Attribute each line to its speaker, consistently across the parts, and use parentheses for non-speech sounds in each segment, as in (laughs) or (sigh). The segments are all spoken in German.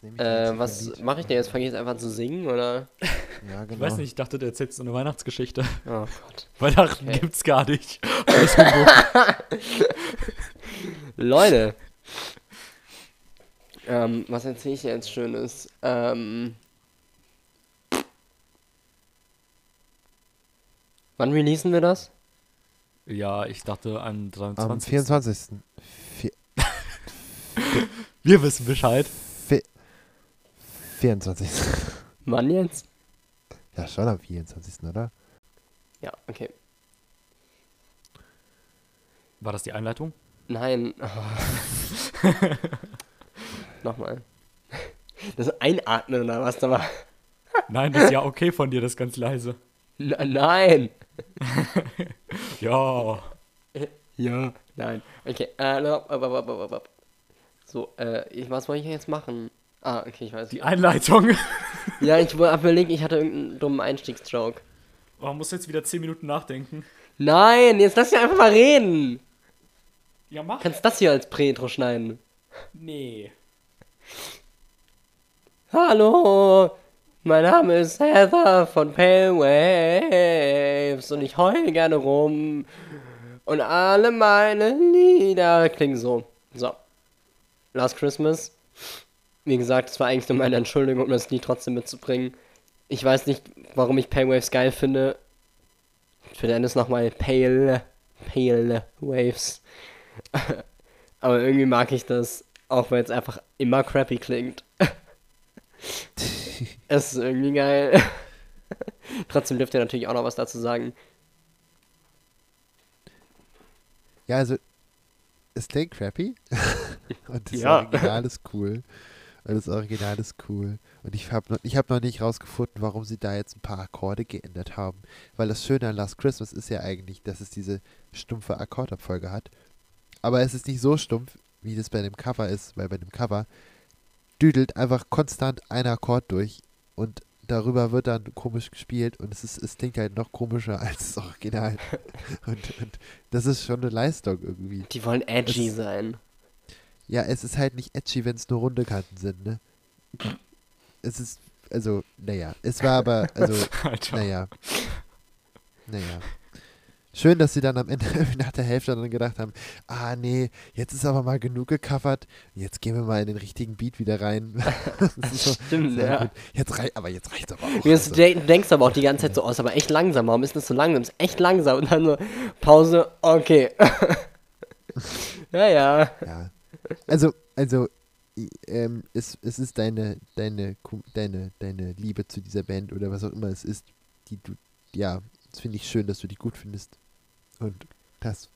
Speaker 1: Äh, was mache ich denn jetzt? Fange ich jetzt einfach an zu singen oder?
Speaker 2: Ja, genau.
Speaker 3: Ich weiß nicht, ich dachte, du erzählst so eine Weihnachtsgeschichte.
Speaker 1: Oh Gott.
Speaker 3: Weihnachten
Speaker 1: Okay.
Speaker 3: gibt's gar nicht. (laughs)
Speaker 1: Leute. Ähm, was erzähle ich jetzt Schönes? Ähm. Wann releasen wir das?
Speaker 3: ja, ich dachte am
Speaker 2: Am
Speaker 3: 23.
Speaker 2: 24. Vi-
Speaker 3: Wir wissen Bescheid.
Speaker 2: Vi- 24.
Speaker 1: Wann jetzt?
Speaker 2: Ja, schon am 24. oder?
Speaker 1: Ja, okay.
Speaker 3: War das die Einleitung?
Speaker 1: Nein. (laughs) Nochmal. Das Einatmen oder was da war?
Speaker 3: Nein, das ist ja okay von dir, das ist ganz leise.
Speaker 1: N nein. (laughs)
Speaker 3: Ja.
Speaker 1: Ja. Nein. Okay. Äh, so, äh, ich, was wollte ich jetzt machen? Ah, okay, ich weiß.
Speaker 3: Die Einleitung. (laughs)
Speaker 1: Ja, ich wollte überlegen, ich hatte irgendeinen dummen Einstiegsjoke.
Speaker 3: Oh, man muss jetzt wieder 10 Minuten nachdenken.
Speaker 1: Nein, jetzt lass mich einfach mal reden.
Speaker 3: Ja, mach.
Speaker 1: Kannst das hier als Pre-Intro schneiden?
Speaker 3: Nee.
Speaker 1: Hallo, mein Name ist Heather von Pale Waves und ich heule gerne rum. Und alle meine Lieder klingen so. So. Last Christmas. Wie gesagt, es war eigentlich nur meine Entschuldigung, um das Lied trotzdem mitzubringen. Ich weiß nicht, warum ich Pale Waves geil finde. Ich nenne es nochmal Pale, Pale Waves. (laughs) Aber irgendwie mag ich das, auch weil es einfach immer crappy klingt. (laughs) es ist irgendwie geil. (laughs) Trotzdem dürft ihr natürlich auch noch was dazu sagen.
Speaker 2: Ja, also, es klingt crappy. Und das
Speaker 1: Ja.
Speaker 2: Original ist cool. Und das Original ist cool. Und ich habe noch, ich hab noch nicht rausgefunden, warum sie da jetzt ein paar Akkorde geändert haben. Weil das Schöne an Last Christmas ist ja eigentlich, dass es diese stumpfe Akkordabfolge hat. Aber es ist nicht so stumpf, wie das bei dem Cover ist, weil bei dem Cover düdelt einfach konstant ein Akkord durch und darüber wird dann komisch gespielt und es, ist, es klingt halt noch komischer (laughs) als das Original. (laughs) und, und das ist schon eine Leistung irgendwie.
Speaker 1: Die wollen edgy
Speaker 2: Es-
Speaker 1: sein.
Speaker 2: Ja, es ist halt nicht edgy, wenn es nur runde Kanten sind, ne? Es ist, also, naja, es war aber, also, (laughs)
Speaker 3: Alter.
Speaker 2: naja. Naja. Schön, dass sie dann am Ende (laughs) nach der Hälfte dann gedacht haben, ah nee, jetzt ist aber mal genug gecovert, jetzt gehen wir mal in den richtigen Beat wieder rein. (laughs) so
Speaker 1: Stimmt,
Speaker 2: sehr
Speaker 1: ja.
Speaker 2: gut. Jetzt rei aber jetzt reicht's aber auch.
Speaker 1: Jetzt
Speaker 2: Also,
Speaker 1: de denkst du aber auch die ganze Zeit so aus, aber echt langsam. Warum ist das so langsam? Ist echt langsam. Und dann so, Pause, okay. ja, ja.
Speaker 2: ja. Also, also, ähm, es, es ist deine, deine, deine, deine Liebe zu dieser Band oder was auch immer es ist, die du, ja, das finde ich schön, dass du die gut findest. Und das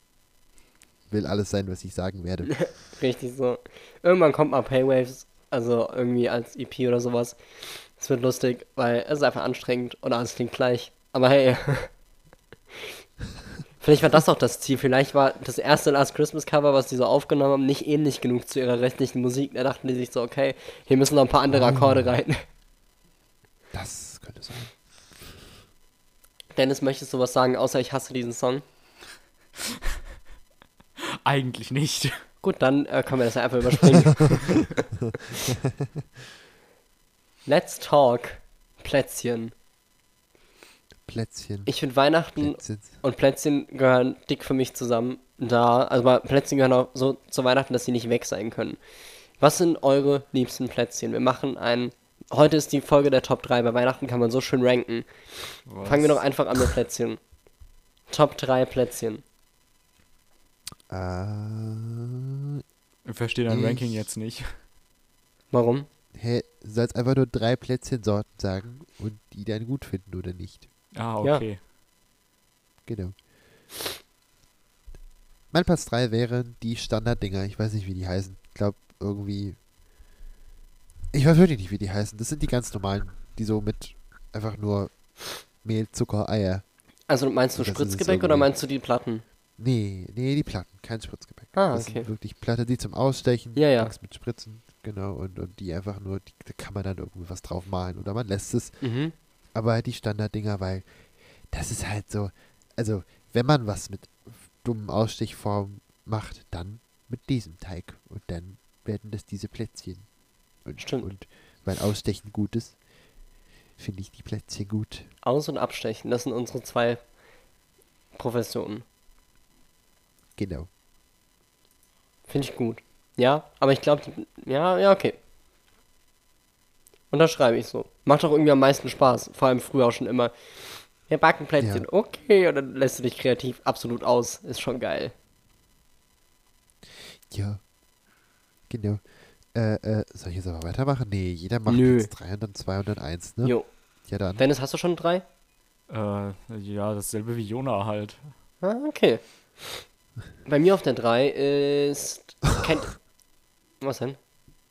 Speaker 2: will alles sein, was ich sagen werde. (laughs)
Speaker 1: Richtig so. Irgendwann kommt mal Paywaves, also irgendwie als EP oder sowas. Es wird lustig, weil es ist einfach anstrengend oder es klingt gleich. Aber hey. (laughs) Vielleicht war das auch das Ziel. Vielleicht war das erste Last Christmas Cover, was die so aufgenommen haben, nicht ähnlich genug zu ihrer restlichen Musik. Da dachten die sich so, okay, hier müssen noch ein paar andere Akkorde rein.
Speaker 2: Das könnte sein.
Speaker 1: Dennis, möchtest du was sagen, außer ich hasse diesen Song? (laughs)
Speaker 3: Eigentlich nicht.
Speaker 1: Gut, dann äh, können wir das ja einfach überspringen. (laughs) Let's talk Plätzchen.
Speaker 2: Plätzchen.
Speaker 1: Ich finde Weihnachten
Speaker 2: Plätzchen.
Speaker 1: und Plätzchen gehören dick für mich zusammen. Da, also mal, Plätzchen gehören auch so zu Weihnachten, dass sie nicht weg sein können. Was sind eure liebsten Plätzchen? Wir machen ein. Heute ist die Folge der Top 3. Bei Weihnachten kann man so schön ranken. Fangen wir doch einfach an mit Plätzchen. Top 3 Plätzchen.
Speaker 2: Äh,
Speaker 3: Ich verstehe dein
Speaker 2: Ich-
Speaker 3: Ranking jetzt nicht.
Speaker 1: Warum?
Speaker 2: hä, du sollst einfach nur drei Plätzchensorten sagen und die dann gut finden oder nicht.
Speaker 3: Ah,
Speaker 1: Ja.
Speaker 3: okay.
Speaker 2: Genau. Mein Platz 3 wären die Standarddinger. Ich weiß nicht, wie die heißen. Ich glaube, irgendwie. Ich weiß wirklich nicht, wie die heißen. Das sind die ganz normalen, die so mit einfach nur Mehl, Zucker, Eier.
Speaker 1: Also meinst du Spritzgebäck oder meinst du die Platten?
Speaker 2: Nee, nee, die Platten, kein Spritzgebäck.
Speaker 1: Ah,
Speaker 2: das
Speaker 1: okay.
Speaker 2: sind wirklich Platte, die zum Ausstechen,
Speaker 1: Ja, ja.
Speaker 2: nichts mit Spritzen, genau, und, und die einfach nur, die, da kann man dann irgendwie was drauf malen oder man lässt es.
Speaker 1: Mhm.
Speaker 2: Aber halt die Standarddinger, weil das ist halt so, also wenn man was mit dummen Ausstichformen macht, dann mit diesem Teig und dann werden das diese Plätzchen. Und,
Speaker 1: Stimmt.
Speaker 2: Und weil Ausstechen gut ist, finde ich die Plätzchen gut.
Speaker 1: Aus- und Abstechen, das sind unsere zwei Professionen.
Speaker 2: Genau.
Speaker 1: Finde ich gut. Ja, aber ich glaube, ja, ja, okay. Unterschreibe ich so. Macht doch irgendwie am meisten Spaß. Vor allem früher auch schon immer. Wir backen Plätzchen,
Speaker 2: Ja.
Speaker 1: okay. Und dann lässt du dich kreativ absolut aus. Ist schon geil.
Speaker 2: Ja. Genau. Äh, äh, soll ich jetzt aber weitermachen? Nee, jeder macht
Speaker 1: Nö.
Speaker 2: jetzt 300 und 201, ne?
Speaker 1: Jo.
Speaker 2: Ja, dann.
Speaker 1: Dennis, hast du schon drei?
Speaker 3: Äh, ja, dasselbe wie Jona halt.
Speaker 1: Ah, okay. Bei mir auf der 3 ist. Kennt. (laughs) Was denn?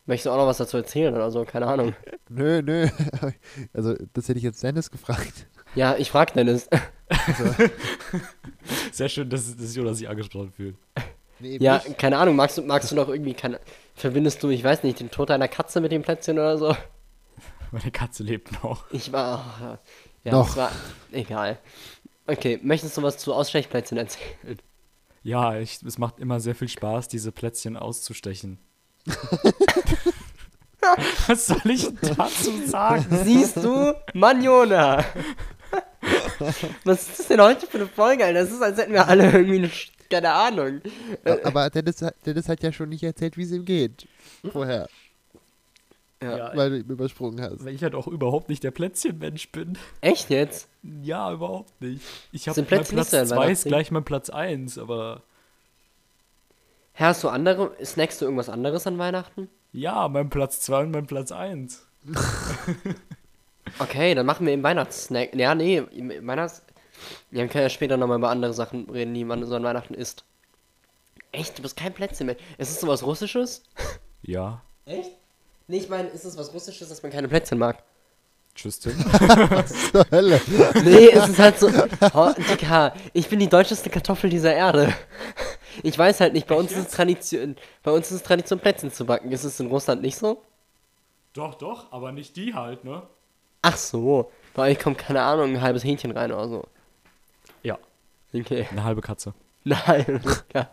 Speaker 1: Möchtest du auch noch was dazu erzählen oder so? Keine Ahnung.
Speaker 2: Nö, nö. (laughs) Also, das hätte ich jetzt Dennis gefragt.
Speaker 1: Ja, ich frag Dennis. (laughs)
Speaker 3: Sehr schön, dass, dass Jona sich angesprochen fühlt.
Speaker 2: Nee,
Speaker 1: Ja,
Speaker 2: nicht.
Speaker 1: keine Ahnung. Magst du, magst du noch irgendwie. Keine, verbindest du, ich weiß nicht, den Tod deiner Katze mit dem Plätzchen oder so?
Speaker 3: Meine Katze lebt noch.
Speaker 1: Ich war. ja,
Speaker 2: Noch.
Speaker 1: es war. Egal. Okay, möchtest du was zu Ausstechplätzchen erzählen?
Speaker 3: Ja, ich, es macht immer sehr viel Spaß, diese Plätzchen auszustechen. (laughs) Was soll ich dazu sagen?
Speaker 1: Siehst du? Mann, Jona! Was ist das denn heute für eine Folge, Alter? Das ist, als hätten wir alle irgendwie eine. Sch- Keine Ahnung.
Speaker 2: Aber Dennis, hat- Dennis hat ja schon nicht erzählt, wie es ihm geht. Vorher,
Speaker 1: Ja.
Speaker 2: weil du ihn übersprungen hast.
Speaker 3: Weil ich halt auch überhaupt nicht der Plätzchenmensch bin.
Speaker 1: Echt jetzt?
Speaker 3: Ja, überhaupt nicht. Ich habe
Speaker 1: Sind
Speaker 3: mein
Speaker 1: Plätzchen
Speaker 3: Platz
Speaker 1: nicht so ein
Speaker 3: 2 ist gleich mein Platz 1, aber
Speaker 1: Hast du andere. Snackst du irgendwas anderes an Weihnachten?
Speaker 3: ja, mein Platz 2 und mein Platz 1. (laughs)
Speaker 1: Okay, dann machen wir eben Weihnachtssnack. Ja, nee, Weihnachts. Ja, wir können ja später nochmal über andere Sachen reden, die man so an Weihnachten isst. Echt? Du bist kein Plätzchen mehr. Ist es sowas Russisches?
Speaker 3: Ja.
Speaker 1: Echt? Nee, ich meine, ist es was Russisches, dass man keine Plätzchen mag?
Speaker 3: Tschüss, Tim. (laughs)
Speaker 2: Zur Hölle.
Speaker 1: Nee, es ist halt so. Oh, Dicker, ich bin die deutscheste Kartoffel dieser Erde. Ich weiß halt nicht, bei uns ist es Tradition. Bei uns ist es Tradition, Plätzchen zu backen. Ist es in Russland nicht so?
Speaker 3: doch, doch, aber nicht die halt, ne?
Speaker 1: Ach so. Bei euch kommt, keine Ahnung, ein halbes Hähnchen rein oder so.
Speaker 3: Ja,
Speaker 1: Okay.
Speaker 3: eine halbe Katze.
Speaker 1: Nein, ja.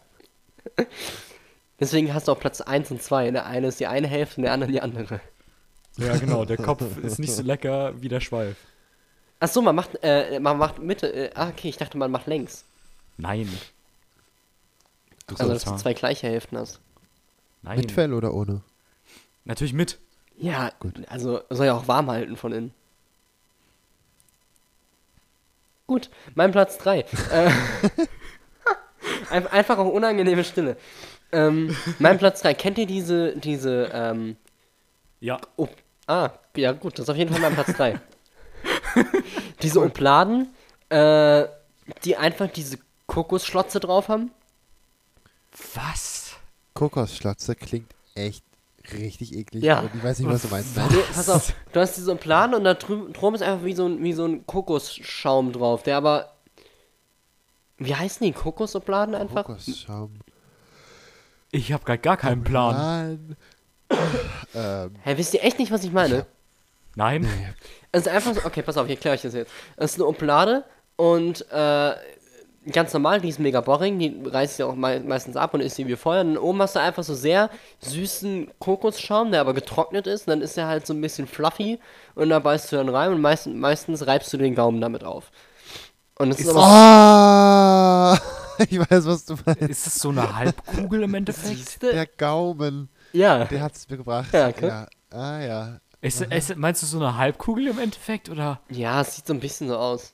Speaker 1: Deswegen hast du auch Platz 1 und 2. Der eine ist die eine Hälfte und der andere die andere.
Speaker 3: Ja, genau, der Kopf ist nicht so lecker wie der Schweif.
Speaker 1: Ach so, man macht, äh, man macht Mitte. Äh, ah, okay, ich dachte, man macht längs.
Speaker 3: Nein.
Speaker 1: Also, dass du zwei gleiche Hälften hast.
Speaker 3: Nein.
Speaker 2: Mit Fell oder ohne?
Speaker 3: Natürlich mit.
Speaker 1: Ja,
Speaker 2: Gut.
Speaker 1: also soll ja auch warm halten von innen. Gut, mein Platz 3. äh, (laughs) ein- einfach auch unangenehme Stille. Ähm, mein Platz 3. Kennt ihr diese, diese, ähm,
Speaker 3: Ja.
Speaker 1: Oh, ah, ja gut, das ist auf jeden Fall mein Platz 3. (laughs) diese Opladen, äh, die einfach diese Kokosschlotze drauf haben.
Speaker 3: Was?
Speaker 2: Kokosschlotze klingt echt richtig eklig.
Speaker 1: Ja.
Speaker 2: Und ich weiß nicht, was du meinst.
Speaker 3: Was?
Speaker 1: Nee, pass auf, du hast diese Opladen und da drüben drum ist einfach wie so ein, wie so ein Kokosschaum drauf, der aber. Wie heißen die? Kokosopladen einfach?
Speaker 2: Kokosschaum.
Speaker 3: Ich habe gerade gar keinen Plan.
Speaker 2: Mann. Ähm,
Speaker 1: Hä, wisst ihr echt nicht, was ich meine?
Speaker 3: Nein?
Speaker 1: Es ist einfach so, okay, pass auf, ich erkläre euch das jetzt. Es ist eine Oplade und äh, ganz normal, die ist mega boring, die reißt ja auch mei meistens ab und isst sie wie Feuer. Und oben hast du einfach so sehr süßen Kokosschaum, der aber getrocknet ist. Und dann ist er halt so ein bisschen fluffy und da beißt du dann rein und meist, meistens reibst du den Gaumen damit auf. Und es ist,
Speaker 3: Ist
Speaker 1: aber.
Speaker 2: Ah! (laughs) ich weiß, was du meinst.
Speaker 3: Ist das so eine Halbkugel im Endeffekt?
Speaker 2: Der Gaumen,
Speaker 1: Ja.
Speaker 2: der hat es mir gebracht.
Speaker 1: Ja, okay.
Speaker 2: ja. Ah, ja.
Speaker 3: Ist, ist, meinst du so eine Halbkugel im Endeffekt? Oder
Speaker 1: Ja, es sieht so ein bisschen so aus.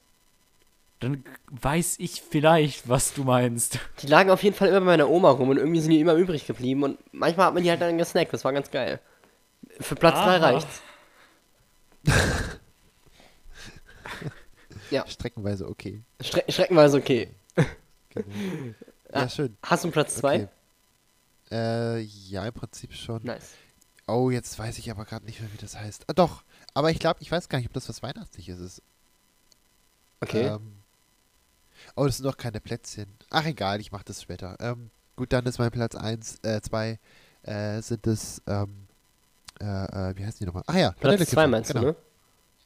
Speaker 3: dann weiß ich vielleicht, was du meinst.
Speaker 1: Die lagen auf jeden Fall immer bei meiner Oma rum und irgendwie sind die immer übrig geblieben und manchmal hat man die halt dann gesnackt, das war ganz geil. Für Platz 3
Speaker 3: Aha.
Speaker 1: reicht's. (laughs) Ja.
Speaker 2: Streckenweise okay.
Speaker 1: Stre streckenweise okay.
Speaker 2: Genau. Ja, schön.
Speaker 1: Hast du Platz 2?
Speaker 2: Okay. Äh, ja, im Prinzip schon.
Speaker 1: Nice.
Speaker 2: Oh, jetzt weiß ich aber gerade nicht mehr, wie das heißt. Ah, doch. Aber ich glaube, ich weiß gar nicht, ob das was Weihnachtliches ist.
Speaker 1: Okay.
Speaker 2: Ähm, oh, das sind doch keine Plätzchen. Ach, egal, ich mache das später. Ähm, gut, dann ist mein Platz 1, äh, 2 äh, sind es, ähm, äh, äh, wie heißen die nochmal? Ah ja,
Speaker 1: Platz 2
Speaker 2: Vanillekipferl,
Speaker 1: meinst
Speaker 2: genau.
Speaker 1: du, ne?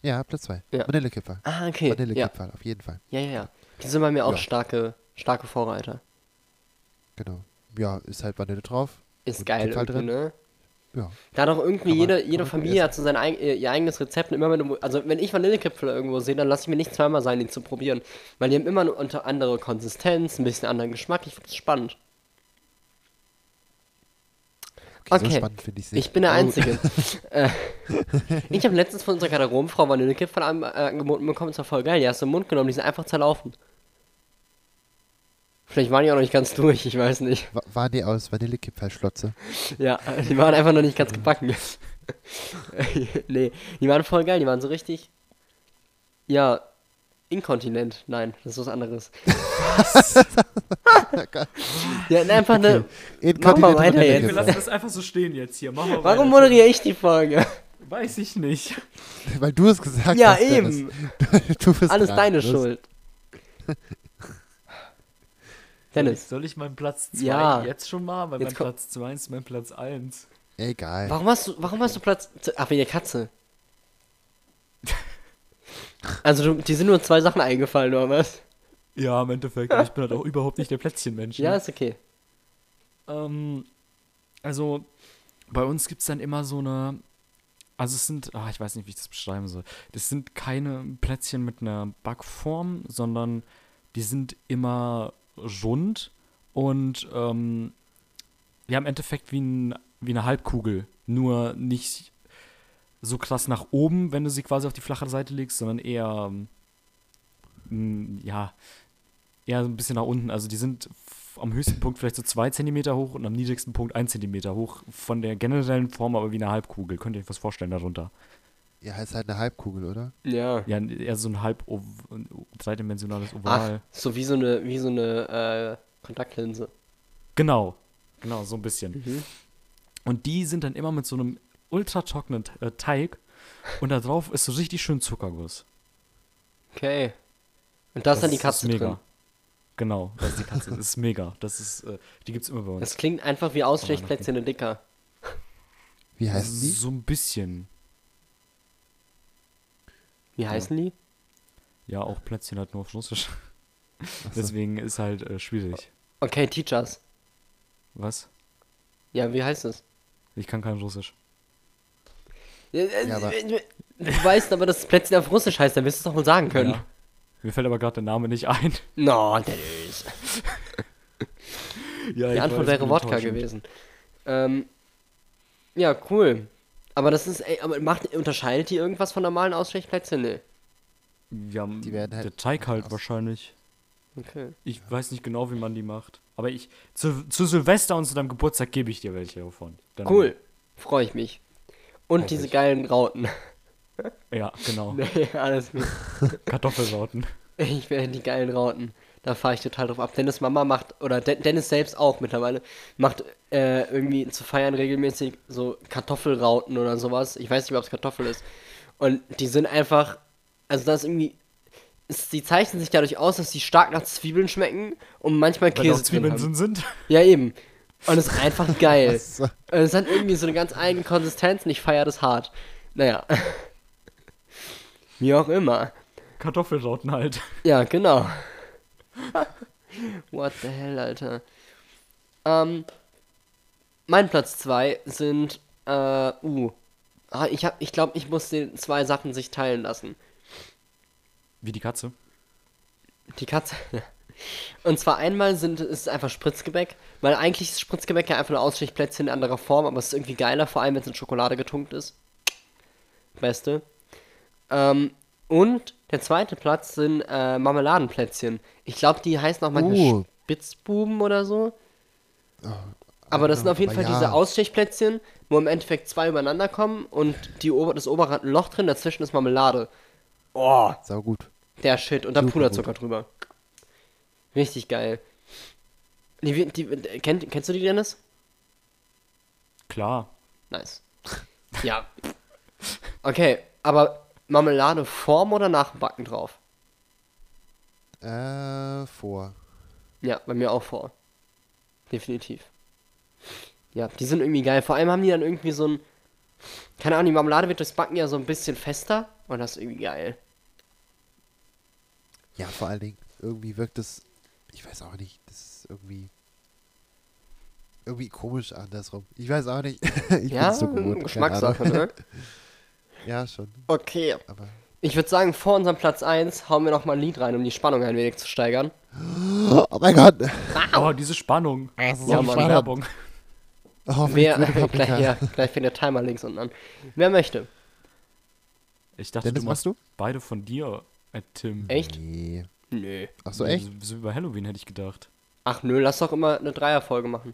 Speaker 2: Ja, Platz 2.
Speaker 1: Ja.
Speaker 2: Vanillekipferl.
Speaker 1: Ah, okay. Ja.
Speaker 2: Vanillekipferl, auf jeden Fall.
Speaker 1: ja, ja, ja. Die sind bei mir auch
Speaker 2: Ja.
Speaker 1: starke, starke Vorreiter.
Speaker 2: Genau. Ja, ist halt Vanille drauf.
Speaker 1: Ist geil
Speaker 2: Kipferl
Speaker 1: irgendwie, ne?
Speaker 2: Ja.
Speaker 1: Da hat auch irgendwie
Speaker 2: man-
Speaker 1: jede, Familie hat so sein eig ihr, eigenes Rezept. Und immer wenn du, also wenn ich Vanillekipferl irgendwo sehe, dann lasse ich mir nicht zweimal sein, die zu probieren. Weil die haben immer eine unter andere Konsistenz, ein bisschen anderen Geschmack. Ich finde das spannend.
Speaker 2: Okay, so
Speaker 1: Okay.
Speaker 2: spannend finde ich nicht.
Speaker 1: Ich bin der
Speaker 2: Oh,
Speaker 1: Einzige. (laughs) äh, ich habe letztens von unserer Garderobenfrau Vanillekipferl an, äh, angeboten bekommen. Das war voll geil. Die hast du im Mund genommen, die sind einfach zerlaufen. Vielleicht waren die auch noch nicht ganz durch, ich weiß nicht.
Speaker 2: wa- Waren die aus Vanillekipferlschlotze?
Speaker 1: Ja, die waren einfach noch nicht ganz gebacken. (laughs) nee, die waren voll geil, die waren so richtig. Ja, inkontinent. Nein, das ist was anderes. die hatten (laughs) einfach eine.
Speaker 2: Inkontinente
Speaker 1: weiter jetzt.
Speaker 3: Wir lassen das einfach so stehen jetzt hier. Mach mal
Speaker 1: Warum
Speaker 3: weiter.
Speaker 1: moderiere ich die Folge?
Speaker 3: Weiß ich nicht.
Speaker 2: Weil du es gesagt
Speaker 1: Ja,
Speaker 2: hast. Dennis.
Speaker 1: eben. (laughs)
Speaker 2: Du bist
Speaker 1: Alles
Speaker 2: dran.
Speaker 1: deine. Schuld. Dennis,
Speaker 3: Soll ich meinen Platz 2
Speaker 1: Ja.
Speaker 3: jetzt schon mal? Weil
Speaker 1: Jetzt
Speaker 3: mein
Speaker 1: komm-
Speaker 3: Platz 2 ist mein Platz 1.
Speaker 2: Egal.
Speaker 1: warum hast du, warum hast du Platz. Ach, wegen der Katze. (laughs) Also, du, die sind nur zwei Sachen eingefallen, oder was?
Speaker 3: Ja, im Endeffekt. Ich bin halt auch überhaupt nicht der Plätzchenmensch.
Speaker 1: Ja,
Speaker 3: ne?
Speaker 1: ist okay.
Speaker 3: Ähm, also, bei uns gibt es dann immer so eine. Also, es sind. Ah, ich weiß nicht, wie ich das beschreiben soll. Das sind keine Plätzchen mit einer Backform, sondern die sind immer rund und ähm, ja, im Endeffekt wie, ein, wie eine Halbkugel. Nur nicht so krass nach oben, wenn du sie quasi auf die flache Seite legst, sondern eher. ähm, ja, eher ein bisschen nach unten. Also die sind am höchsten Punkt vielleicht so zwei Zentimeter hoch und am niedrigsten Punkt ein Zentimeter hoch. Von der generellen Form aber wie eine Halbkugel. Könnt ihr euch was vorstellen darunter?
Speaker 2: Ja, heißt halt eine Halbkugel, oder?
Speaker 1: Ja.
Speaker 3: Ja, eher so ein halb dreidimensionales
Speaker 1: Ach,
Speaker 3: Oval.
Speaker 1: so wie so eine, wie so eine äh, Kontaktlinse.
Speaker 3: Genau. Genau, so ein bisschen.
Speaker 1: Mhm.
Speaker 3: Und die sind dann immer mit so einem ultra trockenen äh, Teig und da drauf ist so richtig schön Zuckerguss.
Speaker 1: Okay. Und da ist dann die Katze
Speaker 3: mega.
Speaker 1: drin.
Speaker 3: Genau, das ist die Katze. Das ist mega. Das ist, äh, die gibt's immer bei uns.
Speaker 1: Das klingt einfach wie Ausstechplätzchen in dicker.
Speaker 2: Wie heißen die?
Speaker 3: So ein bisschen.
Speaker 1: Wie heißen die?
Speaker 3: Ja, auch Plätzchen halt nur auf Russisch.
Speaker 2: So.
Speaker 3: Deswegen ist halt äh, schwierig.
Speaker 1: Okay, Teachers.
Speaker 3: Was?
Speaker 1: Ja, wie heißt es?
Speaker 3: Ich kann kein Russisch.
Speaker 1: Ja, äh,
Speaker 2: Ja, aber-
Speaker 1: du weißt aber, dass das Plätzchen auf Russisch heißt, dann wirst du es doch wohl sagen können.
Speaker 3: Ja. Mir fällt aber gerade der Name nicht ein.
Speaker 1: No, Dennis.
Speaker 3: Ja,
Speaker 1: Die Antwort wäre Wodka gewesen. Ähm, ja, cool. Aber das ist, ey, aber macht, unterscheidet die irgendwas von normalen Ausstechplätzchen? Nee.
Speaker 3: Ja,
Speaker 2: Die werden halt
Speaker 3: der Teig halt
Speaker 2: aus-
Speaker 3: wahrscheinlich.
Speaker 1: Okay.
Speaker 3: Ich weiß nicht genau, wie man die macht. Aber ich zu, zu Silvester und zu deinem Geburtstag gebe ich dir welche davon. Dann-
Speaker 1: Cool. Freue ich mich. Und diese geilen Rauten.
Speaker 3: Ja, genau. (laughs)
Speaker 1: nee, alles gut. (laughs)
Speaker 3: Kartoffelsorten.
Speaker 1: Ich werde die geilen Rauten. Da fahre ich total drauf ab. Dennis Mama macht, oder De Dennis selbst auch mittlerweile, macht äh, irgendwie zu feiern regelmäßig so Kartoffelrauten oder sowas. Ich weiß nicht, ob es Kartoffel ist. Und die sind einfach, also das ist irgendwie, die zeichnen sich dadurch aus, dass die stark nach Zwiebeln schmecken und manchmal
Speaker 3: Weil auch
Speaker 1: Käse drin
Speaker 3: Zwiebeln
Speaker 1: haben.
Speaker 3: drin sind.
Speaker 1: Ja, eben. Und es ist einfach geil. (laughs) Und es hat irgendwie so eine ganz eigene Konsistenz und ich feiere das hart. Naja. (laughs) Wie auch immer.
Speaker 3: Kartoffelsorten halt.
Speaker 1: Ja, genau. (laughs) What the hell, Alter. Ähm, mein Platz 2 sind, äh, uh. Ah, ich hab, ich glaube, ich muss den zwei Sachen sich teilen lassen.
Speaker 3: Wie die Katze.
Speaker 1: Die Katze. (laughs) Und zwar einmal sind ist es einfach Spritzgebäck, weil eigentlich ist Spritzgebäck ja einfach ein Ausstechplätzchen in anderer Form, aber es ist irgendwie geiler, vor allem wenn es in Schokolade getunkt ist. Beste. Ähm, und der zweite Platz sind äh, Marmeladenplätzchen. Ich glaube, die heißen auch manchmal
Speaker 2: Uh.
Speaker 1: Spitzbuben oder so.
Speaker 2: Oh,
Speaker 1: Aber das sind auf jeden
Speaker 2: aber
Speaker 1: Fall
Speaker 2: ja.
Speaker 1: diese Ausstechplätzchen, wo im Endeffekt zwei übereinander kommen und die Ober das obere hat ein Loch drin, dazwischen ist Marmelade. Oh,
Speaker 2: Sau gut.
Speaker 1: der Shit. Und dann
Speaker 2: Super
Speaker 1: Puderzucker drüber. Richtig geil. Die, die, die, kennt, kennst du die, Dennis?
Speaker 3: Klar.
Speaker 1: Nice. Ja. Okay, aber Marmelade vorm oder nach dem Backen drauf?
Speaker 2: Äh, vor.
Speaker 1: Ja, bei mir auch vor. Definitiv. Ja, die sind irgendwie geil. Vor allem haben die dann irgendwie so ein. Keine Ahnung, die Marmelade wird durchs Backen ja so ein bisschen fester. Und das ist irgendwie geil.
Speaker 2: Ja, vor allen Dingen, irgendwie wirkt es, ich weiß auch nicht, das ist irgendwie, irgendwie komisch andersrum. Ich weiß auch nicht. (laughs) ich
Speaker 1: Ja,
Speaker 2: bin's so gewohnt. keine
Speaker 1: Geschmackssache, ne? (laughs)
Speaker 2: Ja, schon.
Speaker 1: Okay.
Speaker 2: Aber.
Speaker 1: Ich würde sagen, vor unserem Platz 1 hauen wir noch mal ein Lied rein, um die Spannung ein wenig zu steigern.
Speaker 2: Oh mein Gott.
Speaker 3: Oh, diese Spannung.
Speaker 2: Das ist
Speaker 1: Ja, Mann.
Speaker 3: Werbung.
Speaker 2: Oh,
Speaker 1: Wer, (laughs) gleich, ja, gleich fängt der Timer links unten an. Wer möchte?
Speaker 3: Ich dachte,
Speaker 2: Dennis,
Speaker 3: du
Speaker 2: machst du?
Speaker 3: beide von dir, äh, Tim.
Speaker 1: Echt?
Speaker 2: Nee.
Speaker 1: Nö.
Speaker 2: Ach so, echt?
Speaker 3: So über Halloween hätte ich gedacht.
Speaker 1: Ach nö, lass doch immer eine Dreierfolge machen.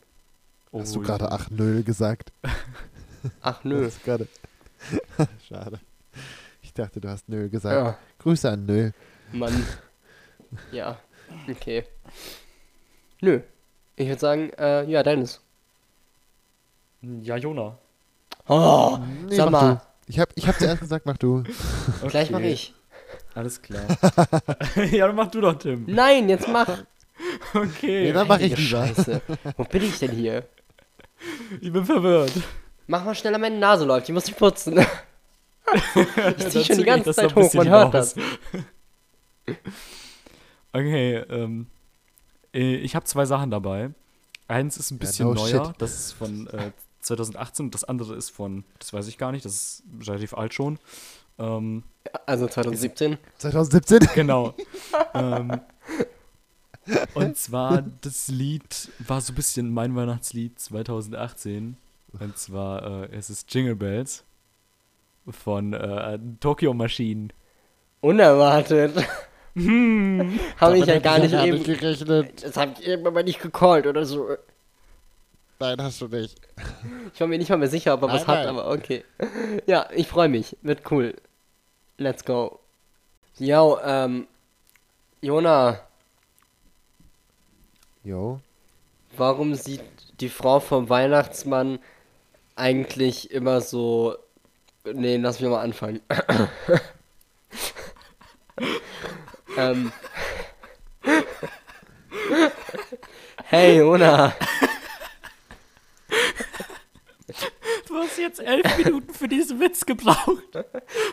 Speaker 3: Oh,
Speaker 2: Hast du gerade 8-0 gesagt?
Speaker 1: Ach nö. (laughs)
Speaker 2: Schade. Ich dachte, du hast Nö gesagt.
Speaker 1: Ja,
Speaker 2: Grüße an Nö.
Speaker 1: Mann. Ja, okay. Nö. Ich würde sagen, äh, ja, Dennis.
Speaker 3: Ja, Jona.
Speaker 1: Oh,
Speaker 2: Nee,
Speaker 1: sag mal.
Speaker 2: Ich hab, ich hab zuerst gesagt, mach du. (laughs)
Speaker 1: gleich mach
Speaker 3: Okay,
Speaker 1: ich.
Speaker 3: Alles klar. (laughs) ja, dann mach du doch, Tim.
Speaker 1: Nein, jetzt mach.
Speaker 3: Okay.
Speaker 2: Nee, dann mach ich
Speaker 1: Heilige
Speaker 2: lieber.
Speaker 1: Scheiße. Wo bin ich denn hier?
Speaker 3: Ich bin verwirrt.
Speaker 1: Mach mal schneller, meine Nase läuft. Ich muss die putzen. (laughs) ich zieh schon die ganze Zeit hoch, man hört
Speaker 3: hinaus.
Speaker 1: das. (laughs)
Speaker 3: Okay, ähm, äh, ich habe zwei Sachen dabei. Eins ist ein bisschen
Speaker 2: no
Speaker 3: neuer,
Speaker 2: shit.
Speaker 3: das ist von äh, 2018 und das andere ist von, das weiß ich gar nicht, das ist relativ alt schon. Ähm,
Speaker 1: Also 2017.
Speaker 2: 2017? (laughs)
Speaker 3: genau. ähm, und zwar, das Lied war so ein bisschen mein Weihnachtslied 2018. Und zwar, äh, es ist Jingle Bells von äh, Tokyo Machine.
Speaker 1: Unerwartet. (laughs)
Speaker 3: Hm.
Speaker 1: Habe ich ja gar nicht eben.
Speaker 2: nicht gerechnet.
Speaker 1: Das habe ich eben aber nicht gecallt oder so.
Speaker 2: Nein, hast du nicht.
Speaker 1: Ich war mir nicht mal mehr sicher, ob er was
Speaker 2: Nein,
Speaker 1: hat,
Speaker 2: nein.
Speaker 1: aber okay. Ja, ich freue mich. Wird cool. Let's go. Yo, ähm. Jona,
Speaker 2: Jo.
Speaker 1: warum sieht die Frau vom Weihnachtsmann eigentlich immer so. Nee, lass mich mal anfangen. (laughs) ähm. Hey, Jona.
Speaker 3: Du hast jetzt elf Minuten für diesen Witz gebraucht.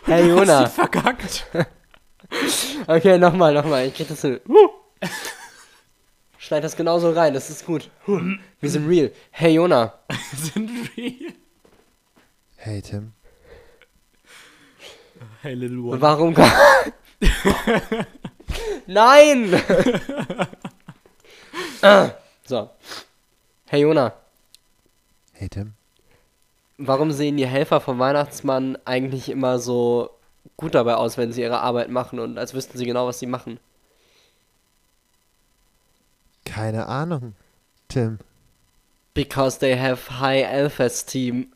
Speaker 1: Hey,
Speaker 3: Hast
Speaker 1: Jona.
Speaker 3: ihn verkackt.
Speaker 1: Okay, nochmal, nochmal. Ich krieg das hin. Schneid das genauso rein, das ist gut. Wir sind real. Hey, Jona. (laughs)
Speaker 3: Sind real.
Speaker 2: Hey, Tim.
Speaker 3: Hey, Little One.
Speaker 1: Warum kann. (laughs) Nein! Ah, (laughs) so. Hey, Jona.
Speaker 2: Hey, Tim.
Speaker 1: Warum sehen die Helfer vom Weihnachtsmann eigentlich immer so gut dabei aus, wenn sie ihre Arbeit machen und als wüssten sie genau, was sie machen?
Speaker 2: Keine Ahnung. Tim.
Speaker 1: Because they have high self-esteem.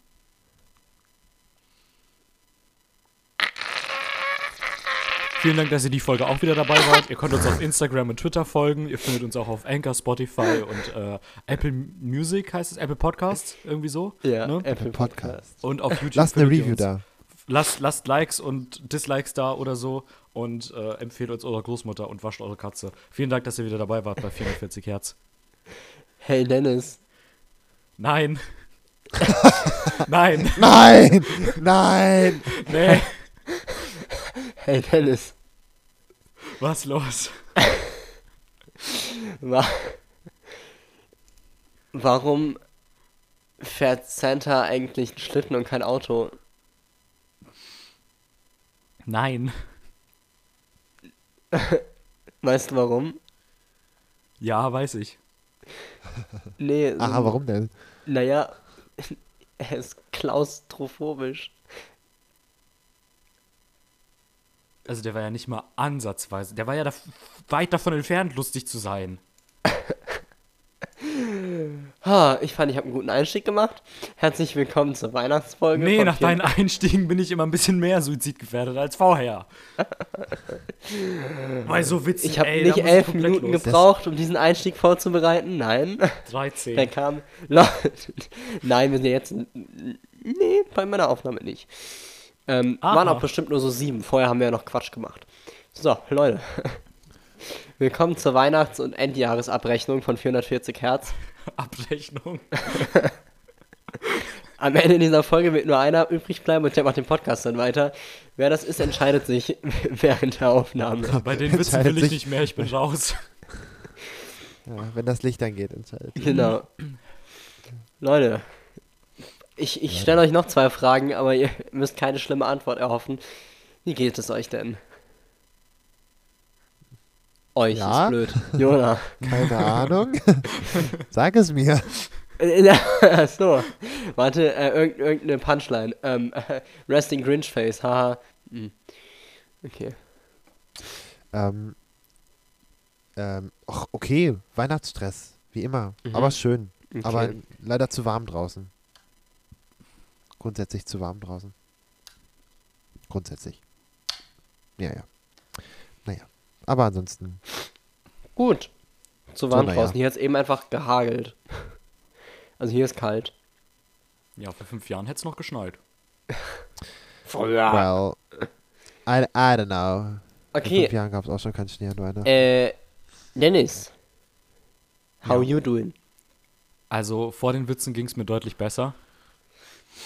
Speaker 3: Vielen Dank, dass ihr die Folge auch wieder dabei wart. Ihr könnt uns auf Instagram und Twitter folgen. Ihr findet uns auch auf Anchor, Spotify und äh, Apple Music heißt es, Apple Podcasts, irgendwie so.
Speaker 1: Ja,
Speaker 3: Ne?
Speaker 1: Apple
Speaker 2: Podcast.
Speaker 1: Podcast.
Speaker 3: Und auf YouTube.
Speaker 2: Lasst eine Review
Speaker 3: uns.
Speaker 2: da.
Speaker 3: Lasst, lasst Likes und Dislikes da oder so und äh, empfehlt uns eurer Großmutter und wascht eure Katze. Vielen Dank, dass ihr wieder dabei wart bei 440 Hertz.
Speaker 1: Hey, Dennis.
Speaker 3: Nein. (laughs) Nein.
Speaker 2: Nein! Nein!
Speaker 3: Nee.
Speaker 1: Hey, Dennis.
Speaker 3: Was los?
Speaker 1: Wa Warum fährt Santa eigentlich einen Schlitten und kein Auto?
Speaker 3: Nein.
Speaker 1: Weißt du warum?
Speaker 3: Ja, weiß ich.
Speaker 1: Nee,
Speaker 2: Aha, warum denn?
Speaker 1: naja, (laughs) er ist klaustrophobisch.
Speaker 3: Also der war ja nicht mal ansatzweise. Der war ja da weit davon entfernt, lustig zu sein.
Speaker 1: Ha, ich fand, ich habe einen guten Einstieg gemacht. Herzlich willkommen zur Weihnachtsfolge.
Speaker 3: Nee, nach deinen Einstiegen bin ich immer ein bisschen mehr suizidgefährdet als vorher. (laughs) Weil so witzig,
Speaker 1: Ich habe nicht elf Minuten
Speaker 3: los.
Speaker 1: gebraucht, um diesen Einstieg vorzubereiten. Nein.
Speaker 3: 13.
Speaker 1: Der kam. (laughs) Nein, wir sind jetzt. Nee, bei meiner Aufnahme nicht. Ähm,
Speaker 3: Aha.
Speaker 1: waren auch bestimmt nur so sieben. Vorher haben wir ja noch Quatsch gemacht. So, Leute. (laughs) Willkommen zur Weihnachts- und Endjahresabrechnung von 440 Hertz. (laughs)
Speaker 3: Abrechnung. (laughs)
Speaker 1: Am Ende dieser Folge wird nur einer übrig bleiben und der macht den Podcast dann weiter. Wer das ist, entscheidet sich (laughs) während der Aufnahme.
Speaker 3: Bei den Witzen
Speaker 2: Entscheidet
Speaker 3: will ich
Speaker 2: sich.
Speaker 3: nicht mehr, ich bin raus.
Speaker 2: Ja, wenn das Licht angeht, entscheidet.
Speaker 1: Genau. Leute, ich, ich stelle euch noch zwei Fragen, aber ihr müsst keine schlimme Antwort erhoffen. Wie geht es euch denn? Euch
Speaker 2: Ja?
Speaker 1: ist blöd. (laughs) Jona.
Speaker 2: Keine Ahnung. (laughs) Sag es mir.
Speaker 1: Äh, (laughs) so. Warte, äh, irgend, irgendeine Punchline. Ähm, Resting Grinch Face, haha. Hm. Okay.
Speaker 2: Ähm, ähm, ach, okay, Weihnachtsstress, wie immer.
Speaker 1: Mhm.
Speaker 2: Aber schön.
Speaker 1: okay.
Speaker 2: Aber leider zu warm draußen. Grundsätzlich zu warm draußen. Grundsätzlich. Ja, ja. Aber ansonsten.
Speaker 1: Gut. Zu warm
Speaker 2: So, na ja.
Speaker 1: draußen. Hier hat es eben einfach gehagelt. Also hier ist kalt.
Speaker 3: Ja, vor fünf Jahren hätte es noch geschneit. (laughs)
Speaker 1: Früher.
Speaker 2: Well. I, I don't know. Vor
Speaker 1: Okay,
Speaker 2: fünf Jahren gab es auch schon keinen Schnee an Weihnachten.
Speaker 1: äh, Dennis. How
Speaker 3: Ja.
Speaker 1: you doing?
Speaker 3: Also vor den Witzen ging es mir deutlich besser.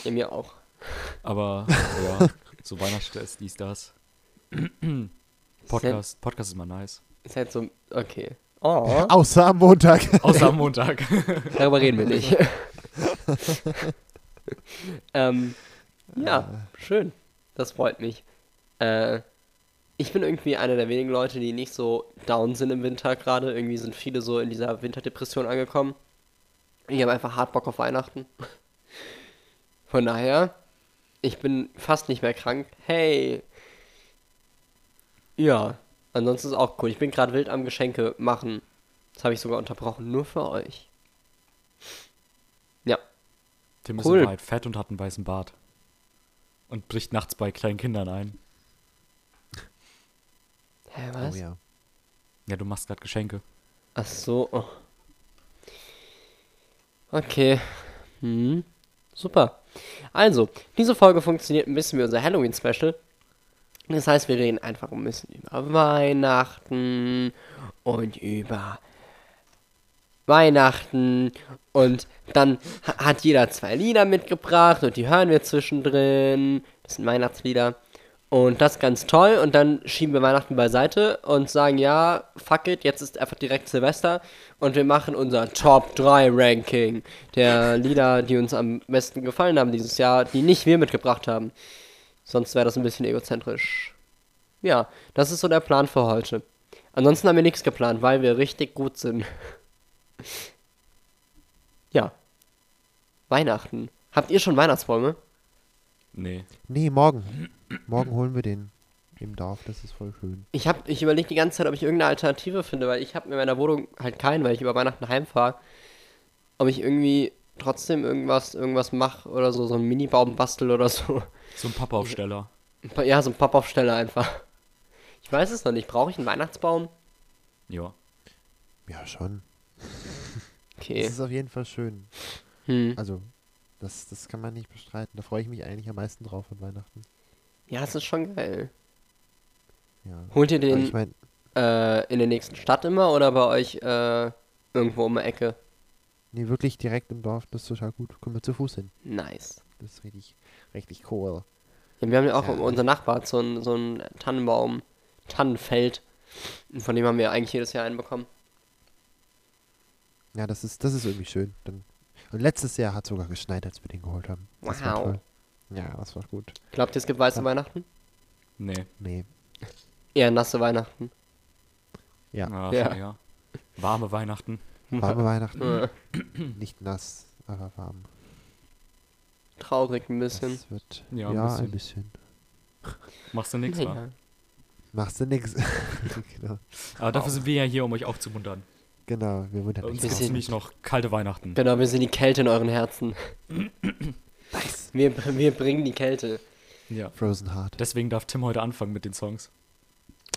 Speaker 1: Ja, mir auch.
Speaker 3: Aber (laughs) ja, so Weihnachtsstress, dies, das. Podcast, Podcast ist mal nice.
Speaker 1: Ist halt so, okay. Oh,
Speaker 2: Außer am Montag. (laughs)
Speaker 3: Außer am Montag. (laughs)
Speaker 1: darüber reden wir nicht. (laughs) ähm, ja, schön. Das freut mich. Äh, ich bin irgendwie einer der wenigen Leute, die nicht so down sind im Winter gerade. Irgendwie sind viele so in dieser Winterdepression angekommen. Ich habe einfach hart Bock auf Weihnachten. Von daher, ich bin fast nicht mehr krank. Hey. Ja, ansonsten ist auch cool. Ich bin gerade wild am Geschenke machen. Das habe ich sogar unterbrochen, nur für euch. Ja,
Speaker 3: Tim ist
Speaker 1: Cool.
Speaker 3: in Wahrheit fett und hat einen weißen Bart. Und bricht nachts bei kleinen Kindern ein.
Speaker 1: hä,
Speaker 2: Oh
Speaker 1: was?
Speaker 2: ja.
Speaker 3: Ja, du machst gerade Geschenke.
Speaker 1: Ach so. Oh. Okay. Hm. Super. Also, diese Folge funktioniert ein bisschen wie unser Halloween-Special. Das heißt, wir reden einfach ein bisschen über Weihnachten und über Weihnachten und dann ha- hat jeder zwei Lieder mitgebracht und die hören wir zwischendrin. Das sind Weihnachtslieder. Und das ist ganz toll. Und dann schieben wir Weihnachten beiseite und sagen, ja, fuck it, jetzt ist einfach direkt Silvester. Und wir machen unser Top 3 Ranking der Lieder, die uns am besten gefallen haben dieses Jahr, die nicht wir mitgebracht haben. Sonst wäre das ein bisschen egozentrisch. Ja, das ist so der Plan für heute. Ansonsten haben wir nichts geplant, weil wir richtig gut sind. (laughs) ja. Weihnachten. Habt ihr schon Weihnachtsbäume?
Speaker 3: Nee.
Speaker 2: Nee, morgen. Morgen holen wir den im Dorf. Das ist voll schön.
Speaker 1: Ich hab, ich überlege die ganze Zeit, ob ich irgendeine Alternative finde, weil ich habe in meiner Wohnung halt keinen, weil ich über Weihnachten heimfahre. Ob ich irgendwie trotzdem irgendwas, irgendwas mache oder so, so einen Mini-Baum bastel oder so.
Speaker 3: So ein Pappaufsteller.
Speaker 1: Ja, so ein Pappaufsteller einfach. Ich weiß es noch nicht. Brauche ich einen Weihnachtsbaum?
Speaker 3: Ja.
Speaker 2: Ja, schon.
Speaker 1: Okay.
Speaker 2: Das ist auf jeden Fall schön.
Speaker 1: Hm.
Speaker 2: Also, das, das kann man nicht bestreiten. Da freue ich mich eigentlich am meisten drauf an Weihnachten.
Speaker 1: Ja, es ist schon geil.
Speaker 2: Ja.
Speaker 1: Holt ihr den
Speaker 2: ich meine,
Speaker 1: äh, in der nächsten Stadt immer oder bei euch äh, irgendwo um die Ecke?
Speaker 2: Nee, wirklich direkt im Dorf, das ist total gut. Kommen wir zu Fuß hin.
Speaker 1: Nice.
Speaker 2: Das ist richtig, richtig cool.
Speaker 1: Ja, wir haben ja auch
Speaker 2: Ja.
Speaker 1: unser Nachbar so ein, so ein Tannenbaum, Tannenfeld. Und von dem haben wir eigentlich jedes Jahr einen bekommen.
Speaker 2: Ja, das ist, das ist irgendwie schön. Dann, und letztes Jahr hat sogar geschneit, als wir den geholt haben. Das war
Speaker 1: Wow.
Speaker 2: toll. Ja, das war gut.
Speaker 1: Glaubt ihr, es gibt weiße
Speaker 2: Ja.
Speaker 1: Weihnachten?
Speaker 3: Nee.
Speaker 2: Nee.
Speaker 1: Eher nasse Weihnachten.
Speaker 2: Ja,
Speaker 1: Ja.
Speaker 3: eher. Warme Weihnachten.
Speaker 2: Warme Weihnachten. Nicht nass, aber warm.
Speaker 1: traurig ein bisschen.
Speaker 2: Das wird,
Speaker 3: Ja,
Speaker 2: ja,
Speaker 3: ein
Speaker 2: ein bisschen.
Speaker 3: Machst du nichts, wa?
Speaker 1: Ja.
Speaker 2: Machst du nix. (laughs) genau.
Speaker 3: Aber dafür sind wir ja hier, um euch aufzumuntern.
Speaker 2: Genau, wir
Speaker 3: Bei
Speaker 2: wundern
Speaker 3: uns
Speaker 2: uns.
Speaker 3: nämlich noch kalte Weihnachten.
Speaker 1: Genau, wir sind die Kälte in euren Herzen.
Speaker 2: Nice.
Speaker 1: Wir, wir bringen die Kälte.
Speaker 3: Ja.
Speaker 2: Frozen Heart.
Speaker 3: Deswegen darf Tim heute anfangen mit den Songs.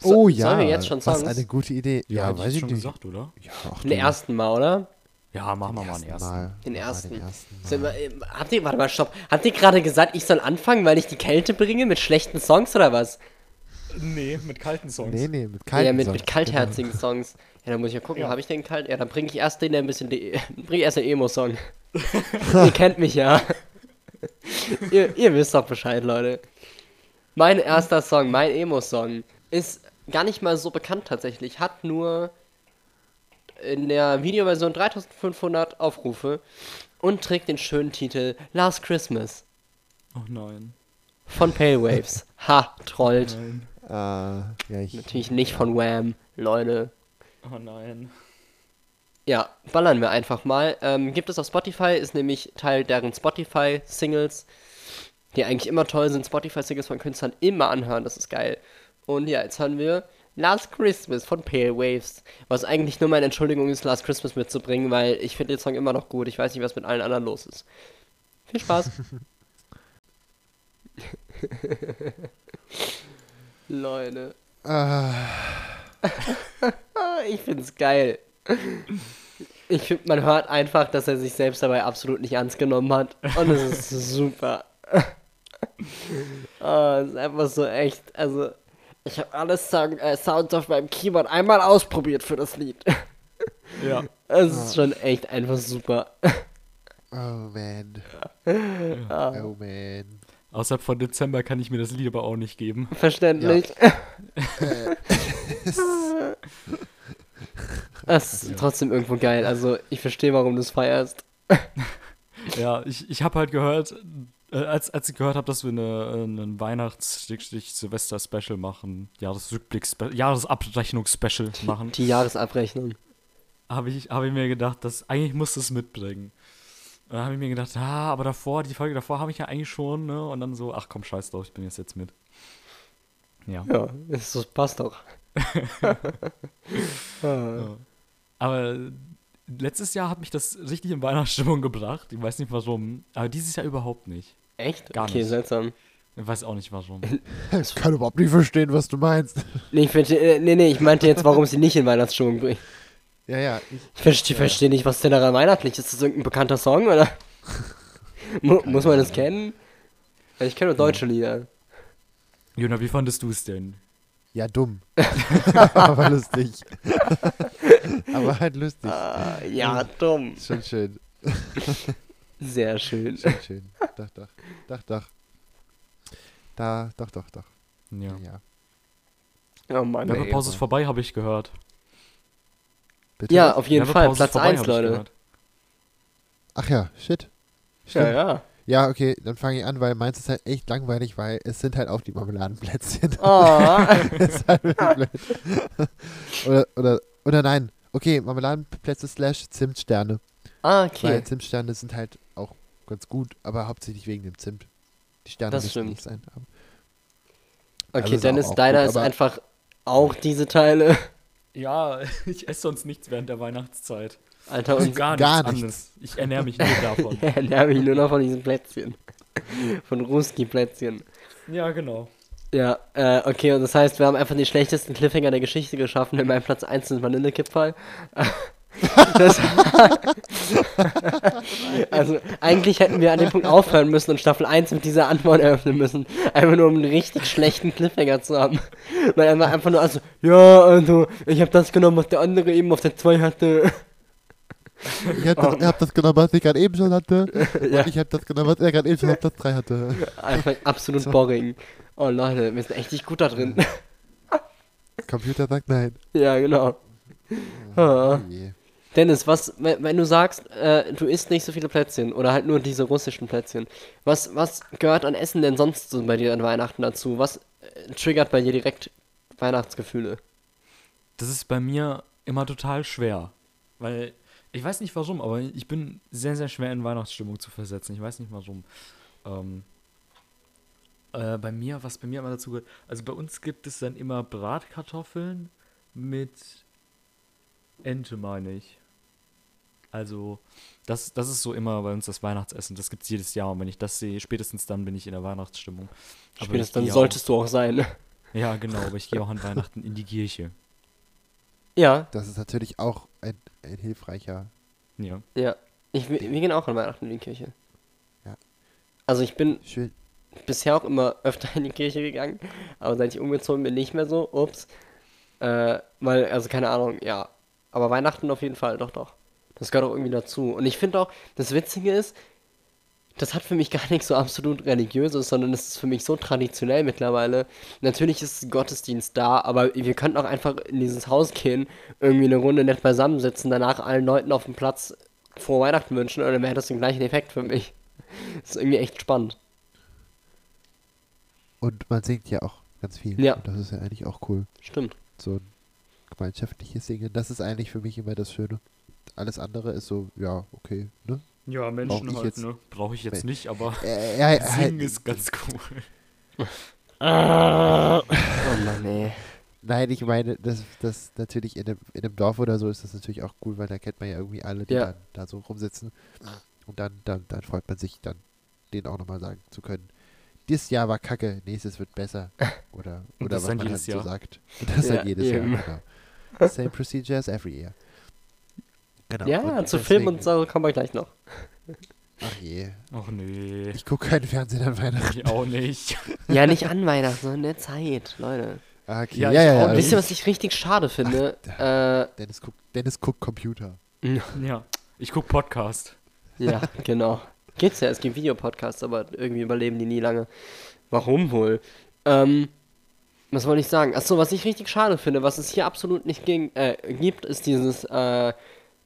Speaker 1: So-
Speaker 2: oh ja,
Speaker 1: sollen wir jetzt schon
Speaker 2: was
Speaker 1: Songs?
Speaker 2: eine gute Idee. Ja,
Speaker 3: hätte
Speaker 2: weiß ich
Speaker 3: schon
Speaker 2: nicht.
Speaker 3: gesagt, oder?
Speaker 2: Ja, ach
Speaker 1: Den ersten Mal, oder?
Speaker 3: Ja, machen wir
Speaker 2: den
Speaker 3: mal einen ersten.
Speaker 2: Mal.
Speaker 1: Den ersten.
Speaker 2: Den ersten
Speaker 1: Sind
Speaker 2: mal.
Speaker 1: wir, äh, habt ihr, warte mal, stopp. Habt ihr gerade gesagt, ich soll anfangen, weil ich die Kälte bringe mit schlechten Songs oder was?
Speaker 3: Nee, mit kalten Songs.
Speaker 2: Nee, nee, mit kalten
Speaker 1: ja, mit,
Speaker 2: Songs,
Speaker 1: mit kaltherzigen (laughs) Songs. Ja, dann muss ich ja gucken,
Speaker 3: Ja.
Speaker 1: habe ich den kalt? Ja, dann bringe ich erst den, der ein bisschen, (laughs) bring ich erst den Emo-Song. (laughs) ihr kennt mich ja. ihr, ihr wisst doch Bescheid, Leute. Mein erster Song, mein Emo-Song, ist gar nicht mal so bekannt tatsächlich. Hat nur in der Videoversion 3500 Aufrufe. und trägt den schönen Titel Last Christmas
Speaker 3: Oh nein.
Speaker 1: von Pale Waves. (laughs) Ha, trollt.
Speaker 3: Nein.
Speaker 2: Ah, ja, ich,
Speaker 1: Natürlich nicht von Wham, Leute.
Speaker 3: Oh nein.
Speaker 1: Ja, ballern wir einfach mal. Ähm, gibt es auf Spotify, ist nämlich Teil deren Spotify-Singles, die eigentlich immer toll sind. Spotify-Singles von Künstlern immer anhören, das ist geil. Und ja, jetzt hören wir Last Christmas von Pale Waves, was eigentlich nur meine Entschuldigung ist, Last Christmas mitzubringen, weil ich finde den Song immer noch gut. Ich weiß nicht, was mit allen anderen los ist. Viel Spaß. (laughs) Leute.
Speaker 2: ah, (laughs)
Speaker 1: Ich find's geil. Ich finde, man hört einfach, dass er sich selbst dabei absolut nicht ernst genommen hat. Und es ist super. (laughs) Es ist einfach so echt. Also, ich habe alle Song, äh, Sounds auf meinem Keyboard einmal ausprobiert für das Lied.
Speaker 3: Ja. (laughs)
Speaker 1: Es ist schon echt einfach super.
Speaker 2: oh man.
Speaker 1: Ah,
Speaker 2: Oh man.
Speaker 3: Außerhalb von Dezember kann ich mir das Lied aber auch nicht geben.
Speaker 1: verständlich. (laughs) Es ist trotzdem irgendwo geil. Also, ich verstehe, warum du es feierst.
Speaker 3: Ja, ich, ich habe halt gehört, äh, als, als ich gehört habe, dass wir eine, äh, einen Weihnachts-Silvester-Special machen, Jahresrückblick, Jahresabrechnungs-Special machen,
Speaker 1: Die Jahresabrechnung.
Speaker 3: habe ich, hab ich mir gedacht, dass eigentlich muss es mitbringen. Und dann habe ich mir gedacht, ah, aber davor, die Folge davor habe ich ja eigentlich schon, ne? Und dann so, ach komm, scheiß drauf, ich bin jetzt jetzt mit. Ja.
Speaker 1: Ja, das, das passt doch. (laughs)
Speaker 3: Ja. Aber letztes Jahr hat mich das richtig in Weihnachtsstimmung gebracht. Ich weiß nicht warum. Aber dieses Jahr überhaupt nicht.
Speaker 1: Echt?
Speaker 3: Gar
Speaker 1: okay,
Speaker 3: nicht.
Speaker 1: seltsam.
Speaker 3: Ich weiß auch nicht warum. (laughs)
Speaker 2: Ich kann überhaupt nicht verstehen, was du meinst. (laughs)
Speaker 1: Nee, ich verste- äh, nee, nee, ich meinte jetzt, warum sie nicht in Weihnachtsstimmung bringt.
Speaker 2: Ja, ja. Ich,
Speaker 1: Ich verstehe versteh nicht, was denn daran weihnachtlich ist. Ist das irgendein bekannter Song, oder? (laughs) Mu muss man das kennen? Ich kenne nur deutsche Lieder.
Speaker 3: Jona, wie fandest du es denn?
Speaker 2: ja, dumm. Aber lustig. Aber halt lustig.
Speaker 1: Ah, ja, dumm.
Speaker 2: Schon schön.
Speaker 1: Sehr schön.
Speaker 2: Schon schön. Doch, doch. Doch, doch. Da, doch, doch, doch.
Speaker 3: Ja.
Speaker 2: Ja.
Speaker 1: Oh Mann,
Speaker 3: Werbepause ist vorbei, habe ich gehört.
Speaker 2: Bitte?
Speaker 1: Ja, auf jeden Fall. Platz
Speaker 3: vorbei,
Speaker 1: 1,
Speaker 3: hab ich
Speaker 1: Leute.
Speaker 2: Ach ja, shit.
Speaker 1: Ja,
Speaker 2: Stimmt.
Speaker 1: ja.
Speaker 2: Ja, okay, dann fange ich an, weil meins ist halt echt langweilig, weil es sind halt auch die Marmeladenplätzchen.
Speaker 1: Oh,
Speaker 2: Das ist halt blöd. (laughs) oder, oder, oder nein. Okay, Marmeladenplätze slash Zimtsterne.
Speaker 1: ah,
Speaker 2: Weil
Speaker 1: okay.
Speaker 2: Zimtsterne sind halt ganz gut, aber hauptsächlich wegen dem Zimt. Die Sterne
Speaker 1: Das
Speaker 2: müssen
Speaker 1: stimmt.
Speaker 2: nicht sein. Aber
Speaker 1: Okay,
Speaker 2: ist
Speaker 1: Dennis,
Speaker 2: auch-
Speaker 1: deiner
Speaker 2: gut,
Speaker 1: ist einfach auch diese Teile.
Speaker 3: Ja, (laughs) ich esse sonst nichts während der Weihnachtszeit.
Speaker 1: Alter, und
Speaker 3: Gar,
Speaker 2: gar
Speaker 3: nichts anderes. Ich ernähre mich nur (laughs) davon.
Speaker 1: er ernähre mich nur noch von diesen Plätzchen. Von Ruski-Plätzchen.
Speaker 3: ja, genau.
Speaker 1: Ja, äh, okay, und das heißt, wir haben einfach den schlechtesten Cliffhanger der Geschichte geschaffen. In meinem Platz 1 ist Vanillekipferl. Das, also, eigentlich hätten wir an dem Punkt aufhören müssen und Staffel 1 mit dieser Antwort eröffnen müssen. Einfach nur, um einen richtig schlechten Cliffhanger zu haben. Weil er war einfach nur, also, ja, also, ich habe das genommen, was der andere eben auf der 2 hatte.
Speaker 2: ich hab das, hab das genommen, was ich gerade eben schon hatte. (laughs)
Speaker 1: ja,
Speaker 2: Und ich hab das genommen, was er gerade eben schon auf Platz 3 hatte.
Speaker 1: einfach absolut boring. Oh Leute, wir sind echt nicht gut da drin.
Speaker 2: Computer sagt nein.
Speaker 1: ja, genau. Ah.
Speaker 2: Oh je.
Speaker 1: Dennis, was, wenn du sagst, äh, du isst nicht so viele Plätzchen oder halt nur diese russischen Plätzchen, was, was gehört an Essen denn sonst so bei dir an Weihnachten dazu? Was äh, triggert bei dir direkt Weihnachtsgefühle?
Speaker 3: Das ist bei mir immer total schwer. Weil, ich weiß nicht warum, aber ich bin sehr, sehr schwer in Weihnachtsstimmung zu versetzen. Ich weiß nicht warum. Ähm, äh, bei mir, was bei mir immer dazu gehört, also bei uns gibt es dann immer Bratkartoffeln mit Ente, meine ich. Also, das, das ist so immer bei uns das Weihnachtsessen. Das gibt es jedes Jahr. Und wenn ich das sehe, spätestens dann bin ich in der Weihnachtsstimmung. Aber
Speaker 1: Spätestens dann solltest du auch sein.
Speaker 3: Auch, (laughs) ja, genau, aber ich gehe auch an Weihnachten in die Kirche.
Speaker 1: Ja,
Speaker 2: Das ist natürlich auch ein, ein hilfreicher.
Speaker 3: Ja.
Speaker 1: ja. Ich, wir wir gehen auch an Weihnachten in die Kirche.
Speaker 2: Ja.
Speaker 1: Also ich bin
Speaker 2: Schön.
Speaker 1: bisher auch immer öfter in die Kirche gegangen, aber seit ich umgezogen bin, nicht mehr so. Ups. Äh, weil, also keine Ahnung, ja. Aber Weihnachten auf jeden Fall, doch, doch. Das gehört auch irgendwie dazu. Und ich finde auch, das Witzige ist, das hat für mich (laughs) gar nichts so absolut Religiöses, sondern es ist für mich so traditionell mittlerweile. Natürlich ist Gottesdienst da, aber wir könnten auch einfach in dieses Haus gehen, irgendwie eine Runde nett beisammensitzen, danach allen Leuten auf dem Platz frohe Weihnachten wünschen und dann wäre das den gleichen Effekt für mich. (laughs) Das ist irgendwie echt spannend.
Speaker 2: Und man singt ja auch ganz viel.
Speaker 1: Ja.
Speaker 2: Und das ist ja eigentlich auch cool.
Speaker 1: Stimmt.
Speaker 2: So ein gemeinschaftliches Singen. Das ist eigentlich für mich immer das Schöne. Alles andere ist so, ja, okay, ne?
Speaker 3: Ja,
Speaker 2: Menschen ich halt, jetzt-
Speaker 3: ne? Brauche ich jetzt nicht, aber
Speaker 2: Äh, ja, (laughs)
Speaker 3: singen
Speaker 2: halt,
Speaker 3: ist ganz cool. (laughs)
Speaker 1: Oh Mann, ey.
Speaker 2: nein, ich meine, das, das natürlich in einem, in einem Dorf oder so ist das natürlich auch cool, weil da kennt man ja irgendwie alle, die
Speaker 1: Ja.
Speaker 2: dann da so rumsitzen. Und dann, dann, dann freut man sich dann, denen auch nochmal sagen zu können, dieses Jahr war kacke, nächstes wird besser. Oder, oder
Speaker 3: das
Speaker 2: was man halt so sagt. Und (laughs) das
Speaker 1: Ja,
Speaker 2: dann jedes
Speaker 1: eben.
Speaker 2: Jahr, genau. Same procedure as every year. Genau.
Speaker 1: Ja,
Speaker 2: und
Speaker 1: zu Film und so kommen wir gleich noch.
Speaker 2: Ach je.
Speaker 3: Ach nee,
Speaker 2: Ich gucke keinen Fernsehen an Weihnachten.
Speaker 3: ich auch nicht.
Speaker 1: Ja, nicht an Weihnachten, sondern in der Zeit, Leute.
Speaker 2: Okay,
Speaker 3: Ja,
Speaker 2: ja, ja, ja.
Speaker 1: Wisst ihr, was ich richtig schade finde? Äh,
Speaker 2: Dennis guckt, Dennis guckt Computer.
Speaker 3: Ja, ich guck Podcast.
Speaker 1: ja, genau. Geht's ja, es gibt Videopodcasts, aber irgendwie überleben die nie lange. Warum wohl? Ähm, was wollte ich sagen? Achso, was ich richtig schade finde, was es hier absolut nicht ging, äh, gibt, ist dieses, äh,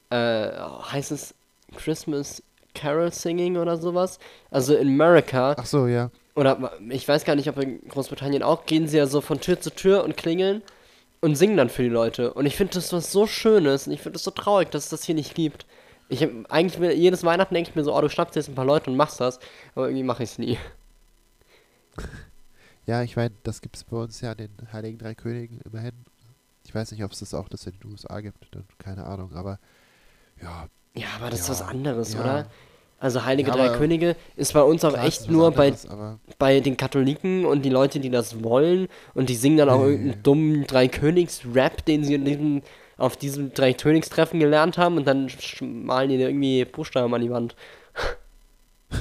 Speaker 1: äh, heißt es Christmas Carol Singing oder sowas? Also in America,
Speaker 2: Ach so, ja.
Speaker 1: oder ich weiß gar nicht, ob in Großbritannien auch, gehen sie ja so von Tür zu Tür und klingeln und singen dann für die Leute. Und ich finde das was so Schönes und ich finde es so traurig, dass es das hier nicht gibt. Ich hab, eigentlich jedes Weihnachten denke ich mir so, oh, du schnappst jetzt ein paar Leute und machst das, aber irgendwie mache ich es nie. (laughs)
Speaker 2: Ja, ich meine, das gibt es bei uns ja den Heiligen Drei Königen immerhin. Ich weiß nicht, ob es das auch das in den USA gibt, dann keine Ahnung, aber ja,
Speaker 1: Ja, aber das ist
Speaker 2: Ja,
Speaker 1: was anderes,
Speaker 2: ja.
Speaker 1: oder? Also Heilige
Speaker 2: Ja,
Speaker 1: Drei Könige ist bei uns auch
Speaker 2: klar ist
Speaker 1: echt nur bei,
Speaker 2: anderes,
Speaker 1: bei den Katholiken und die Leute, die das wollen und die singen dann auch
Speaker 2: Nee.
Speaker 1: irgendeinen dummen Drei-Königs-Rap, den sie in diesem, auf diesem Drei-Königstreffen gelernt haben und dann malen die irgendwie Buchstaben an die Wand. (laughs)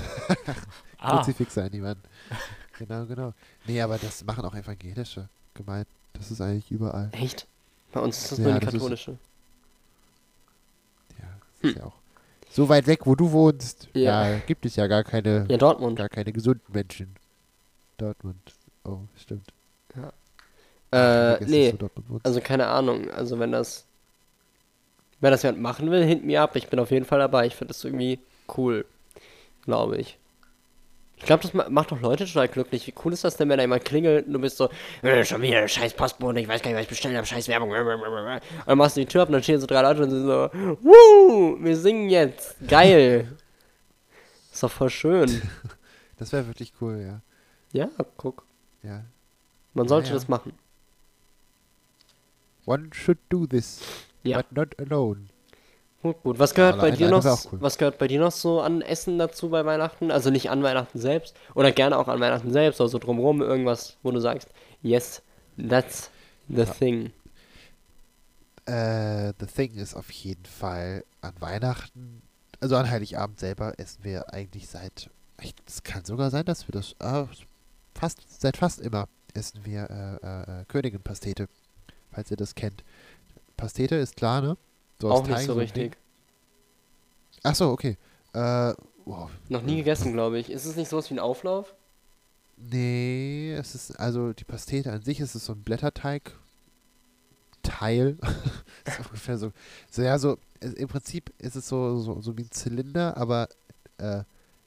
Speaker 3: Ah,
Speaker 2: Kruzifixe an die Wand. Genau, genau. Nee, aber das machen auch evangelische gemeint. Das ist eigentlich überall.
Speaker 1: Echt? Bei uns ist das
Speaker 2: Ja,
Speaker 1: nur die
Speaker 2: das ist-
Speaker 1: katholische.
Speaker 2: Ja, ist ja auch. So weit weg, wo du wohnst,
Speaker 1: Hm. Ja.
Speaker 2: ja. gibt es ja gar keine,
Speaker 1: Ja, Dortmund.
Speaker 2: gar keine gesunden Menschen. Dortmund. Oh, stimmt.
Speaker 1: Äh,
Speaker 2: Vergessen, dass
Speaker 1: nee, also keine Ahnung. Also wenn das, wenn das jemand machen will, hint mir ab. Ich bin auf jeden Fall dabei. Ich finde das irgendwie cool, glaube ich. Ich glaube, das ma- macht doch Leute total glücklich. Wie cool ist das denn, wenn da jemand klingelt und du bist so, äh, schon wieder scheiß Postbote, ich weiß gar nicht, was ich bestellt habe, scheiß Werbung. Und dann machst du die Tür auf und dann stehen so drei Leute und sind so, wuh, wir singen jetzt. Geil. (laughs) Ist doch voll schön.
Speaker 2: Das wäre wirklich cool, ja.
Speaker 1: Ja, guck.
Speaker 2: Ja.
Speaker 1: Man sollte
Speaker 2: ja.
Speaker 1: das machen.
Speaker 2: One should do this,
Speaker 1: Ja.
Speaker 2: but not alone.
Speaker 1: Gut, gut. Was gehört
Speaker 2: Ja,
Speaker 1: bei dir noch?
Speaker 2: cool.
Speaker 1: Was gehört bei dir noch so an Essen dazu bei Weihnachten? Also nicht an Weihnachten selbst oder gerne auch an Weihnachten selbst, also drumherum irgendwas, wo du sagst, yes, that's the thing.
Speaker 2: Äh, the thing ist auf jeden Fall an Weihnachten, also an Heiligabend selber essen wir eigentlich seit, es kann sogar sein, dass wir das, ah, fast, seit fast immer essen wir äh, äh, äh, Königin-Pastete, falls ihr das kennt. Pastete ist klar, ne? So aus
Speaker 1: auch nicht so richtig.
Speaker 2: Ach so, okay. Äh, wow.
Speaker 1: Noch nie gegessen, glaube ich. Ist es nicht sowas wie ein Auflauf?
Speaker 2: Nee, es ist, also die Pastete an sich ist es so ein Blätterteig. Teil. (laughs) ist (laughs) ungefähr so. So, ja, so, es, im Prinzip ist es so, so, so wie ein Zylinder, aber äh,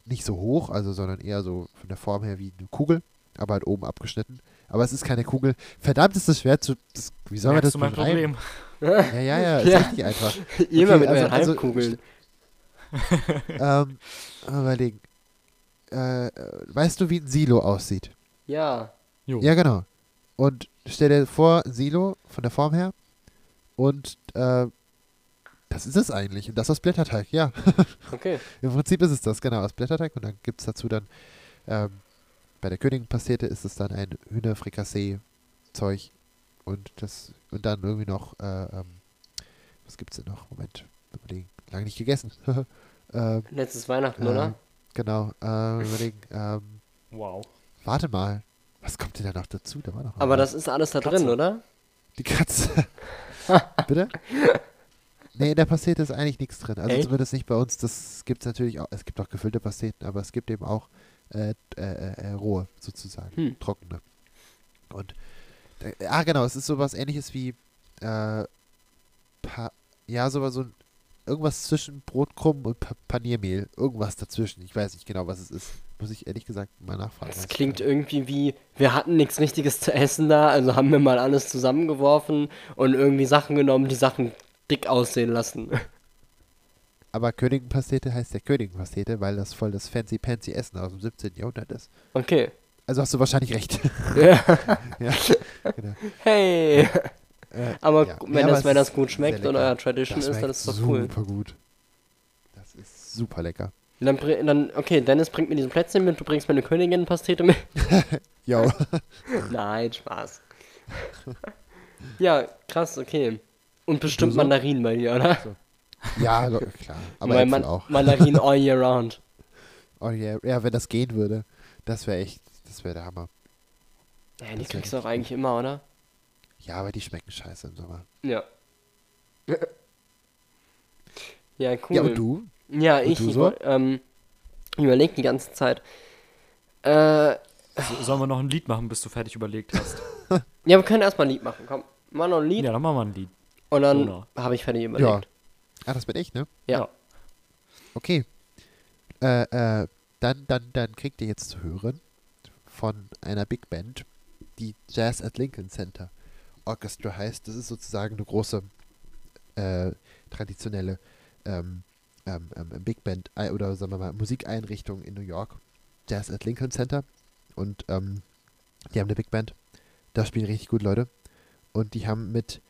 Speaker 2: nicht so hoch, also, sondern eher so von der Form her wie eine Kugel, aber halt oben abgeschnitten. Aber es ist keine Kugel. Verdammt ist das schwer zu. Das, wie soll man das
Speaker 3: du mein? Problem?
Speaker 2: Ja, ja, ja, (laughs) ist
Speaker 1: Ja.
Speaker 2: richtig einfach. (laughs)
Speaker 1: Immer
Speaker 2: Okay,
Speaker 1: mit
Speaker 2: also-
Speaker 1: euren
Speaker 2: also-
Speaker 1: Halbkugeln. (laughs)
Speaker 2: ähm, mal überlegen. Äh, äh, weißt du, wie ein Silo aussieht?
Speaker 1: Ja.
Speaker 3: Jo.
Speaker 2: Ja, genau. Und stell dir vor, Silo von der Form her. Und äh, das ist es eigentlich. Und das aus Blätterteig, ja.
Speaker 1: Okay.
Speaker 2: Im Prinzip ist es das, genau, aus Blätterteig. Und dann gibt es dazu dann, ähm, bei der Königin-Pastete ist es dann ein Hühnerfrikassee-Zeug. Und das, und dann irgendwie noch, äh, ähm, was gibt's denn noch? Moment, überlegen. Lange nicht gegessen. (laughs) ähm,
Speaker 1: Letztes Weihnachten,
Speaker 2: äh,
Speaker 1: oder?
Speaker 2: Genau, äh, überlegen. Ähm,
Speaker 3: Wow.
Speaker 2: warte mal. Was kommt denn da noch dazu? Da war noch
Speaker 1: Aber das ist alles da
Speaker 2: Katze.
Speaker 1: drin, oder?
Speaker 2: Die Katze. (laughs) Bitte? Nee, in der Pastete ist eigentlich nichts drin. Also
Speaker 1: Echt?
Speaker 2: zumindest nicht bei uns. Das gibt es natürlich auch. Es gibt auch gefüllte Pasteten, aber es gibt eben auch äh, äh, äh, rohe, sozusagen.
Speaker 1: Hm.
Speaker 2: Trockene. Und, äh, ah genau, es ist sowas ähnliches wie, äh, pa ja, sowas so ein irgendwas zwischen Brotkrumm und Pa- Paniermehl. Irgendwas dazwischen. Ich weiß nicht genau, was es ist. Muss ich ehrlich gesagt mal nachfragen.
Speaker 1: Das klingt
Speaker 2: ich
Speaker 1: irgendwie wie, wir hatten nichts Richtiges zu essen da, also haben wir mal alles zusammengeworfen und irgendwie Sachen genommen, die Sachen dick aussehen lassen.
Speaker 2: Aber Königenpastete heißt ja Königenpastete, weil das voll das fancy-pancy Essen aus dem 17. Jahrhundert ist.
Speaker 1: Okay.
Speaker 2: Also hast du wahrscheinlich recht. (laughs)
Speaker 1: Ja.
Speaker 2: ja, genau.
Speaker 1: Hey.
Speaker 2: Äh, (laughs)
Speaker 1: Aber
Speaker 2: ja.
Speaker 1: wenn,
Speaker 2: aber
Speaker 1: das,
Speaker 2: es
Speaker 1: wenn das gut schmeckt und euer Tradition
Speaker 2: Das
Speaker 1: ist, dann ist das doch cool.
Speaker 2: Super gut. Das ist super lecker.
Speaker 1: Dann, dann, okay, Dennis bringt mir diese Plätzchen mit, du bringst mir eine Königin-Pastete mit. (laughs)
Speaker 2: Jo.
Speaker 1: Nein, Spaß. ja, krass, okay. Und bestimmt
Speaker 2: so?
Speaker 1: Mandarinen bei dir, oder?
Speaker 2: Ja, klar. Aber
Speaker 1: Weil
Speaker 2: Äpfel
Speaker 1: man,
Speaker 2: auch.
Speaker 1: Mandarinen all (laughs) year round.
Speaker 2: Oh yeah. Ja, wenn das gehen würde, das wäre echt, das wäre der Hammer.
Speaker 1: Ja, die kriegst du auch eigentlich immer, oder?
Speaker 2: Ja, aber die schmecken scheiße im Sommer.
Speaker 1: Ja. ja, cool.
Speaker 2: Ja, und du?
Speaker 1: Ja,
Speaker 2: Und
Speaker 1: ich,
Speaker 2: du so?
Speaker 1: ähm, überleg die ganze Zeit. Äh,
Speaker 3: So, sollen wir noch ein Lied machen, bis du fertig überlegt hast? (laughs)
Speaker 1: ja, wir können erstmal ein Lied machen. Komm, mach noch ein Lied
Speaker 3: ja, dann machen wir ein Lied.
Speaker 1: und dann habe ich fertig überlegt.
Speaker 2: Ah, das bin ich, ne?
Speaker 1: Ja.
Speaker 2: Okay. Äh, äh, dann, dann, dann kriegt ihr jetzt zu hören von einer Big Band, die Jazz at Lincoln Center Orchestra heißt. Das ist sozusagen eine große, äh, traditionelle ähm, ähm, ähm, Big Band oder sagen wir mal Musikeinrichtung in New York. Jazz at Lincoln Center. Und ähm, die haben eine Big Band. Da spielen richtig gut Leute. Und die haben mit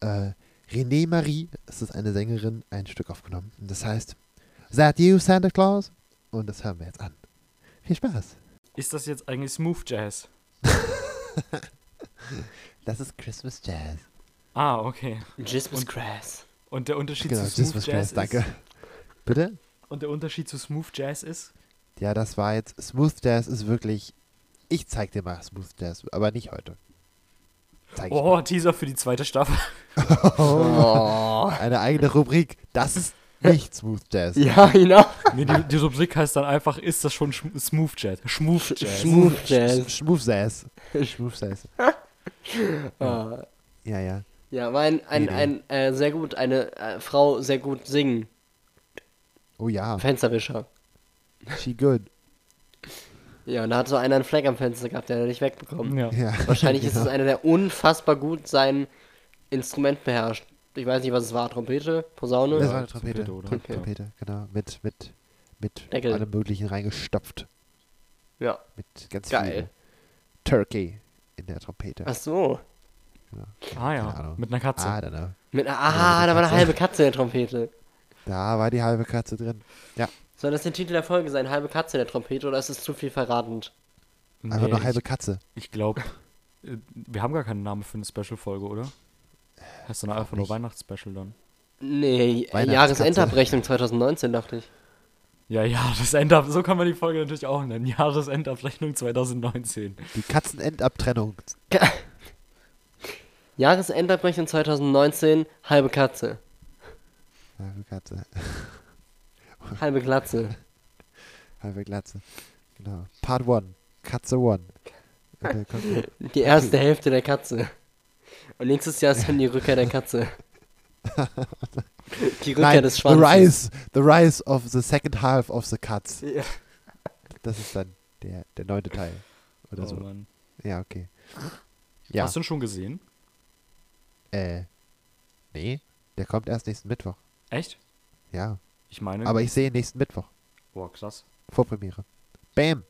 Speaker 2: äh, René Marie, das ist eine Sängerin, ein Stück aufgenommen. Und das heißt That You Santa Claus? Und das hören wir jetzt an. Viel Spaß.
Speaker 3: Ist das jetzt eigentlich Smooth Jazz? (laughs)
Speaker 2: Das ist Christmas Jazz.
Speaker 3: Ah, okay.
Speaker 1: Christmas
Speaker 3: Und-
Speaker 1: Grass.
Speaker 3: Und der Unterschied
Speaker 2: Genau,
Speaker 3: zu Smooth
Speaker 2: Christmas
Speaker 3: Jazz,
Speaker 2: Jazz, danke. (laughs) Bitte?
Speaker 3: Und der Unterschied zu Smooth Jazz ist?
Speaker 2: Ja, das war jetzt. Smooth Jazz ist wirklich. Ich zeig dir mal Smooth Jazz, aber nicht heute.
Speaker 3: Oh, Teaser für die zweite Staffel.
Speaker 1: Oh. (laughs)
Speaker 2: Eine eigene Rubrik. Das ist nicht Smooth Jazz.
Speaker 1: ja, genau.
Speaker 3: Nee, die, die Rubrik heißt dann einfach, ist das schon Schm- Smooth Jazz? Smooth Jazz.
Speaker 1: Smooth
Speaker 2: Sch-
Speaker 1: Jazz.
Speaker 2: Smooth Jazz. (laughs) Smooth Jazz.
Speaker 1: Ah.
Speaker 2: Ja, ja.
Speaker 1: Ja, war ein, ein,
Speaker 2: Nee, nee.
Speaker 1: ein äh, sehr gut, eine äh, Frau sehr gut singen.
Speaker 2: Oh ja.
Speaker 1: Fensterwischer.
Speaker 2: She good.
Speaker 1: Ja, und da hat so einer einen Fleck am Fenster gehabt, der hat er nicht wegbekommen.
Speaker 3: Ja.
Speaker 2: Ja.
Speaker 1: Wahrscheinlich (laughs) ist es
Speaker 2: Genau.
Speaker 1: einer, der unfassbar gut sein Instrument beherrscht. Ich weiß nicht, was es war. Trompete? Posaune?
Speaker 2: Das
Speaker 3: Ja,
Speaker 2: war eine Trompete.
Speaker 3: Trompete, oder?
Speaker 1: Okay.
Speaker 2: Trompete, genau. Mit, mit, mit
Speaker 1: Deckel.
Speaker 2: allem Möglichen reingestopft.
Speaker 1: Ja.
Speaker 2: Mit ganz
Speaker 1: Geil.
Speaker 2: viel Turkey in der Trompete.
Speaker 1: Ach so.
Speaker 3: Ah
Speaker 2: Keine
Speaker 3: ja, mit einer Katze.
Speaker 2: Don't know.
Speaker 1: Mit, einer-
Speaker 2: Ja,
Speaker 1: ah,
Speaker 2: mit
Speaker 1: da war eine halbe Katze in der Trompete.
Speaker 2: Da war die halbe Katze drin. Ja,
Speaker 1: Soll das der Titel der Folge sein? Halbe Katze in der Trompete oder ist es zu viel verratend?
Speaker 2: einfach nur
Speaker 3: Nee,
Speaker 2: halbe Katze.
Speaker 3: Ich, ich glaube, wir haben gar keinen Namen für eine Special-Folge, oder? Heißt dann einfach nur. Weihnachtsspecial dann.
Speaker 1: Nee, äh. Jahresendabrechnung 2019, dachte ich.
Speaker 3: Ja, ja, das Endab, so kann man die Folge natürlich auch nennen. Jahresendabrechnung 2019.
Speaker 2: Die Katzenendabtrennung. (laughs)
Speaker 1: Jahresendabrechnung 2019, halbe Katze.
Speaker 2: Halbe Katze. (laughs)
Speaker 1: Halbe Glatze.
Speaker 2: Halbe Glatze. Genau. Part 1. Katze 1. Und dann kommt die-
Speaker 1: erste Hälfte der Katze. Und nächstes Jahr ist dann die Rückkehr der Katze. (laughs) Die Rückkehr
Speaker 2: Nein,
Speaker 1: des
Speaker 2: the
Speaker 1: Schwanzes.
Speaker 2: rise, the rise of the second half of the Katz.
Speaker 1: Ja.
Speaker 2: Das ist dann der, der neunte Teil. Oder
Speaker 3: Oh,
Speaker 2: so.
Speaker 3: Mann.
Speaker 2: Ja, okay. Ja.
Speaker 3: Hast du ihn schon gesehen?
Speaker 2: Äh. Nee, der kommt erst nächsten Mittwoch.
Speaker 3: Echt?
Speaker 2: Ja.
Speaker 3: Ich meine.
Speaker 2: Aber ich sehe ihn nächsten Mittwoch.
Speaker 3: Boah, krass.
Speaker 2: Vorpremiere. Bam.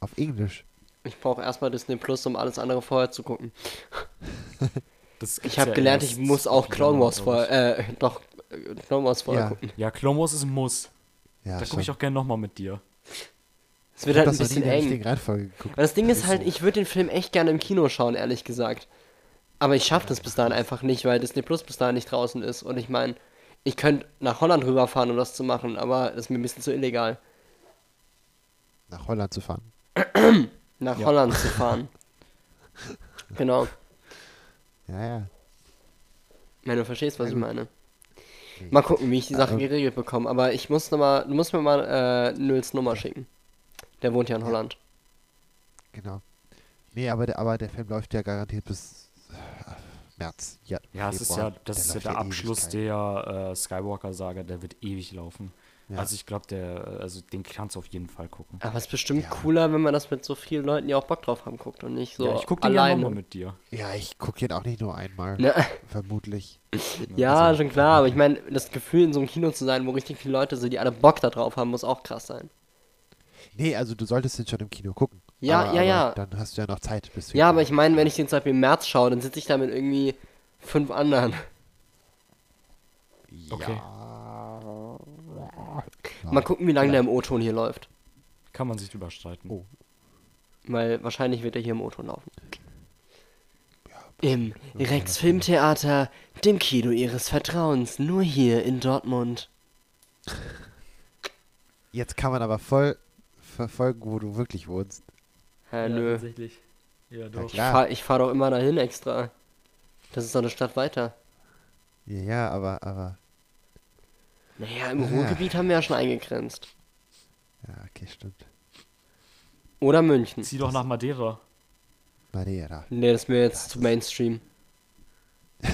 Speaker 2: Auf Englisch.
Speaker 1: Ich brauche erstmal Disney Plus, um alles andere vorher zu gucken. (laughs)
Speaker 3: Das
Speaker 1: Ich habe
Speaker 3: ja
Speaker 1: gelernt, ich muss auch Clone Wars vorher, äh, doch, äh, Clone Wars vorher
Speaker 2: Ja.
Speaker 1: gucken.
Speaker 3: Ja, Clone Wars ist ein Muss.
Speaker 2: Ja,
Speaker 3: da gucke ich auch gerne nochmal mit dir.
Speaker 1: Es wird halt ein
Speaker 2: das
Speaker 1: bisschen eng.
Speaker 2: richtigen Reihenfolge geguckt.
Speaker 1: Aber das Ding ist
Speaker 3: ist
Speaker 1: halt,
Speaker 3: so.
Speaker 1: ich würde den Film echt gerne im Kino schauen, ehrlich gesagt. Aber ich schaffe das bis dahin einfach nicht, weil Disney Plus bis dahin nicht draußen ist. Und ich meine, ich könnte nach Holland rüberfahren, um das zu machen, aber das ist mir ein bisschen zu illegal.
Speaker 2: Nach Holland zu fahren. (clears throat)
Speaker 1: Nach
Speaker 3: Ja.
Speaker 1: Holland zu (laughs) fahren. Genau.
Speaker 2: Ja, ja.
Speaker 1: Wenn du verstehst, was ich meine. Mal gucken, wie ich die Sache geregelt bekomme. Aber ich muss noch mal, du musst mir mal äh, Nils Nummer schicken. Der wohnt ja in. Holland.
Speaker 2: Genau. Nee, aber der, aber der Film läuft ja garantiert bis März. Ja,
Speaker 3: Ja, es ist ja, das ist ja der Abschluss
Speaker 2: Ewigkeit.
Speaker 3: der äh, Skywalker-Saga, der wird ewig laufen.
Speaker 2: Ja.
Speaker 3: Also ich glaube, der, also den kannst du auf jeden Fall gucken.
Speaker 1: Aber es ist bestimmt
Speaker 2: Ja.
Speaker 1: cooler, wenn man das mit so vielen Leuten, die auch Bock drauf haben, guckt und nicht so
Speaker 3: ja, ich gucke den ja
Speaker 1: alleine.
Speaker 3: nochmal mit dir.
Speaker 2: Ja, ich gucke ihn auch nicht nur einmal.
Speaker 1: Ne?
Speaker 2: Vermutlich. (laughs)
Speaker 1: Ja,
Speaker 2: Also,
Speaker 1: schon klar, aber ich meine, das Gefühl in so einem Kino zu sein, wo richtig viele Leute sind, die alle Bock da drauf haben, muss auch krass sein.
Speaker 2: Nee, also du solltest den schon im Kino gucken.
Speaker 1: Ja,
Speaker 2: aber,
Speaker 1: ja,
Speaker 2: aber
Speaker 1: ja.
Speaker 2: Dann hast du ja noch Zeit bis
Speaker 1: Ja, aber ich meine, wenn ich den zum Beispiel im März schaue, dann sitze ich da mit irgendwie fünf anderen.
Speaker 3: Okay.
Speaker 2: Ja.
Speaker 1: Mal gucken, wie lange der im O-Ton hier läuft.
Speaker 3: Kann man sich drüber streiten.
Speaker 2: Oh.
Speaker 1: Weil wahrscheinlich wird er hier im O-Ton laufen. Im Rex Filmtheater, dem Kino ihres Vertrauens, nur hier in Dortmund. (laughs)
Speaker 2: Jetzt kann man aber voll verfolgen, wo du wirklich wohnst.
Speaker 1: Hä, nö.
Speaker 3: tatsächlich. Ja,
Speaker 2: Ja,
Speaker 3: doch.
Speaker 1: Ich
Speaker 2: klar.
Speaker 1: fahr, doch immer dahin extra. Das ist doch eine Stadt weiter.
Speaker 2: Ja, ja, aber, aber.
Speaker 1: Naja, im
Speaker 2: Ja.
Speaker 1: Ruhrgebiet haben wir ja schon eingegrenzt.
Speaker 2: Ja, okay, stimmt.
Speaker 1: Oder München.
Speaker 3: Zieh doch nach Madeira.
Speaker 2: Madeira.
Speaker 1: Nee, das ist mir jetzt zu Mainstream. (laughs)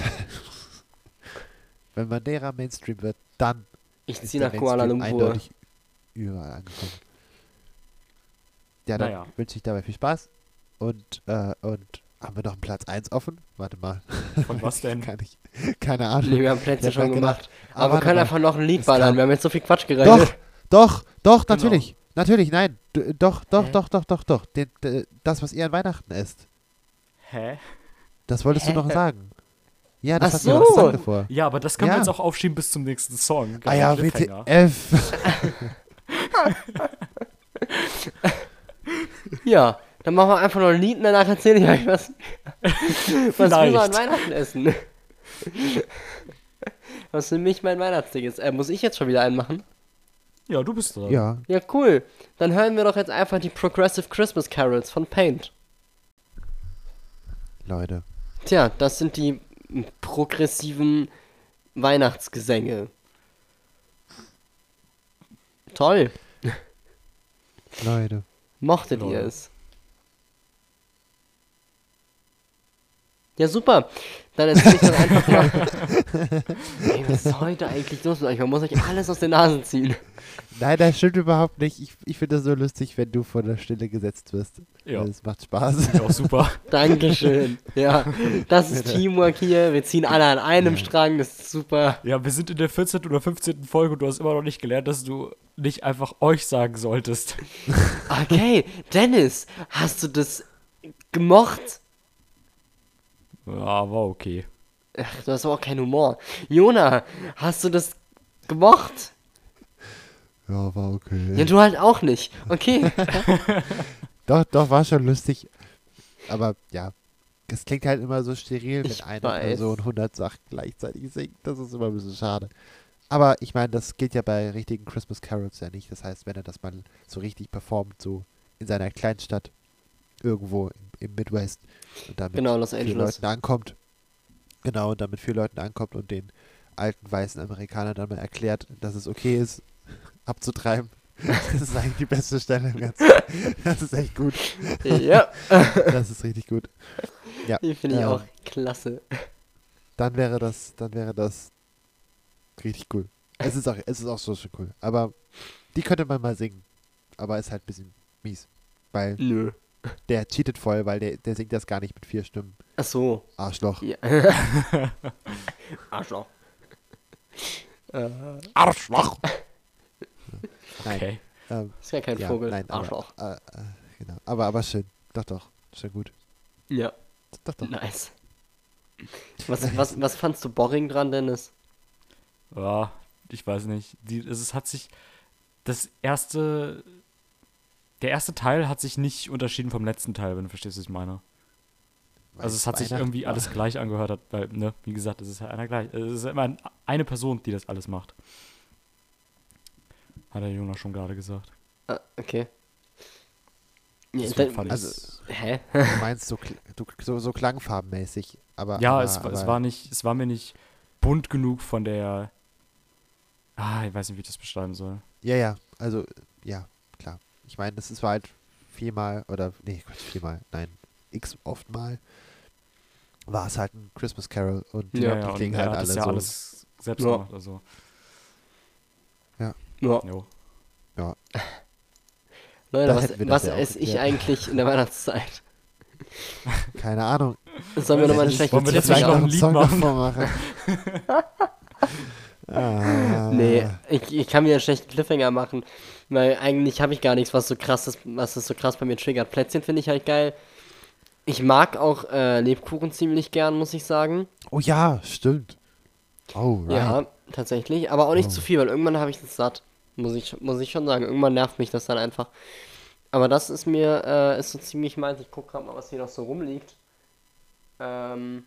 Speaker 2: Wenn Madeira Mainstream wird, dann
Speaker 1: Ich zieh nach Kuala
Speaker 2: Mainstream
Speaker 1: Lumpur.
Speaker 2: eindeutig überall angekommen. Ja, dann
Speaker 3: Naja.
Speaker 2: wünsche ich dabei viel Spaß. Und, äh, und haben wir noch einen Platz 1 offen? Warte mal.
Speaker 3: Von was (laughs) denn?
Speaker 2: Kann ich, keine Ahnung.
Speaker 1: Nee, wir haben Plätze schon gemacht.
Speaker 2: ah,
Speaker 1: Aber wir können
Speaker 2: mal.
Speaker 1: einfach noch ein Lied ballern. Wir haben jetzt so viel Quatsch
Speaker 2: Doch,
Speaker 1: geredet.
Speaker 2: doch, doch,
Speaker 3: Genau.
Speaker 2: natürlich. Natürlich, nein. Du, doch, doch,
Speaker 1: Hä?
Speaker 2: doch, doch, doch, doch. Den, d- das, was ihr an Weihnachten esst.
Speaker 3: Hä?
Speaker 2: Das wolltest du
Speaker 1: Hä?
Speaker 2: noch sagen. Ja, das
Speaker 1: Ach
Speaker 2: hast du noch davor.
Speaker 3: Ja, aber das können
Speaker 2: Ja.
Speaker 3: wir jetzt auch aufschieben bis zum nächsten Song.
Speaker 2: Ah ja. WTF. (laughs) (laughs)
Speaker 1: Ja, dann machen wir einfach noch ein Lied und danach erzähle ich euch, was, was wir an. Weihnachten essen. Was für mich mein Weihnachtsding ist. Äh, muss ich jetzt schon wieder einen machen?
Speaker 3: Ja, du bist dran.
Speaker 2: ja,
Speaker 1: Ja, cool. Dann hören wir doch jetzt einfach die Progressive Christmas Carols von Paint.
Speaker 2: Leute.
Speaker 1: Tja, das sind die progressiven Weihnachtsgesänge. Toll.
Speaker 2: Leute.
Speaker 1: Mochtet
Speaker 3: Lol.
Speaker 1: ihr es? Ja, super. Dann erzähl ich doch einfach mal. (laughs) Ey, was ist heute eigentlich los mit euch? Man muss euch alles aus den Nasen ziehen.
Speaker 2: Nein, das stimmt überhaupt nicht. Ich, ich finde das so lustig, wenn du vor der Stille gesetzt wirst.
Speaker 3: Ja.
Speaker 2: Das macht Spaß.
Speaker 3: Ja, auch super. (laughs)
Speaker 1: Dankeschön. Ja, das ist. Teamwork hier. Wir ziehen alle an einem Strang. Das ist super.
Speaker 3: Ja, wir sind in der 14. oder 15. Folge und du hast immer noch nicht gelernt, dass du nicht einfach euch sagen solltest. (laughs)
Speaker 1: Okay, Dennis, hast du das gemocht?
Speaker 3: Ja, war okay.
Speaker 1: Ach, du hast aber auch keinen Humor. Jona, hast du das gemocht?
Speaker 2: Ja, war okay.
Speaker 1: Ja, du halt auch nicht. Okay. (laughs)
Speaker 2: Doch, doch, war schon lustig. Aber ja, es klingt halt immer so steril, wenn
Speaker 1: Ich
Speaker 2: eine
Speaker 1: weiß.
Speaker 2: Person 100 Sachen gleichzeitig singt. Das ist immer ein bisschen schade. Aber ich meine, das gilt ja bei richtigen Christmas Carols ja nicht. Das heißt, wenn er das mal so richtig performt, so in seiner Kleinstadt, irgendwo im, im Midwest, und damit
Speaker 1: Genau, Los
Speaker 2: vielen
Speaker 1: Angeles.
Speaker 2: Leuten ankommt, genau, und damit vielen Leuten ankommt und den alten weißen Amerikanern dann mal erklärt, dass es okay ist, (laughs) abzutreiben. (laughs) Das ist eigentlich die beste Stelle im Ganzen. (laughs) Das ist echt gut.
Speaker 1: ja,
Speaker 2: Das ist richtig gut. Ja,
Speaker 1: die finde ich
Speaker 2: ähm,
Speaker 1: auch klasse.
Speaker 2: dann wäre das, dann wäre das richtig cool. Es ist auch, es ist auch so schon cool. Aber die könnte man mal singen. Aber ist halt ein bisschen mies. Weil
Speaker 1: Nö.
Speaker 2: Der cheatet voll, weil der, der singt das gar nicht mit vier Stimmen.
Speaker 1: Ach so.
Speaker 2: Arschloch.
Speaker 1: Ja. (laughs) Arschloch. Äh,
Speaker 2: Arschloch! (laughs) Nein.
Speaker 3: Okay.
Speaker 2: Ähm,
Speaker 1: ist ja kein
Speaker 2: ja,
Speaker 1: Vogel.
Speaker 2: nein,
Speaker 1: Arschloch.
Speaker 2: Aber, äh, äh, genau. aber, aber schön. Doch, doch. Schon gut.
Speaker 1: Ja,
Speaker 2: Doch, doch.
Speaker 1: nice. Was, was, was fandst du boring dran, Dennis?
Speaker 3: Ja, ich weiß nicht. Die, es hat sich. Das erste. Der erste Teil hat sich nicht unterschieden vom letzten Teil, wenn du verstehst, was ich meine. Also es hat sich irgendwie alles gleich angehört, hat, weil, ne, wie gesagt, es ist ja einer gleich. Es ist immer eine Person, die das alles macht. Hat der Jonas schon gerade gesagt.
Speaker 1: Ah, okay. Ja, dann,
Speaker 3: fand
Speaker 2: also-
Speaker 1: hä?
Speaker 2: Du (laughs) meinst so, kl- du, so, so klangfarbenmäßig. Aber,
Speaker 3: ja,
Speaker 2: aber,
Speaker 3: es, war- es
Speaker 2: aber-
Speaker 3: war nicht, es war mir nicht bunt genug von der. Ah, ich weiß nicht, wie ich das beschreiben soll.
Speaker 2: Ja, ja, also, ja, klar. Ich meine, das ist war halt viermal, oder, nee, Quatsch, viermal, nein, x oft mal. war es halt ein Christmas Carol und
Speaker 1: Ja,
Speaker 2: die
Speaker 3: und
Speaker 2: klingen halt alle
Speaker 3: ja
Speaker 2: so.
Speaker 3: alles selbst
Speaker 1: Ja.
Speaker 3: gemacht. Also,
Speaker 1: Ja.
Speaker 3: jo. (laughs)
Speaker 1: Leute,
Speaker 2: Da
Speaker 1: was, was
Speaker 2: ja
Speaker 1: esse ich eigentlich in der Weihnachtszeit? (laughs)
Speaker 2: Keine Ahnung.
Speaker 1: Sollen wir nochmal eine schlechte
Speaker 3: Wollen wir jetzt noch ein Lied
Speaker 2: Song
Speaker 3: machen?
Speaker 2: davor machen. ah, (laughs)
Speaker 1: Nee, ich, ich kann mir einen schlechten Cliffhanger machen, weil eigentlich habe ich gar nichts, was so krass ist, was das so krass bei mir triggert. Plätzchen finde ich halt geil. Ich mag auch äh, Lebkuchen ziemlich gern, muss ich sagen.
Speaker 2: Oh ja, stimmt. Oh, right.
Speaker 1: Ja, tatsächlich. Aber auch nicht
Speaker 2: Oh.
Speaker 1: zu viel, weil irgendwann habe ich das satt. Muss ich, muss ich schon sagen. Irgendwann nervt mich das dann einfach. Aber das ist mir, äh, ist so ziemlich meins. Ich gucke gerade mal, was hier noch so rumliegt. Ähm.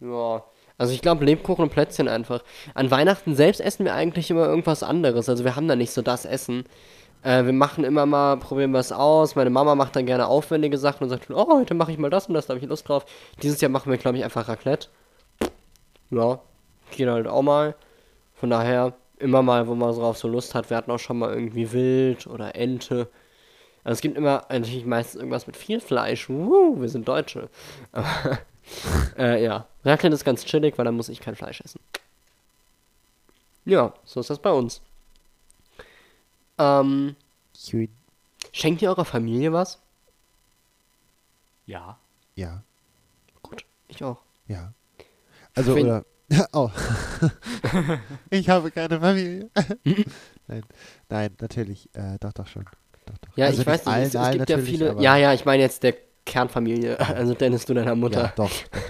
Speaker 1: Ja. Also ich glaube Lebkuchen und Plätzchen einfach. An Weihnachten selbst essen wir eigentlich immer irgendwas anderes. Also wir haben da nicht so das Essen. Äh, wir machen immer mal, probieren was aus. Meine Mama macht dann gerne aufwendige Sachen und sagt, oh, heute mache ich mal das und das, da habe ich Lust drauf. Dieses Jahr machen wir, glaube ich, einfach Raclette. Ja, geht halt auch mal. Von daher, immer mal, wo man drauf so Lust hat. Wir hatten auch schon mal irgendwie Wild oder Ente. Also es gibt immer natürlich meistens irgendwas mit viel Fleisch. Uh, wir sind Deutsche. (laughs) Äh, ja, Raclette ist ganz chillig, weil dann muss ich kein Fleisch essen. Ja, so ist das bei uns. Ähm,
Speaker 2: Cute.
Speaker 1: schenkt ihr eurer Familie was?
Speaker 3: Ja.
Speaker 2: Ja,
Speaker 1: Gut, ich auch.
Speaker 2: ja. Also,
Speaker 1: Wenn-
Speaker 2: oder. (laughs) Oh. (laughs) ich habe keine Familie. (laughs) nein, nein, natürlich. Äh, doch, doch schon. Doch, doch.
Speaker 1: Ja,
Speaker 2: Also
Speaker 1: ich weiß nicht,
Speaker 2: allen,
Speaker 1: es, es gibt ja viele. Ja, ja, ich meine jetzt der Kernfamilie. Also Dennis, du deiner Mutter.
Speaker 2: Ja, doch, doch.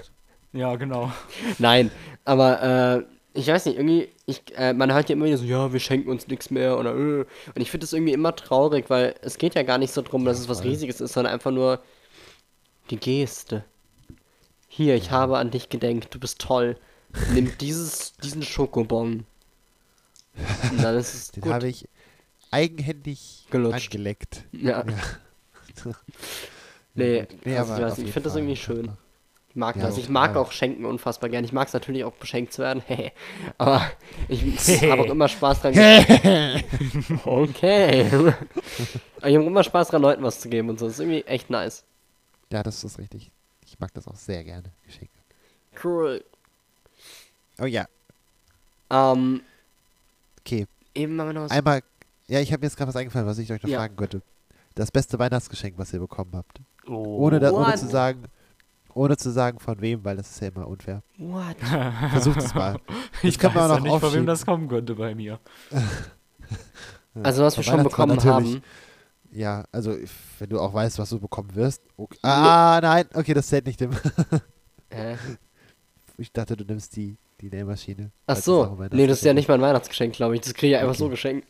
Speaker 3: Ja, genau.
Speaker 1: Nein, aber äh, ich weiß nicht, irgendwie, ich, äh, man hört ja immer wieder so, ja, wir schenken uns nichts mehr oder äh. Und ich finde das irgendwie immer traurig, weil es geht ja gar nicht so drum, dass es was. Riesiges ist, sondern einfach nur die Geste. Hier, ich habe an dich gedenkt, du bist toll. Nimm dieses, diesen Schokobon. Und dann ist es (laughs)
Speaker 2: Den
Speaker 1: gut.
Speaker 2: habe ich eigenhändig
Speaker 1: Gelutscht.
Speaker 2: angeleckt.
Speaker 1: Ja,
Speaker 2: Ja.
Speaker 1: nee,
Speaker 2: Nee,
Speaker 1: also
Speaker 2: aber
Speaker 1: ich weiß
Speaker 2: auf
Speaker 1: nicht, ich finde das irgendwie schön. Ich mag
Speaker 2: Ja,
Speaker 1: das. Ich mag
Speaker 2: jeden
Speaker 1: auch Schenken unfassbar gern. Ich mag es natürlich auch beschenkt zu werden. (laughs) Aber ich (laughs) habe auch immer Spaß dran. (laughs) okay. Aber ich habe immer Spaß dran, Leuten was zu geben und so. Das ist irgendwie echt nice.
Speaker 2: Ja, das ist richtig. Ich mag das auch sehr gerne, Geschenke.
Speaker 1: Cool.
Speaker 2: Oh ja,
Speaker 1: Ähm,
Speaker 2: okay.
Speaker 1: eben haben wir noch was.
Speaker 2: Einmal, ja, ich habe mir jetzt gerade was eingefallen, was ich euch noch
Speaker 1: Ja.
Speaker 2: fragen könnte. Das beste Weihnachtsgeschenk, was ihr bekommen habt.
Speaker 3: Oh.
Speaker 2: Ohne, da, ohne zu sagen, ohne zu sagen von wem, weil das ist ja immer unfair.
Speaker 1: What? (laughs)
Speaker 2: Versucht es mal.
Speaker 3: ich
Speaker 2: kann man
Speaker 3: weiß
Speaker 2: auch
Speaker 3: ja
Speaker 2: noch
Speaker 3: nicht, von wem das kommen könnte bei mir. (laughs)
Speaker 1: Also, was wir schon bekommen haben.
Speaker 2: Ja, also wenn du auch weißt, was du bekommen wirst. Okay. Ah, nein, okay, das zählt nicht. Im (laughs)
Speaker 1: Äh,
Speaker 2: ich dachte, du nimmst die, die Nähmaschine.
Speaker 1: ach so.
Speaker 2: auch ein
Speaker 1: Nee, das ist ja nicht mein Weihnachtsgeschenk, glaube ich. Das kriege ich einfach
Speaker 2: Okay.
Speaker 1: so geschenkt.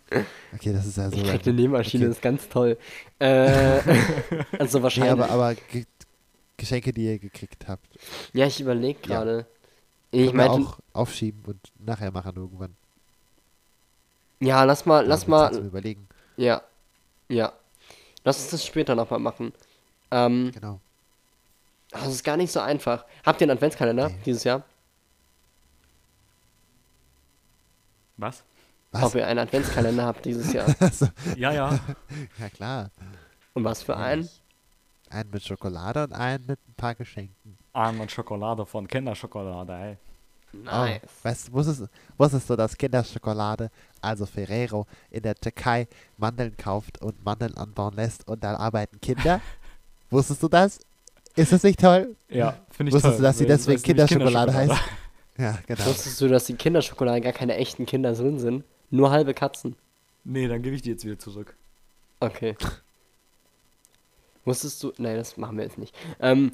Speaker 2: Okay, das ist ja so.
Speaker 1: Ich krieg eine Nähmaschine,
Speaker 2: Okay.
Speaker 1: das ist ganz toll. Äh, also
Speaker 2: Nee,
Speaker 1: wahrscheinlich.
Speaker 2: aber, aber Ge Geschenke, die ihr gekriegt habt,
Speaker 1: ja, ich überlege
Speaker 2: Ja.
Speaker 1: gerade. Ich
Speaker 2: können wir
Speaker 1: meinte,
Speaker 2: auch aufschieben und nachher machen irgendwann.
Speaker 1: ja, lass mal,
Speaker 2: Da
Speaker 1: lass mal,
Speaker 2: Überlegen.
Speaker 1: ja, ja. Lass uns das später nochmal machen. Ähm,
Speaker 2: Genau.
Speaker 1: das ist gar nicht so einfach. Habt ihr einen Adventskalender
Speaker 2: Nee.
Speaker 1: dieses Jahr?
Speaker 3: Was?
Speaker 2: Was?
Speaker 1: Ob ihr einen Adventskalender habt dieses Jahr? (laughs)
Speaker 2: Also,
Speaker 3: Ja, ja. (laughs)
Speaker 2: ja, klar.
Speaker 1: Und was für einen?
Speaker 2: Ehrlich. Einen mit Schokolade und einen mit ein paar Geschenken.
Speaker 3: Arm Schokolade von Kinderschokolade, ey.
Speaker 1: Nice.
Speaker 2: Oh, weißt, wusstest, wusstest du, dass Kinderschokolade, also Ferrero, in der Türkei Mandeln kauft und Mandeln anbauen lässt und dann arbeiten Kinder? (laughs) wusstest du das? Ist das nicht toll?
Speaker 3: Ja, finde ich
Speaker 2: Wusstest
Speaker 3: toll.
Speaker 2: du, dass sie
Speaker 3: weil-
Speaker 2: deswegen
Speaker 3: nämlich
Speaker 2: Kinderschokolade heißt? (laughs) Ja, genau.
Speaker 1: Wusstest du, dass die Kinderschokolade gar keine echten Kinder drin sind? Nur halbe Katzen.
Speaker 3: Nee, dann gebe ich die jetzt wieder zurück.
Speaker 1: Okay. Wusstest du. Nein, das machen wir jetzt nicht. Ähm.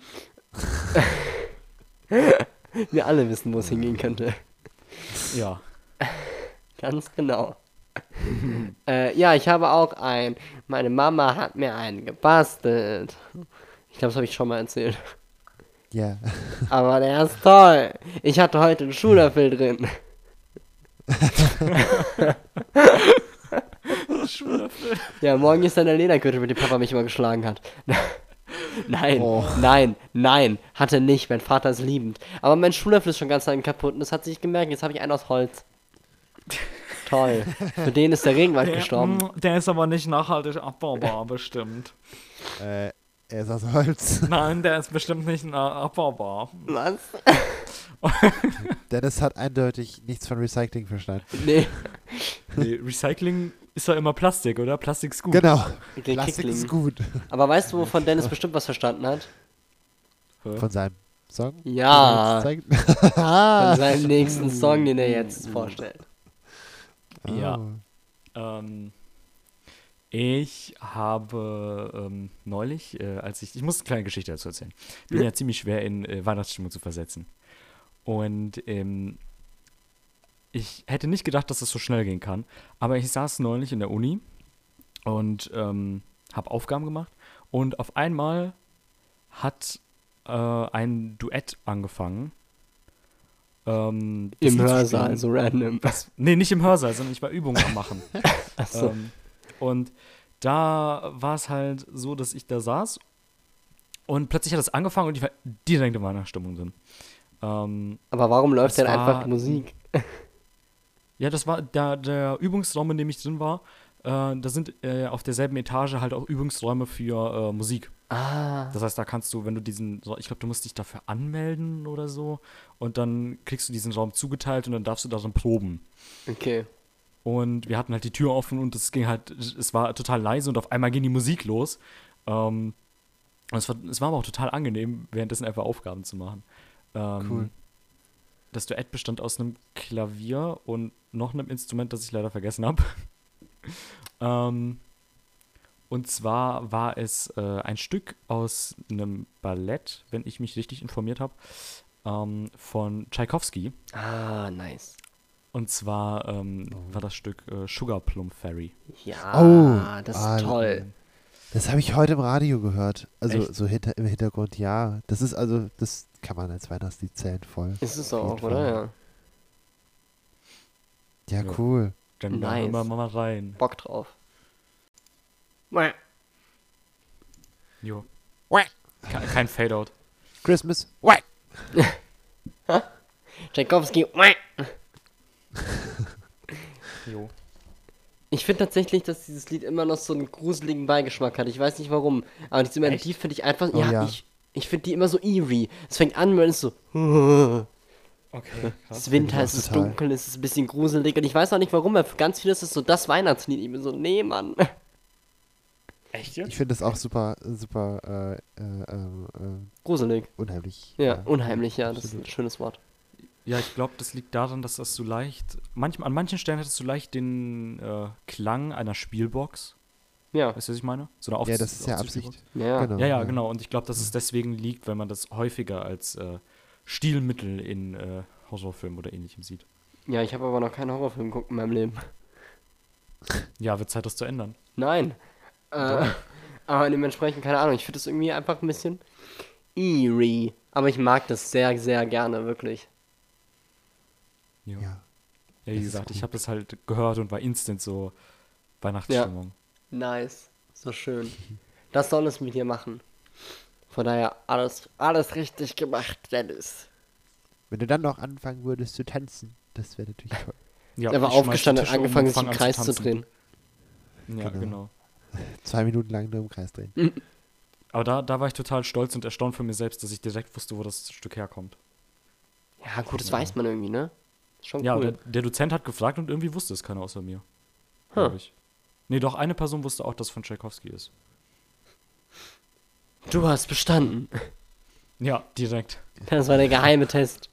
Speaker 1: (laughs) wir alle wissen, wo es hingehen könnte.
Speaker 3: Ja. (laughs)
Speaker 1: Ganz genau. äh, ja, ich habe auch einen. Meine Mama hat mir einen gebastelt. Ich glaube, das habe ich schon mal erzählt.
Speaker 2: Ja.
Speaker 1: Aber der ist toll. Ich hatte heute einen Schulöffel drin. (laughs) Ja, morgen ist dann der Ledergürtel, mit dem Papa mich immer geschlagen hat. (laughs) nein,
Speaker 2: Oh.
Speaker 1: nein, nein, hat er nicht. Mein Vater ist liebend. Aber mein Schulöffel ist schon ganz lang kaputt und das hat sich gemerkt. Jetzt habe ich einen aus Holz. (laughs) Toll. Für den ist der Regenwald gestorben.
Speaker 3: Der, mm, der ist aber nicht nachhaltig abbaubar, (laughs) bestimmt.
Speaker 2: Äh, Er ist aus Holz.
Speaker 3: Nein, der ist bestimmt nicht abbaubar.
Speaker 1: Was?
Speaker 2: Dennis hat eindeutig nichts von Recycling verstanden.
Speaker 1: Nee.
Speaker 3: Nee, Recycling ist ja immer Plastik, oder? Plastik ist gut.
Speaker 2: Genau. Plastik ist gut.
Speaker 1: Aber weißt du, wovon Dennis bestimmt was verstanden hat?
Speaker 2: Von seinem Song?
Speaker 1: Ja. Von seinem nächsten (laughs) Song, den er jetzt vorstellt.
Speaker 3: Ja.
Speaker 2: Oh.
Speaker 3: Ähm, ich habe ähm, neulich, äh, als ich, ich muss eine kleine Geschichte dazu erzählen. Bin ja, ziemlich schwer in äh, Weihnachtsstimmung zu versetzen. Und ähm, ich hätte nicht gedacht, dass das so schnell gehen kann. Aber ich saß neulich in der Uni und ähm, habe Aufgaben gemacht. Und auf einmal hat äh, ein Duett angefangen. Ähm,
Speaker 1: Im Hörsaal, so random.
Speaker 3: Das, nee, nicht im Hörsaal, sondern ich war Übungen am Machen. (laughs)
Speaker 1: Achso.
Speaker 3: ähm, und da war es halt so, dass ich da saß und plötzlich hat es angefangen und ich war direkt in meiner Stimmung drin. Ähm,
Speaker 1: Aber warum läuft
Speaker 3: es
Speaker 1: denn einfach Musik?
Speaker 3: Ja, das war der, der Übungsraum, in dem ich drin war. Äh, da sind äh, auf derselben Etage halt auch Übungsräume für äh, Musik.
Speaker 1: Ah.
Speaker 3: Das heißt, da kannst du, wenn du diesen, ich glaube, du musst dich dafür anmelden oder so und dann kriegst du diesen Raum zugeteilt und dann darfst du darin proben.
Speaker 1: Okay.
Speaker 3: Und wir hatten halt die Tür offen und es ging halt, es war total leise und auf einmal ging die Musik los. Ähm, es war, es war aber auch total angenehm, währenddessen einfach Aufgaben zu machen. Ähm,
Speaker 2: Cool.
Speaker 3: Das Duett bestand aus einem Klavier und noch einem Instrument, das ich leider vergessen habe. (laughs) ähm, und zwar war es äh, ein Stück aus einem Ballett, wenn ich mich richtig informiert habe, ähm, von Tchaikovsky.
Speaker 1: Ah, nice.
Speaker 3: Und zwar ähm, war das Stück äh, Sugar Plum Fairy.
Speaker 1: Ja,
Speaker 2: Oh,
Speaker 1: das
Speaker 2: ah,
Speaker 1: ist toll.
Speaker 2: Das habe ich heute im Radio gehört. Also
Speaker 3: Echt?
Speaker 2: so hinter, im Hintergrund, ja. Das ist also, das kann man als Weihnachtslied zählen voll.
Speaker 1: Ist es auch, oder? Ja.
Speaker 2: Ja, cool.
Speaker 3: Dann
Speaker 1: Nice.
Speaker 3: wir mal rein.
Speaker 1: Bock drauf. Mäh.
Speaker 3: Jo. Kein, kein Fadeout.
Speaker 2: Christmas. (laughs)
Speaker 1: Tchaikovsky. Mäh.
Speaker 3: Jo.
Speaker 1: Ich finde tatsächlich, dass dieses Lied immer noch so einen gruseligen Beigeschmack hat. Ich weiß nicht warum. Aber diese Melodie finde ich einfach.
Speaker 2: Oh
Speaker 1: ja,
Speaker 2: ja.
Speaker 1: ich, ich finde die immer so eerie. Es fängt an, man ist so. (laughs)
Speaker 3: Okay,
Speaker 1: Es ist Winter, es ist
Speaker 2: total.
Speaker 1: dunkel, es ist ein bisschen gruselig. Und ich weiß auch nicht warum, aber für ganz viele ist es so das Weihnachtslied. Ich bin so, nee, Mann.
Speaker 3: Echt
Speaker 2: Ich finde das auch super, super äh, äh, ähm, äh,
Speaker 1: Gruselig.
Speaker 2: unheimlich.
Speaker 1: Ja, unheimlich, ja. Das ist ein schönes Wort.
Speaker 3: Ja, ich glaube, das liegt daran, dass das so leicht. Manchmal, an manchen Stellen hättest du leicht den äh, Klang einer Spielbox.
Speaker 1: Ja.
Speaker 3: Weißt du, was ich meine? So eine Aufs
Speaker 2: Ja, das ist ja. Absicht.
Speaker 1: Ja.
Speaker 2: Genau.
Speaker 3: Ja, ja,
Speaker 2: Ja.
Speaker 3: genau. Und ich glaube, dass es deswegen liegt, wenn man das häufiger als äh, Stilmittel in äh, Horrorfilmen oder ähnlichem sieht.
Speaker 1: Ja, ich habe aber noch keinen Horrorfilm geguckt in meinem Leben.
Speaker 3: Ja, wird Zeit, das zu ändern.
Speaker 1: Nein. Äh, (laughs) aber dementsprechend, keine Ahnung, ich finde das irgendwie einfach ein bisschen eerie. Aber ich mag das sehr, sehr gerne, wirklich.
Speaker 3: Ja, ja.
Speaker 2: Ja.
Speaker 3: wie gesagt, ich habe das halt gehört und war instant so Weihnachtsstimmung.
Speaker 1: Nice. So schön. Das soll es mit dir machen. Von daher, alles, alles richtig gemacht, Dennis.
Speaker 2: Wenn du dann noch anfangen würdest zu tanzen, das wäre natürlich toll. (laughs)
Speaker 3: Ja,
Speaker 1: er war aufgestanden und
Speaker 3: um
Speaker 1: angefangen, sich im Kreis zu
Speaker 3: tanzen.
Speaker 1: drehen.
Speaker 3: Ja,
Speaker 2: Genau.
Speaker 3: genau. (laughs)
Speaker 2: Zwei Minuten lang nur im Kreis drehen. (laughs)
Speaker 3: Aber da, da war ich total stolz und erstaunt von mir selbst, dass ich direkt wusste, wo das Stück herkommt.
Speaker 1: Ja, gut, das weiß man irgendwie, ne? Schon
Speaker 3: Ja,
Speaker 1: cool.
Speaker 3: der, der Dozent hat gefragt und irgendwie wusste es keiner außer mir.
Speaker 1: Huh.
Speaker 3: Ich. Nee, doch, eine Person wusste auch, dass es von Tchaikovsky ist.
Speaker 1: Du hast bestanden.
Speaker 3: Ja, direkt.
Speaker 1: Das war der geheime Test.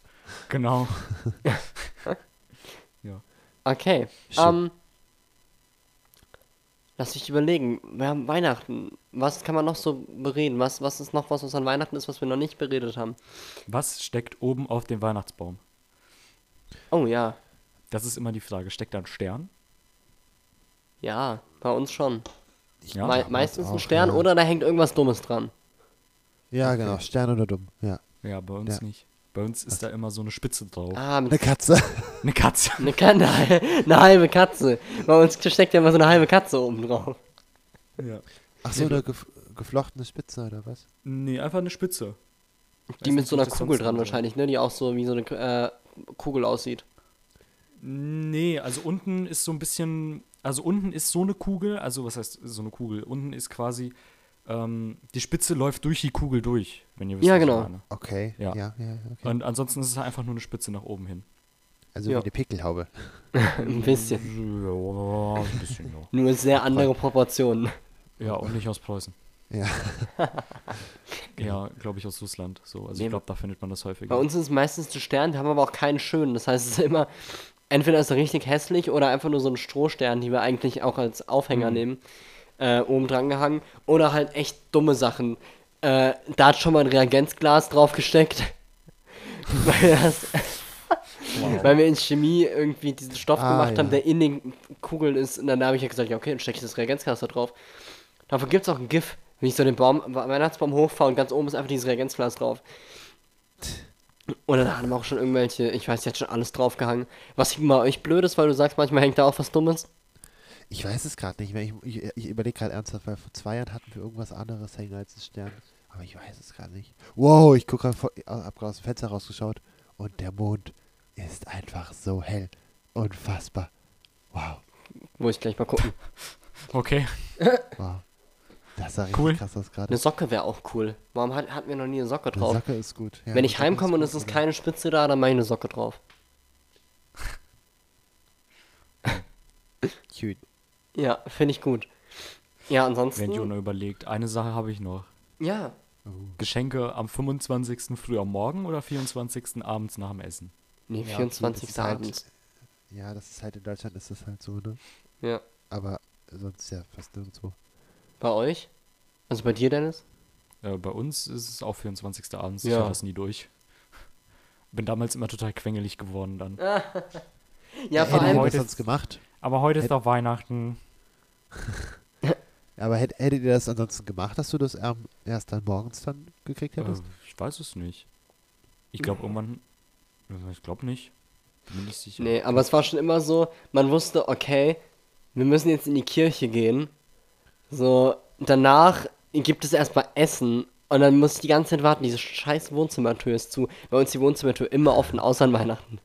Speaker 3: Genau. (laughs)
Speaker 1: Okay.
Speaker 2: Schön.
Speaker 1: Ähm, lass mich überlegen. Wir haben Weihnachten. Was kann man noch so bereden? Was, was ist noch was, was an Weihnachten ist, was wir noch nicht beredet haben?
Speaker 3: Was steckt oben auf dem Weihnachtsbaum?
Speaker 1: Oh ja.
Speaker 3: Das ist immer die Frage. Steckt da ein Stern?
Speaker 1: Ja, bei uns schon.
Speaker 3: Ja.
Speaker 1: Me meistens ein Stern
Speaker 2: ja.
Speaker 1: oder da hängt irgendwas Dummes dran.
Speaker 2: Ja, genau. Stern oder dumm. Ja.
Speaker 3: Ja, bei uns
Speaker 2: Ja.
Speaker 3: nicht. Bei uns ist da immer so eine Spitze drauf.
Speaker 1: Ah,
Speaker 2: Eine Katze. (laughs)
Speaker 3: Eine Katze.
Speaker 1: eine, Ka (laughs) eine, eine halbe Katze. Bei uns steckt ja immer so eine halbe Katze oben drauf.
Speaker 3: Ja.
Speaker 2: Ach so, eine gef geflochtene Spitze oder was?
Speaker 3: Nee, einfach eine Spitze.
Speaker 1: Die
Speaker 3: Weiß
Speaker 1: mit
Speaker 3: nicht,
Speaker 1: so einer Kugel dran wahrscheinlich, ne? Die auch so wie so eine äh, Kugel aussieht.
Speaker 3: Nee, also unten ist so ein bisschen, also unten ist so eine Kugel, also was heißt so eine Kugel? Unten ist quasi ähm, die Spitze läuft durch die Kugel durch, wenn ihr wisst,
Speaker 1: Ja,
Speaker 3: was ich
Speaker 1: genau.
Speaker 3: meine.
Speaker 2: Okay.
Speaker 3: Ja.
Speaker 2: Ja, ja, okay.
Speaker 3: Und ansonsten ist es einfach nur eine Spitze nach oben hin.
Speaker 2: Also
Speaker 1: Ja.
Speaker 2: wie eine Pickelhaube. (laughs)
Speaker 1: Ein bisschen.
Speaker 3: Ja, ein bisschen, ja.
Speaker 1: Nur sehr andere Proportionen.
Speaker 3: Ja, und nicht aus Preußen.
Speaker 2: Ja. (laughs)
Speaker 3: Ja, glaube ich, aus Russland. So, also
Speaker 1: Nee,
Speaker 3: ich glaube, da findet man das häufiger.
Speaker 1: Bei uns ist es meistens der Stern, die haben aber auch keinen schönen. Das heißt, es ist immer, entweder ist er richtig hässlich oder einfach nur so ein Strohstern, die wir eigentlich auch als Aufhänger
Speaker 3: Mhm.
Speaker 1: nehmen, äh, oben dran gehangen. Oder halt echt dumme Sachen. Äh, da hat schon mal ein Reagenzglas draufgesteckt. (laughs) weil, das, weil wir in Chemie irgendwie diesen Stoff
Speaker 2: Ah,
Speaker 1: gemacht haben,
Speaker 2: ja.
Speaker 1: der in den Kugeln ist. Und dann habe ich ja gesagt, ja okay, dann stecke ich das Reagenzglas da drauf. Dafür gibt es auch ein GIF, wenn ich so den Baum, Weihnachtsbaum hochfahre und ganz oben ist einfach dieses Reagenzglas drauf. Oder da haben auch schon irgendwelche, ich weiß, jetzt schon alles draufgehangen. Was immer euch blöd ist, weil du sagst, manchmal hängt da auch was Dummes.
Speaker 2: Ich weiß es gerade nicht mehr. Ich, ich, ich überlege gerade ernsthaft, weil vor zwei Jahren hatten wir irgendwas anderes hängen als ein Stern. Aber ich weiß es gerade nicht. Wow, ich gucke gerade, hab gerade aus dem Fenster rausgeschaut und der Mond ist einfach so hell. Unfassbar. Wow,
Speaker 1: Muss ich gleich mal gucken. (laughs)
Speaker 3: Okay.
Speaker 2: wow. Das sah richtig
Speaker 3: Cool.
Speaker 2: krass aus gerade.
Speaker 1: Eine Socke wäre auch cool. Warum hat, hatten wir noch nie eine Socke
Speaker 2: Eine
Speaker 1: drauf?
Speaker 2: Socke ist gut. Ja,
Speaker 1: Wenn
Speaker 2: eine
Speaker 1: ich heimkomme und es ist keine Spitze da, dann mache ich eine Socke drauf. (laughs)
Speaker 2: Cute.
Speaker 1: Ja, finde ich gut. Ja, ansonsten.
Speaker 3: Wenn Jonah überlegt. Eine Sache habe ich noch.
Speaker 1: ja,
Speaker 2: Oh.
Speaker 3: Geschenke am 25. früh am Morgen oder 24. abends nach dem Essen?
Speaker 1: nee,
Speaker 2: Ja, okay,
Speaker 1: 24.
Speaker 2: das ist halt-
Speaker 1: abends.
Speaker 2: Ja, das ist halt in Deutschland ist das halt so, ne?
Speaker 1: Ja.
Speaker 2: Aber sonst ja fast nirgendwo.
Speaker 1: Bei euch? Also bei dir, Dennis?
Speaker 3: Äh, bei uns ist es auch 24. abends.
Speaker 1: Ja.
Speaker 3: Ich hatte das nie durch. Bin damals immer total quengelig geworden dann. (laughs)
Speaker 1: Ja,
Speaker 2: Ja,
Speaker 1: vor allem.
Speaker 3: heute-
Speaker 2: sonst gemacht?
Speaker 3: Aber heute ist
Speaker 2: Hätt-
Speaker 3: doch Weihnachten. (laughs)
Speaker 2: Aber hätt, hättet ihr das ansonsten gemacht, dass du das ähm, erst dann morgens dann gekriegt
Speaker 3: Äh,
Speaker 2: hättest?
Speaker 3: ich weiß es nicht. Ich glaube irgendwann. äh, Ich glaube nicht. Bin nicht sicher.
Speaker 1: Nee, aber es war schon immer so, man wusste, okay, wir müssen jetzt in die Kirche gehen. So, danach gibt es erstmal Essen und dann muss ich die ganze Zeit warten, diese scheiß Wohnzimmertür ist zu. Bei uns die Wohnzimmertür immer offen, außer an Weihnachten.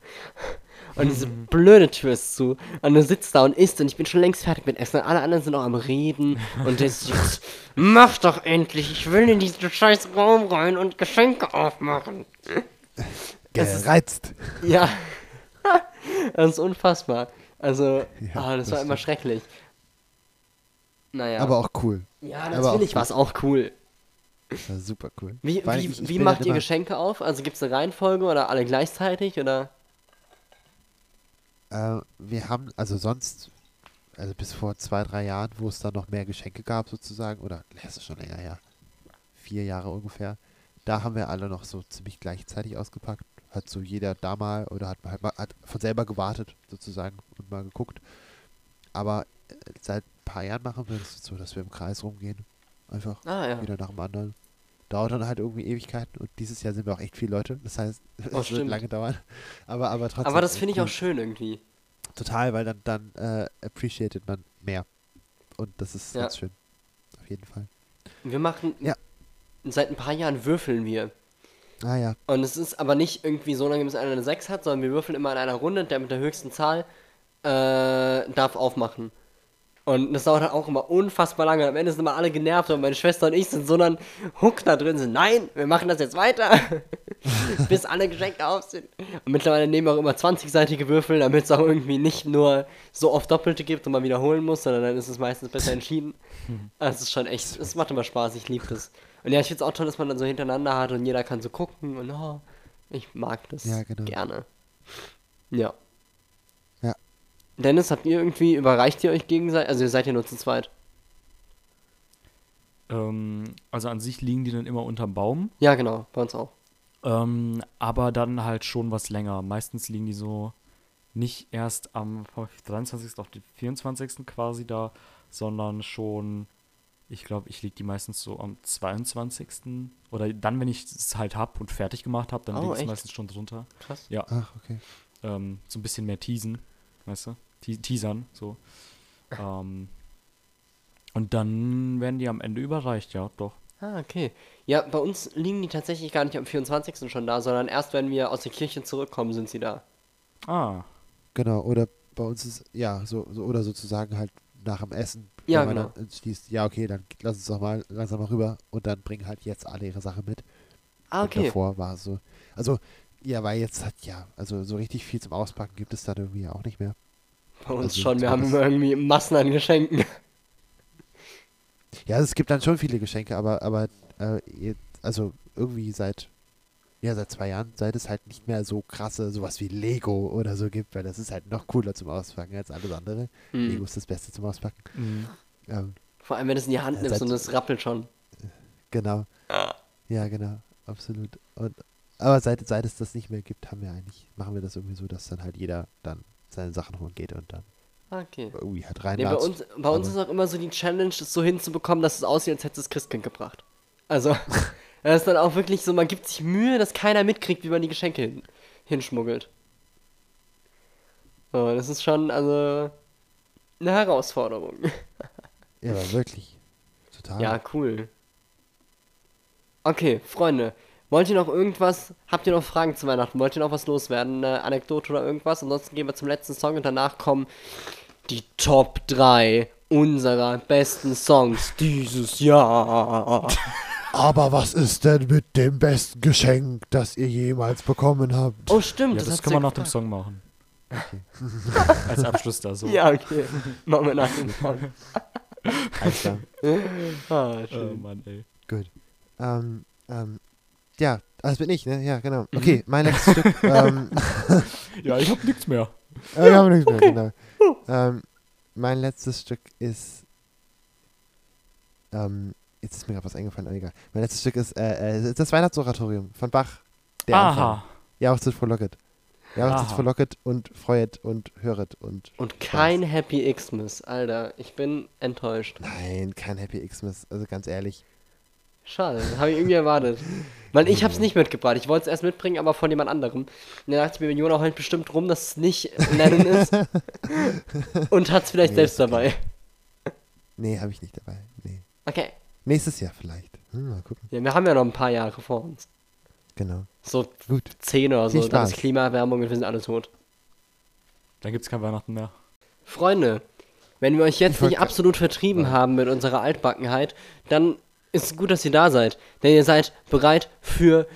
Speaker 1: Und diese blöde Tür ist zu. Und du sitzt da und isst und ich bin schon längst fertig mit Essen. Und alle anderen sind noch am Reden. Und das jetzt, mach doch endlich, ich will in diesen scheiß Raum rein und Geschenke aufmachen. es ist-
Speaker 2: Gereizt.
Speaker 1: Ja. (laughs) das ist unfassbar. Also,
Speaker 2: Ja,
Speaker 1: ah, das,
Speaker 2: das
Speaker 1: war immer schrecklich. Naja.
Speaker 2: Aber auch cool.
Speaker 1: ja, natürlich war es auch cool.
Speaker 2: War super cool.
Speaker 1: Wie, wie,
Speaker 2: ich-
Speaker 1: wie macht
Speaker 2: dann
Speaker 1: ihr Geschenke auf? Also gibt es eine Reihenfolge oder alle gleichzeitig? Oder?
Speaker 2: Äh, wir haben, also sonst, also bis vor zwei, drei Jahren, wo es dann noch mehr Geschenke gab sozusagen, oder das ist schon länger her, vier Jahre ungefähr, da haben wir alle noch so ziemlich gleichzeitig ausgepackt. Hat so jeder da mal oder hat, halt mal, hat von selber gewartet sozusagen und mal geguckt. Aber seit ein paar Jahren machen wir es so, dass wir im Kreis rumgehen. Einfach
Speaker 1: Ah, ja.
Speaker 2: wieder nach dem anderen. Dauert dann halt irgendwie Ewigkeiten und dieses Jahr sind wir auch echt viele Leute. Das heißt, (laughs) es wird
Speaker 1: Oh, stimmt.
Speaker 2: lange dauern. Aber, aber trotzdem.
Speaker 1: Aber das finde ich
Speaker 2: cool.
Speaker 1: auch schön irgendwie.
Speaker 2: Total, weil dann, dann äh, appreciated man mehr. Und das ist
Speaker 1: Ja.
Speaker 2: ganz schön. Auf jeden Fall.
Speaker 1: Wir machen.
Speaker 2: Ja.
Speaker 1: Seit ein paar Jahren würfeln wir.
Speaker 2: Ah ja.
Speaker 1: Und es ist aber nicht irgendwie so lange, bis einer eine 6 hat, sondern wir würfeln immer in einer Runde. Der mit der höchsten Zahl äh, darf aufmachen. Und das dauert halt auch immer unfassbar lange. Am Ende sind immer alle genervt und meine Schwester und ich sind so dann Hook da drin sind. Nein, wir machen das jetzt weiter. (laughs) Bis alle Geschenke auf sind. Und mittlerweile nehmen wir auch immer 20-seitige Würfel, damit es auch irgendwie nicht nur so oft Doppelte gibt und man wiederholen muss, sondern dann ist es meistens besser entschieden. Also es ist schon echt, es macht immer Spaß, ich liebe das. Und ja, ich finde es auch toll, dass man dann so hintereinander hat und jeder kann so gucken und oh, ich mag das
Speaker 2: Ja, genau.
Speaker 1: gerne. Ja. Dennis, habt ihr irgendwie, überreicht ihr euch gegenseitig? Also ihr seid ja nur zu zweit.
Speaker 3: Ähm, also an sich liegen die dann immer unterm Baum.
Speaker 1: Ja, genau, bei uns auch.
Speaker 3: Ähm, aber dann halt schon was länger. Meistens liegen die so nicht erst am 23. auf den 24. quasi da, sondern schon, ich glaube, ich lege die meistens so am 22. Oder dann, wenn ich es halt hab und fertig gemacht habe, dann
Speaker 1: Oh,
Speaker 3: liegt es meistens schon drunter.
Speaker 1: Krass.
Speaker 3: Ja,
Speaker 2: Ach, okay.
Speaker 3: ähm, so ein bisschen mehr teasen, weißt du? Te teasern, so. ähm, und dann werden die am Ende überreicht, ja, doch.
Speaker 1: Ah, okay. Ja, bei uns liegen die tatsächlich gar nicht am 24. schon da, sondern erst wenn wir aus der Kirche zurückkommen, sind sie da.
Speaker 3: Ah,
Speaker 2: Genau. Oder bei uns ist, ja, so, so oder sozusagen halt nach dem Essen
Speaker 1: Ja,
Speaker 2: wenn man
Speaker 1: genau.
Speaker 2: dann entschließt, ja, okay, dann lass uns doch mal langsam mal rüber und dann bringen halt jetzt alle ihre Sachen mit.
Speaker 1: Ah,
Speaker 2: Und
Speaker 1: okay.
Speaker 2: davor war es so. Also, ja, weil jetzt hat, ja, also so richtig viel zum Auspacken gibt es dann irgendwie auch nicht mehr.
Speaker 1: Bei uns
Speaker 2: also
Speaker 1: schon, wir haben immer irgendwie Massen an Geschenken.
Speaker 2: Ja, es gibt dann schon viele Geschenke, aber, aber, äh, jetzt, also irgendwie seit, ja, seit zwei Jahren, seit es halt nicht mehr so krasse, sowas wie Lego oder so gibt, weil das ist halt noch cooler zum Auspacken als alles andere. Lego
Speaker 1: Hm.
Speaker 2: ist das Beste zum Auspacken.
Speaker 3: Mhm.
Speaker 2: Ähm,
Speaker 1: Vor allem, wenn du es in die Hand nimmst
Speaker 2: seit-
Speaker 1: und es rappelt schon.
Speaker 2: genau. Ja, genau, absolut. Und, aber seit, seit es das nicht mehr gibt, haben wir eigentlich, machen wir das irgendwie so, dass dann halt jeder dann seine Sachen holen geht und dann
Speaker 1: Okay.
Speaker 2: irgendwie halt
Speaker 1: Nee, bei uns, bei uns ist auch immer so die Challenge, das so hinzubekommen, dass es aussieht, als hätte es Christkind gebracht. Also, (laughs) das ist dann auch wirklich so, man gibt sich Mühe, dass keiner mitkriegt, wie man die Geschenke hin, hinschmuggelt. So, das ist schon, also, eine Herausforderung.
Speaker 2: Ja, wirklich. Total.
Speaker 1: Ja, cool. Okay, Freunde, wollt ihr noch irgendwas, habt ihr noch Fragen zu Weihnachten? Wollt ihr noch was loswerden? Eine Anekdote oder irgendwas? Ansonsten gehen wir zum letzten Song und danach kommen die Top 3 unserer besten Songs dieses Jahr. (laughs)
Speaker 2: Aber was ist denn mit dem besten Geschenk, das ihr jemals bekommen habt?
Speaker 1: Oh, stimmt,
Speaker 3: Ja,
Speaker 1: das,
Speaker 3: das kann man nach dem. Song machen. (laughs) Als Abschluss da so.
Speaker 1: Ja, okay. Machen wir nach dem Song.
Speaker 2: Alles klar.
Speaker 1: Ah,
Speaker 3: Oh
Speaker 1: schön.
Speaker 3: Mann, ey.
Speaker 2: Gut. Ähm, ähm, ja, das bin ich, ne? Ja, genau.
Speaker 1: Mhm.
Speaker 2: Okay, mein letztes Stück. (laughs) Ähm,
Speaker 3: Ja, ich hab nichts mehr.
Speaker 2: äh, wir haben nichts mehr, genau. Ähm, mein letztes Stück ist. Ähm, jetzt ist mir gerade was eingefallen, aber egal. Mein letztes Stück ist äh, äh, das Weihnachtsoratorium von Bach. Der Anfang.
Speaker 3: Aha.
Speaker 2: Jahreslied frohlocket. Jahreslied
Speaker 3: Aha.
Speaker 2: frohlocket und freuet und höret und.
Speaker 1: Und kein Happy Xmas, Alter. Ich bin enttäuscht.
Speaker 2: Nein, kein Happy Xmas, also ganz ehrlich.
Speaker 1: Schade, das habe ich irgendwie erwartet. Weil ich habe es nicht mitgebracht. Ich wollte es erst mitbringen, aber von jemand anderem. Und dann dachte ich mir, Jona heult bestimmt rum, dass es nicht nennen ist. (laughs) Und hat es vielleicht
Speaker 2: Nee,
Speaker 1: selbst dabei. (laughs)
Speaker 2: Nee, habe ich nicht dabei. Nee.
Speaker 1: Okay.
Speaker 2: Nächstes Jahr vielleicht. Hm, mal gucken.
Speaker 1: Ja, wir haben ja noch ein paar Jahre vor uns.
Speaker 2: Genau.
Speaker 1: So
Speaker 2: Gut.
Speaker 1: zehn oder so. Dann ist. Klimaerwärmung und wir sind alle tot.
Speaker 3: Dann gibt's kein Weihnachten mehr.
Speaker 1: Freunde, wenn wir euch jetzt nicht absolut vertrieben haben mit unserer Altbackenheit, dann ist es gut, dass ihr da seid. Denn ihr seid bereit für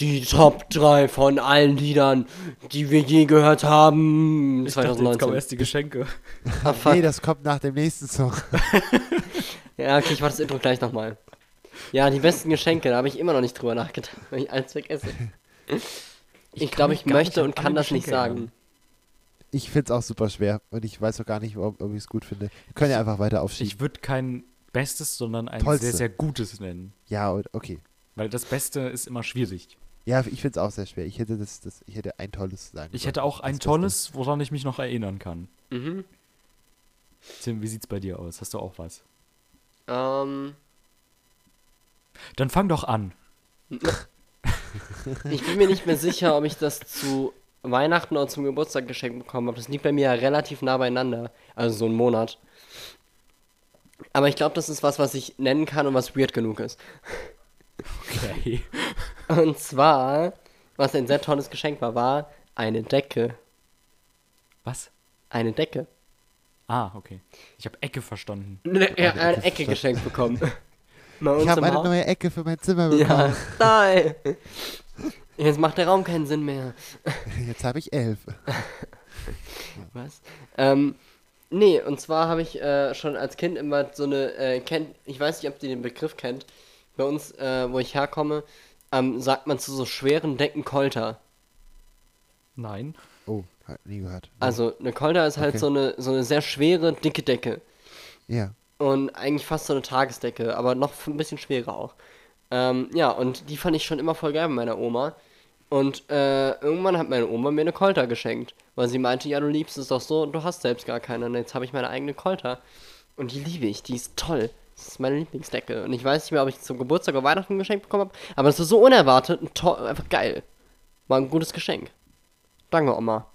Speaker 1: die Top 3 von allen Liedern, die wir je gehört haben.
Speaker 3: Ich dachte, jetzt
Speaker 1: 2019.
Speaker 3: kommen erst die Geschenke.
Speaker 1: Ah.
Speaker 2: Nee, das kommt nach dem nächsten Song. (laughs)
Speaker 1: Ja, okay, ich mach das Intro gleich nochmal. Ja, die besten Geschenke, da habe ich immer noch nicht drüber nachgedacht, weil ich alles vergesse. Ich, glaube, ich
Speaker 3: gar
Speaker 1: möchte
Speaker 3: nicht an
Speaker 1: und kann das nicht
Speaker 3: Geschenke
Speaker 1: sagen.
Speaker 3: erinnern.
Speaker 2: Ich find's auch super schwer und ich weiß auch gar nicht, ob, ob ich es gut finde. Wir können ja einfach weiter aufschieben.
Speaker 3: Ich würde kein Bestes, sondern ein
Speaker 2: Tollste.
Speaker 3: sehr, sehr Gutes nennen.
Speaker 2: ja, okay.
Speaker 3: Weil das Beste ist immer schwierig.
Speaker 2: Ja, ich find's auch sehr schwer. Ich hätte das, das ich hätte ein tolles sagen.
Speaker 3: Ich hätte auch ein tolles, woran ich mich noch erinnern kann.
Speaker 1: Mhm.
Speaker 3: Tim, wie sieht's bei dir aus? Hast du auch was?
Speaker 1: Ähm,
Speaker 3: Dann fang doch an. (laughs)
Speaker 1: ich bin mir nicht mehr sicher, ob ich das zu Weihnachten oder zum Geburtstag geschenkt bekommen habe. Das liegt bei mir ja relativ nah beieinander. Also so ein Monat. Aber ich glaube, das ist was, was ich nennen kann und was weird genug ist.
Speaker 3: Okay. (laughs)
Speaker 1: Und zwar, was ein sehr tolles Geschenk war, war eine Decke.
Speaker 3: Was?
Speaker 1: Eine Decke.
Speaker 3: Ah, okay. Ich habe Ecke verstanden.
Speaker 1: Ne, ja,
Speaker 2: Eine
Speaker 1: eine
Speaker 2: Ecke
Speaker 1: Ecke geschenkt bekommen. (laughs)
Speaker 2: Ich habe eine
Speaker 1: Haus.
Speaker 2: neue Ecke für mein Zimmer bekommen.
Speaker 1: Ja, nein. Jetzt macht der Raum keinen Sinn mehr.
Speaker 2: Jetzt habe ich elf. (laughs)
Speaker 1: Was? Ähm, nee, und zwar habe ich äh, schon als Kind immer so eine, äh, kennt, ich weiß nicht, ob ihr den Begriff kennt. Bei uns, äh, wo ich herkomme, ähm, sagt man zu so schweren Decken Kolter.
Speaker 3: Nein.
Speaker 2: Oh, hat nie gehört.
Speaker 1: Also, eine Kolter ist halt
Speaker 2: Okay.
Speaker 1: so, eine, so eine sehr schwere, dicke Decke.
Speaker 2: Ja.
Speaker 1: Und eigentlich fast so eine Tagesdecke, aber noch ein bisschen schwerer auch. Ähm, ja, und die fand ich schon immer voll geil bei meiner Oma. Und äh, irgendwann hat meine Oma mir eine Kolter geschenkt, weil sie meinte, ja, du liebst es doch so und du hast selbst gar keine. Und jetzt habe ich meine eigene Kolter. Und die liebe ich, die ist toll. Das ist meine Lieblingsdecke. Und ich weiß nicht mehr, ob ich zum Geburtstag oder Weihnachten geschenkt bekommen habe, aber es ist so unerwartet und toll, einfach geil. War ein gutes Geschenk. Danke, Oma.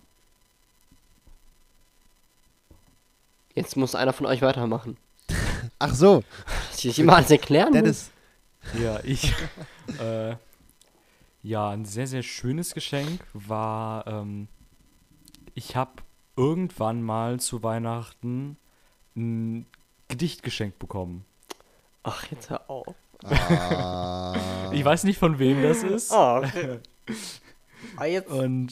Speaker 1: Jetzt muss einer von euch weitermachen.
Speaker 2: Ach so,
Speaker 1: Dass ich immer alles erklären muss.
Speaker 2: Dennis.
Speaker 3: Ja, ich. (laughs) äh, ja, ein sehr, sehr schönes Geschenk war, ähm, ich habe irgendwann mal zu Weihnachten ein Gedicht geschenkt bekommen.
Speaker 1: Ach, jetzt hör auf.
Speaker 2: Ah, (laughs)
Speaker 3: Ich weiß nicht, von wem das ist.
Speaker 1: Oh, okay. Ah, jetzt.
Speaker 3: Und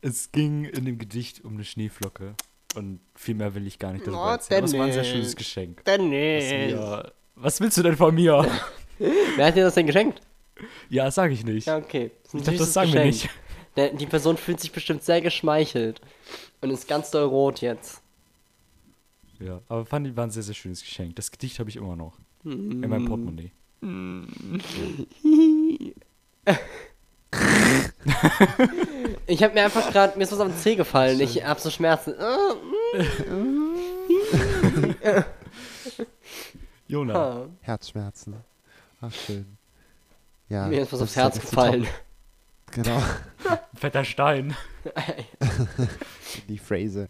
Speaker 3: es ging in dem Gedicht um eine Schneeflocke. Und viel mehr will ich gar nicht darüber
Speaker 1: Oh,
Speaker 3: erzählen. Es war ein sehr schönes Geschenk.
Speaker 1: Dennis.
Speaker 3: Ja. Was willst du denn von mir? (laughs)
Speaker 1: Wer hat dir das denn geschenkt?
Speaker 3: Ja, das sage ich nicht.
Speaker 1: Ja, okay. Das ist ein
Speaker 3: ich dachte, das sagen wir
Speaker 1: Geschenk.
Speaker 3: nicht.
Speaker 1: Der, die Person fühlt sich bestimmt sehr geschmeichelt. Und ist ganz doll rot jetzt.
Speaker 3: Ja, aber fand ich, war ein sehr, sehr schönes Geschenk. Das Gedicht habe ich immer noch. In
Speaker 1: Mm.
Speaker 3: meinem Portemonnaie. (laughs)
Speaker 1: Ich habe mir einfach gerade, mir ist was am Zeh gefallen. Ich hab so Schmerzen. (laughs)
Speaker 3: Jona,
Speaker 1: Ah,
Speaker 2: Herzschmerzen. Ach, schön. Ja,
Speaker 1: mir ist was
Speaker 2: das
Speaker 1: aufs Herz gefallen.
Speaker 2: Genau, (laughs)
Speaker 3: fetter Stein. (laughs)
Speaker 2: die Phrase.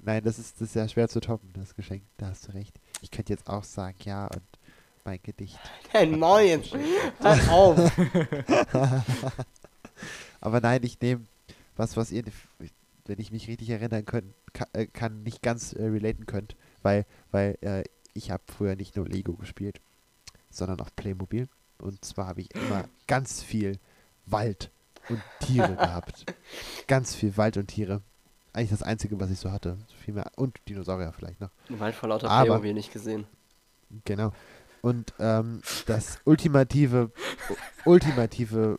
Speaker 2: Nein, das ist, das ist ja schwer zu toppen, das Geschenk. Da hast du recht. Ich könnte jetzt auch sagen, ja, und mein Gedicht.
Speaker 1: Ein neues. (laughs) Hör auf.
Speaker 2: Aber nein, ich nehme was, was ihr, wenn ich mich richtig erinnern kann, äh, kann nicht ganz äh, relaten könnt, weil, weil äh, ich habe früher nicht nur Lego gespielt, sondern auch Playmobil. Und zwar habe ich immer ganz viel Wald und Tiere (laughs) gehabt. Ganz viel Wald und Tiere. Eigentlich das Einzige, was ich so hatte. Viel mehr. Und Dinosaurier vielleicht noch.
Speaker 1: Wald vor lauter
Speaker 2: Aber-
Speaker 1: Playmobil nicht gesehen.
Speaker 2: Genau. Und ähm, das ultimative, ultimative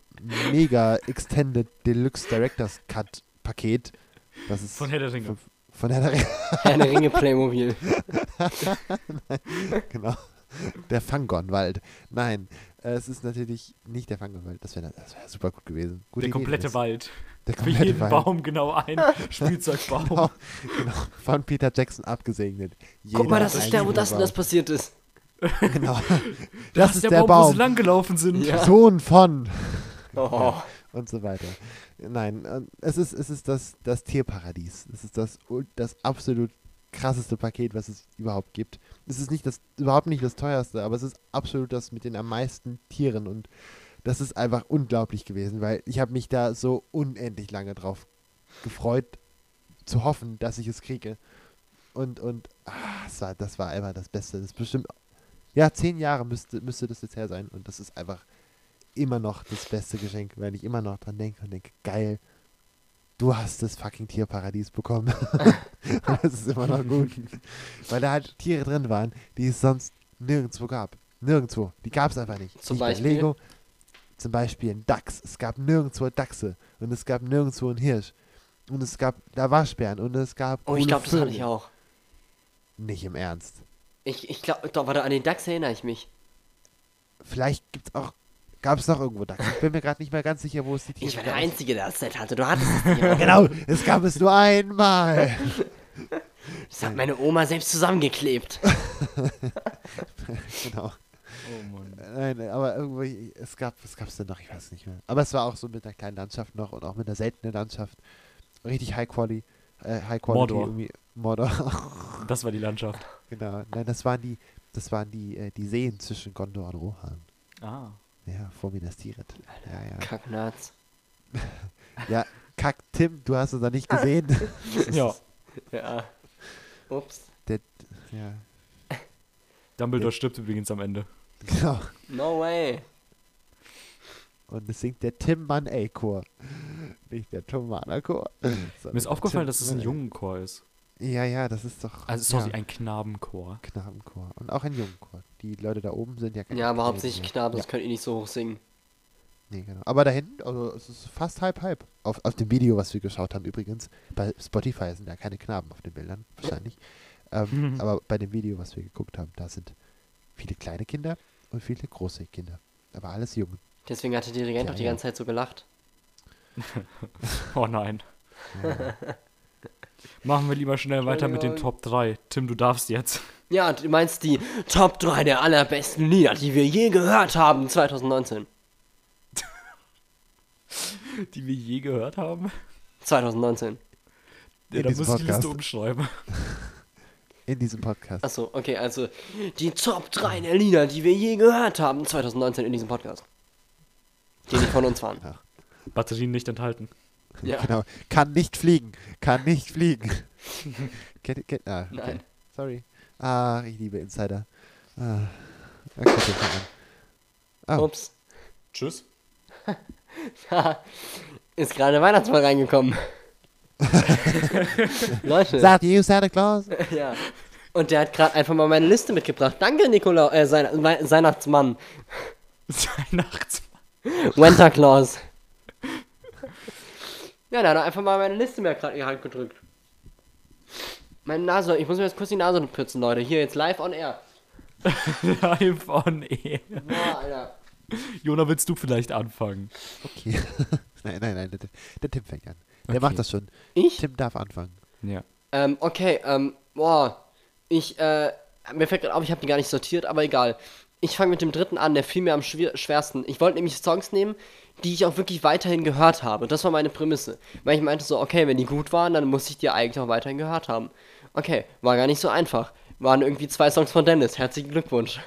Speaker 2: Mega Extended Deluxe Director's Cut Paket, das ist
Speaker 3: Von Herr der Ringe.
Speaker 2: von, von Herr der Ringe,
Speaker 1: Herr der Ringe Playmobil. (laughs)
Speaker 2: genau. Der Fangon-Wald. Nein, es ist natürlich nicht der Fangon-Wald. Das wäre das wär super gut gewesen. Gute
Speaker 3: Der
Speaker 2: Idee,
Speaker 3: komplette
Speaker 2: Dennis.
Speaker 3: Wald.
Speaker 2: Der
Speaker 3: Für
Speaker 2: komplette
Speaker 3: jeden
Speaker 2: Wald.
Speaker 3: Baum genau ein (laughs) Spielzeugbaum.
Speaker 2: Genau, genau. Von Peter Jackson abgesegnet.
Speaker 1: Guck
Speaker 2: Jeder
Speaker 1: mal, das ist der, wo das und das
Speaker 2: Baum.
Speaker 1: passiert ist.
Speaker 2: Genau. (laughs)
Speaker 3: Das,
Speaker 2: Das
Speaker 3: ist der, Baum, wo sie langgelaufen sind.
Speaker 1: Ja.
Speaker 2: Sohn von.
Speaker 1: Oh. (laughs)
Speaker 2: und so weiter. Nein, äh, es ist, es ist das, das Tierparadies. Es ist das, das absolut krasseste Paket, was es überhaupt gibt. Es ist nicht das, überhaupt nicht das teuerste, aber es ist absolut das mit den am meisten Tieren und das ist einfach unglaublich gewesen, weil ich habe mich da so unendlich lange drauf gefreut, zu hoffen, dass ich es kriege. Und, und ah, das, war, das war einfach das Beste. Das ist bestimmt, ja, zehn Jahre müsste, müsste das jetzt her sein und das ist einfach immer noch das beste Geschenk, weil ich immer noch dran denke und denke, geil, du hast das fucking Tierparadies bekommen. (laughs) und das ist immer noch gut. weil da halt Tiere drin waren, die es sonst nirgendwo gab. Nirgendwo. Die gab es einfach nicht.
Speaker 1: Zum
Speaker 2: nicht bei
Speaker 1: Beispiel?
Speaker 2: Lego. Zum Beispiel ein Dachs. Es gab nirgendwo Dachse. Und es gab nirgendwo einen Hirsch. Und es gab da Waschbären. Und es gab.
Speaker 1: Oh, ich glaube, das hatte ich auch.
Speaker 2: Nicht im Ernst.
Speaker 1: Ich, ich glaube, warte, an den Dachs erinnere ich mich.
Speaker 2: Vielleicht gibt's auch. Gab es noch irgendwo Dachs? Ich bin mir gerade nicht mehr ganz sicher, wo es die Tiere
Speaker 1: Ich war der
Speaker 2: gab.
Speaker 1: Einzige, der das Set hatte. Du hattest es nicht. (laughs)
Speaker 2: Genau, es gab es nur einmal. (laughs)
Speaker 1: Das hat meine Oma selbst zusammengeklebt. (laughs)
Speaker 2: genau.
Speaker 3: Oh Mann.
Speaker 2: Nein, aber irgendwie, es gab, es denn noch? Ich weiß nicht mehr. Aber es war auch so mit einer kleinen Landschaft noch und auch mit einer seltenen Landschaft. Richtig High Quality. Äh, High Quality
Speaker 3: Mordor.
Speaker 2: irgendwie. Mordor.
Speaker 3: Das war die Landschaft.
Speaker 2: genau. Nein, das waren die, das waren die, äh, die Seen zwischen Gondor und Rohan.
Speaker 3: Ah.
Speaker 2: Ja, vor Minas Tirith. Ja, ja.
Speaker 1: Kacknarz. (laughs)
Speaker 2: Ja, Kack, Tim, du hast es noch nicht gesehen. (laughs) (laughs)
Speaker 3: Ja.
Speaker 1: Ja. Ups.
Speaker 2: Der, ja,
Speaker 3: Dumbledore stirbt übrigens am Ende.
Speaker 2: genau.
Speaker 1: No way.
Speaker 2: Und es singt der Tim Mann A Chor. Nicht der Tomana Chor.
Speaker 3: Mir ist aufgefallen, dass es ein Jungenchor ist.
Speaker 2: Ja, ja, das ist doch.
Speaker 3: Also sorry, ein Knabenchor.
Speaker 2: Knabenchor. Und auch ein Jungenchor. Die Leute da oben sind ja keine
Speaker 1: Ja, aber hauptsächlich. Knaben,
Speaker 2: Ja,
Speaker 1: das könnt ihr nicht so hoch singen.
Speaker 2: nee, genau. Aber da hinten, also es ist fast halb halb. Auf, auf dem Video, was wir geschaut haben übrigens. Bei Spotify sind ja keine Knaben auf den Bildern, wahrscheinlich. ähm, (laughs) aber bei dem Video, was wir geguckt haben, da sind viele kleine Kinder und viele große Kinder. Aber alles Jungen.
Speaker 1: Deswegen hat der Dirigent
Speaker 2: Ja,
Speaker 1: auch die
Speaker 2: ja.
Speaker 1: ganze Zeit so gelacht. (laughs)
Speaker 3: Oh nein.
Speaker 2: Ja, ja. (laughs)
Speaker 3: Machen wir lieber schnell weiter mit den. Top 3. Tim, du darfst jetzt.
Speaker 1: Ja, du meinst die Top 3 der allerbesten Lieder, die wir je gehört haben 2019. (laughs)
Speaker 3: Die wir je gehört haben.
Speaker 1: 2019.
Speaker 3: Ja,
Speaker 2: In
Speaker 3: da
Speaker 2: diesem
Speaker 3: muss ich die Liste
Speaker 2: Podcast.
Speaker 3: umschreiben. (laughs)
Speaker 2: In diesem Podcast.
Speaker 1: Achso, okay, also die Top 3 der Lieder, die wir je gehört haben 2019 in diesem Podcast. Die nicht von uns waren.
Speaker 3: Batterien nicht enthalten.
Speaker 1: Ja.
Speaker 2: Genau. Kann nicht fliegen. Kann nicht fliegen. (laughs) Get, get, ah, okay.
Speaker 1: Nein.
Speaker 2: Sorry. Ah, ich liebe Insider. Ah. Okay, an. Oh.
Speaker 1: Ups.
Speaker 3: Tschüss. (laughs)
Speaker 1: Ist gerade der Weihnachtsmann reingekommen. (laughs) Leute.
Speaker 2: Sagt you Santa Claus?
Speaker 1: Ja. Und der hat gerade einfach mal meine Liste mitgebracht. Danke, Nikolaus, äh, Weihnachtsmann.
Speaker 3: Weihnachtsmann.
Speaker 1: Winter Claus. Ja, der hat einfach mal meine Liste mir gerade in die Hand gedrückt. Meine Nase, ich muss mir jetzt kurz die Nase putzen, Leute. Hier, jetzt live on air. (laughs)
Speaker 3: Live on air.
Speaker 1: Boah, Alter.
Speaker 3: Jona, willst du vielleicht anfangen?
Speaker 2: Okay. (laughs) nein, nein, nein, der, der Tim fängt an. Der
Speaker 3: Okay.
Speaker 2: macht das schon.
Speaker 1: Ich?
Speaker 2: Tim darf anfangen.
Speaker 3: Ja.
Speaker 1: Ähm, okay, ähm, boah. Ich, äh, mir fällt gerade auf, ich habe die gar nicht sortiert, aber egal. Ich fange mit dem dritten an, der fiel mir am schwer schwersten. Ich wollte nämlich Songs nehmen, die ich auch wirklich weiterhin gehört habe. Das war meine Prämisse. Weil ich meinte so, okay, wenn die gut waren, dann muss ich die eigentlich auch weiterhin gehört haben. Okay, war gar nicht so einfach. Waren irgendwie zwei Songs von Dennis. Herzlichen Glückwunsch.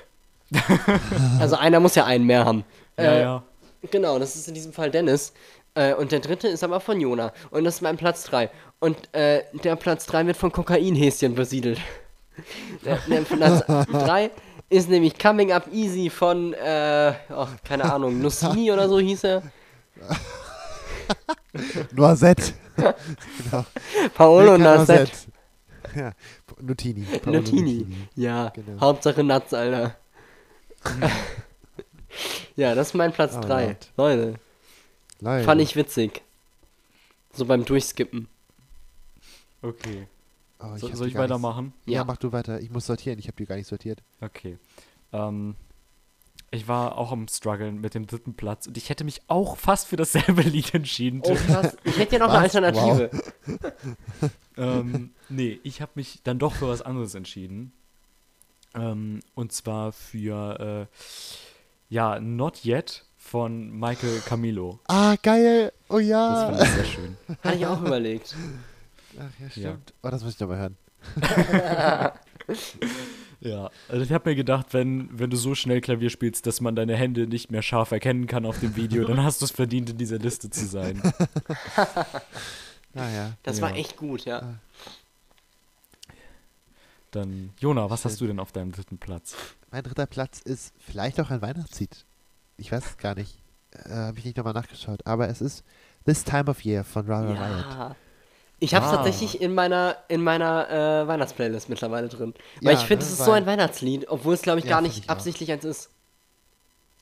Speaker 1: (laughs) also einer muss ja einen mehr haben.
Speaker 3: Ja,
Speaker 1: Äh,
Speaker 3: ja.
Speaker 1: Genau, das ist in diesem Fall Dennis. Äh, und der dritte ist aber von Jona. Und das ist mein Platz 3. Und äh, der Platz 3 wird von Kokainhäschen besiedelt. (laughs) der, der Platz (laughs) 3 ist nämlich Coming Up Easy von, äh, oh, keine Ahnung, Nussini oder so hieß er. (laughs)
Speaker 2: Noisette. genau.
Speaker 1: Paolo
Speaker 2: Milka
Speaker 1: Nassett.
Speaker 2: Ja, Nutini. Paolo
Speaker 1: Nutini. Ja,
Speaker 2: Genau.
Speaker 1: Hauptsache Nuts, Alter. (laughs) ja, das ist mein Platz
Speaker 2: Oh
Speaker 1: 3.
Speaker 2: Gott.
Speaker 1: Leute,
Speaker 2: Leute.
Speaker 1: fand ich witzig. So beim Durchskippen.
Speaker 3: Okay.
Speaker 2: Oh,
Speaker 3: So, soll ich weitermachen?
Speaker 2: Ja.
Speaker 1: Ja.
Speaker 2: mach du weiter. Ich muss sortieren. Ich habe die gar nicht sortiert.
Speaker 3: Okay. Ähm, ich war auch am struggeln mit dem dritten Platz und ich hätte mich auch fast für dasselbe (laughs) Lied entschieden.
Speaker 1: Oh krass, ich hätte ja noch eine
Speaker 2: Was?
Speaker 1: Alternative. (laughs)
Speaker 3: ähm, (laughs) nee, ich habe mich dann doch für was anderes entschieden. Ähm, und zwar für, äh, ja, Not Yet von Michael Camilo.
Speaker 2: Ah, geil. Oh
Speaker 3: Das
Speaker 2: ja.
Speaker 3: fand ich sehr schön.
Speaker 1: Hatte ich auch überlegt.
Speaker 2: Ach ja, stimmt. Oh, das muss ich nochmal hören. (laughs)
Speaker 3: Ja, also ich habe mir gedacht, wenn, wenn du so schnell Klavier spielst, dass man deine Hände nicht mehr scharf erkennen kann auf dem Video, dann hast du es verdient, in dieser Liste zu sein. (laughs)
Speaker 2: Naja.
Speaker 1: Das
Speaker 3: Ja.
Speaker 1: war echt gut, ja.
Speaker 3: Dann, Jona, was hast du denn auf deinem dritten Platz?
Speaker 2: Mein dritter Platz ist vielleicht auch ein Weihnachtslied. Ich weiß es gar nicht. Äh, habe ich nicht nochmal nachgeschaut. Aber es ist This Time of Year von Rara Riot.
Speaker 1: Ja. Ich hab's
Speaker 3: Ah.
Speaker 1: tatsächlich in meiner, in meiner äh, Weihnachtsplaylist mittlerweile drin.
Speaker 2: Ja,
Speaker 1: Weil ich finde,
Speaker 2: ne,
Speaker 1: es ist so ein Weihnachtslied, obwohl es, glaube ich,
Speaker 2: Ja,
Speaker 1: gar nicht
Speaker 2: ich auch.
Speaker 1: absichtlich eins ist.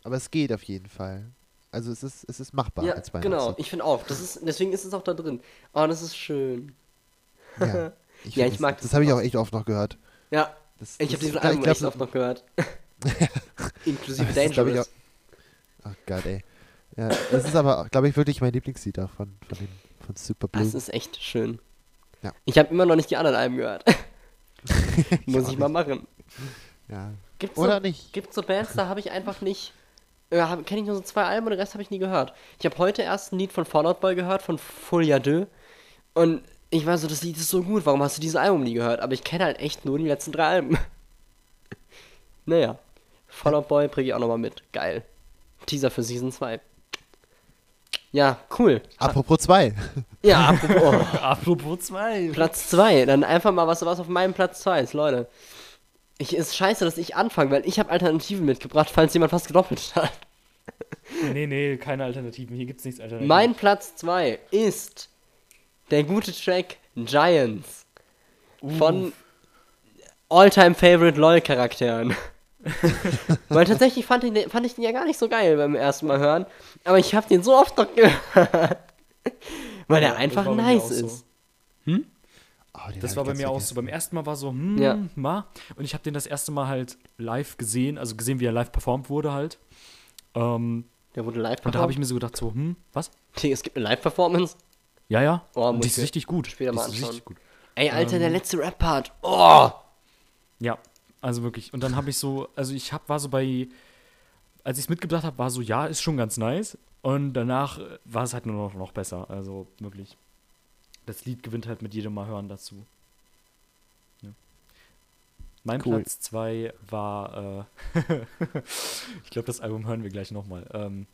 Speaker 2: Aber es geht auf jeden Fall. Also es ist, es ist machbar
Speaker 1: Ja,
Speaker 2: als
Speaker 1: genau.
Speaker 2: Weihnachtslied.
Speaker 1: Ich finde auch. Das ist, deswegen ist es auch da drin. Oh, das ist schön.
Speaker 2: Ja, (laughs) ich,
Speaker 1: Ja, ich
Speaker 2: das,
Speaker 1: mag
Speaker 2: das.
Speaker 1: das
Speaker 2: habe ich
Speaker 1: auch.
Speaker 2: echt oft noch gehört.
Speaker 1: Ja,
Speaker 2: Das,
Speaker 1: ich habe diesen Album echt oft noch gehört. (laughs) (laughs) Inklusive
Speaker 2: Das ist, ich,
Speaker 1: Dangerous.
Speaker 2: Oh Gott, ey. Ja, das ist aber, glaube ich, wirklich mein Lieblingslied auch von, von, von Super Blue.
Speaker 1: Das ist echt schön.
Speaker 2: Ja.
Speaker 1: Ich habe immer noch nicht die anderen Alben gehört. (laughs) Muss
Speaker 2: auch
Speaker 1: ich mal machen.
Speaker 2: ja.
Speaker 1: Gibt's
Speaker 2: Oder
Speaker 1: so,
Speaker 2: nicht?
Speaker 1: Gibt's so Bands, da habe ich einfach nicht. Ja, kenne ich nur so zwei Alben und den Rest habe ich nie gehört. Ich habe heute erst ein Lied von Fallout Boy gehört, von Folia 2. Und ich war so, das Lied ist so gut, warum hast du dieses Album nie gehört? Aber ich kenne halt echt nur die letzten drei Alben. (laughs) naja. Fallout Boy bringe ich auch nochmal mit. Geil. Teaser für Season 2. Ja, cool.
Speaker 2: Apropos zwei.
Speaker 1: Ja, apropos. Oh. (laughs)
Speaker 3: Apropos zwei.
Speaker 1: Platz 2. Dann einfach mal was, was auf meinem Platz 2 ist, Leute. Ich ist scheiße, dass ich anfange, weil ich habe Alternativen mitgebracht, falls jemand was gedoppelt hat.
Speaker 3: Nee, nee, keine Alternativen. Hier gibt's nichts Alternatives.
Speaker 1: Mein Platz 2 ist der gute Track Giants von Alltime Favorite LOL-Charakteren. (laughs) Weil tatsächlich fand ich, den, fand ich den ja gar nicht so geil beim ersten Mal hören. Aber ich habe den so oft noch gehört. (laughs) Weil der einfach nice
Speaker 3: auch so.
Speaker 1: ist.
Speaker 2: Oh,
Speaker 3: Das war bei mir auch so.
Speaker 2: vergessen.
Speaker 3: Beim ersten Mal war so, hm,
Speaker 1: Ja.
Speaker 3: ma. Und ich habe den das erste Mal halt live gesehen, also gesehen, wie er live performt wurde halt. Ähm,
Speaker 1: Der wurde live
Speaker 3: und da habe ich
Speaker 1: performt.
Speaker 3: mir so gedacht, so, hm, was? (laughs)
Speaker 1: Es gibt eine Live-Performance.
Speaker 3: Ja, ja.
Speaker 1: Oh,
Speaker 3: die ist richtig gut.
Speaker 1: später
Speaker 3: die
Speaker 1: mal
Speaker 3: ist
Speaker 1: anschauen.
Speaker 3: richtig gut.
Speaker 1: Ey, Alter, der
Speaker 3: Ähm.
Speaker 1: letzte Rap-Part. Oh!
Speaker 3: Ja, also wirklich. Und dann habe ich so, also ich hab, war so bei, als ich es mitgebracht habe, war so, ja, ist schon ganz nice. Und danach äh, war es halt nur noch, noch besser. Also wirklich. Das Lied gewinnt halt mit jedem Mal hören dazu. Ja. Mein
Speaker 2: Cool.
Speaker 3: Platz 2 war, äh, (laughs) ich glaube, das Album hören wir gleich nochmal. Ähm,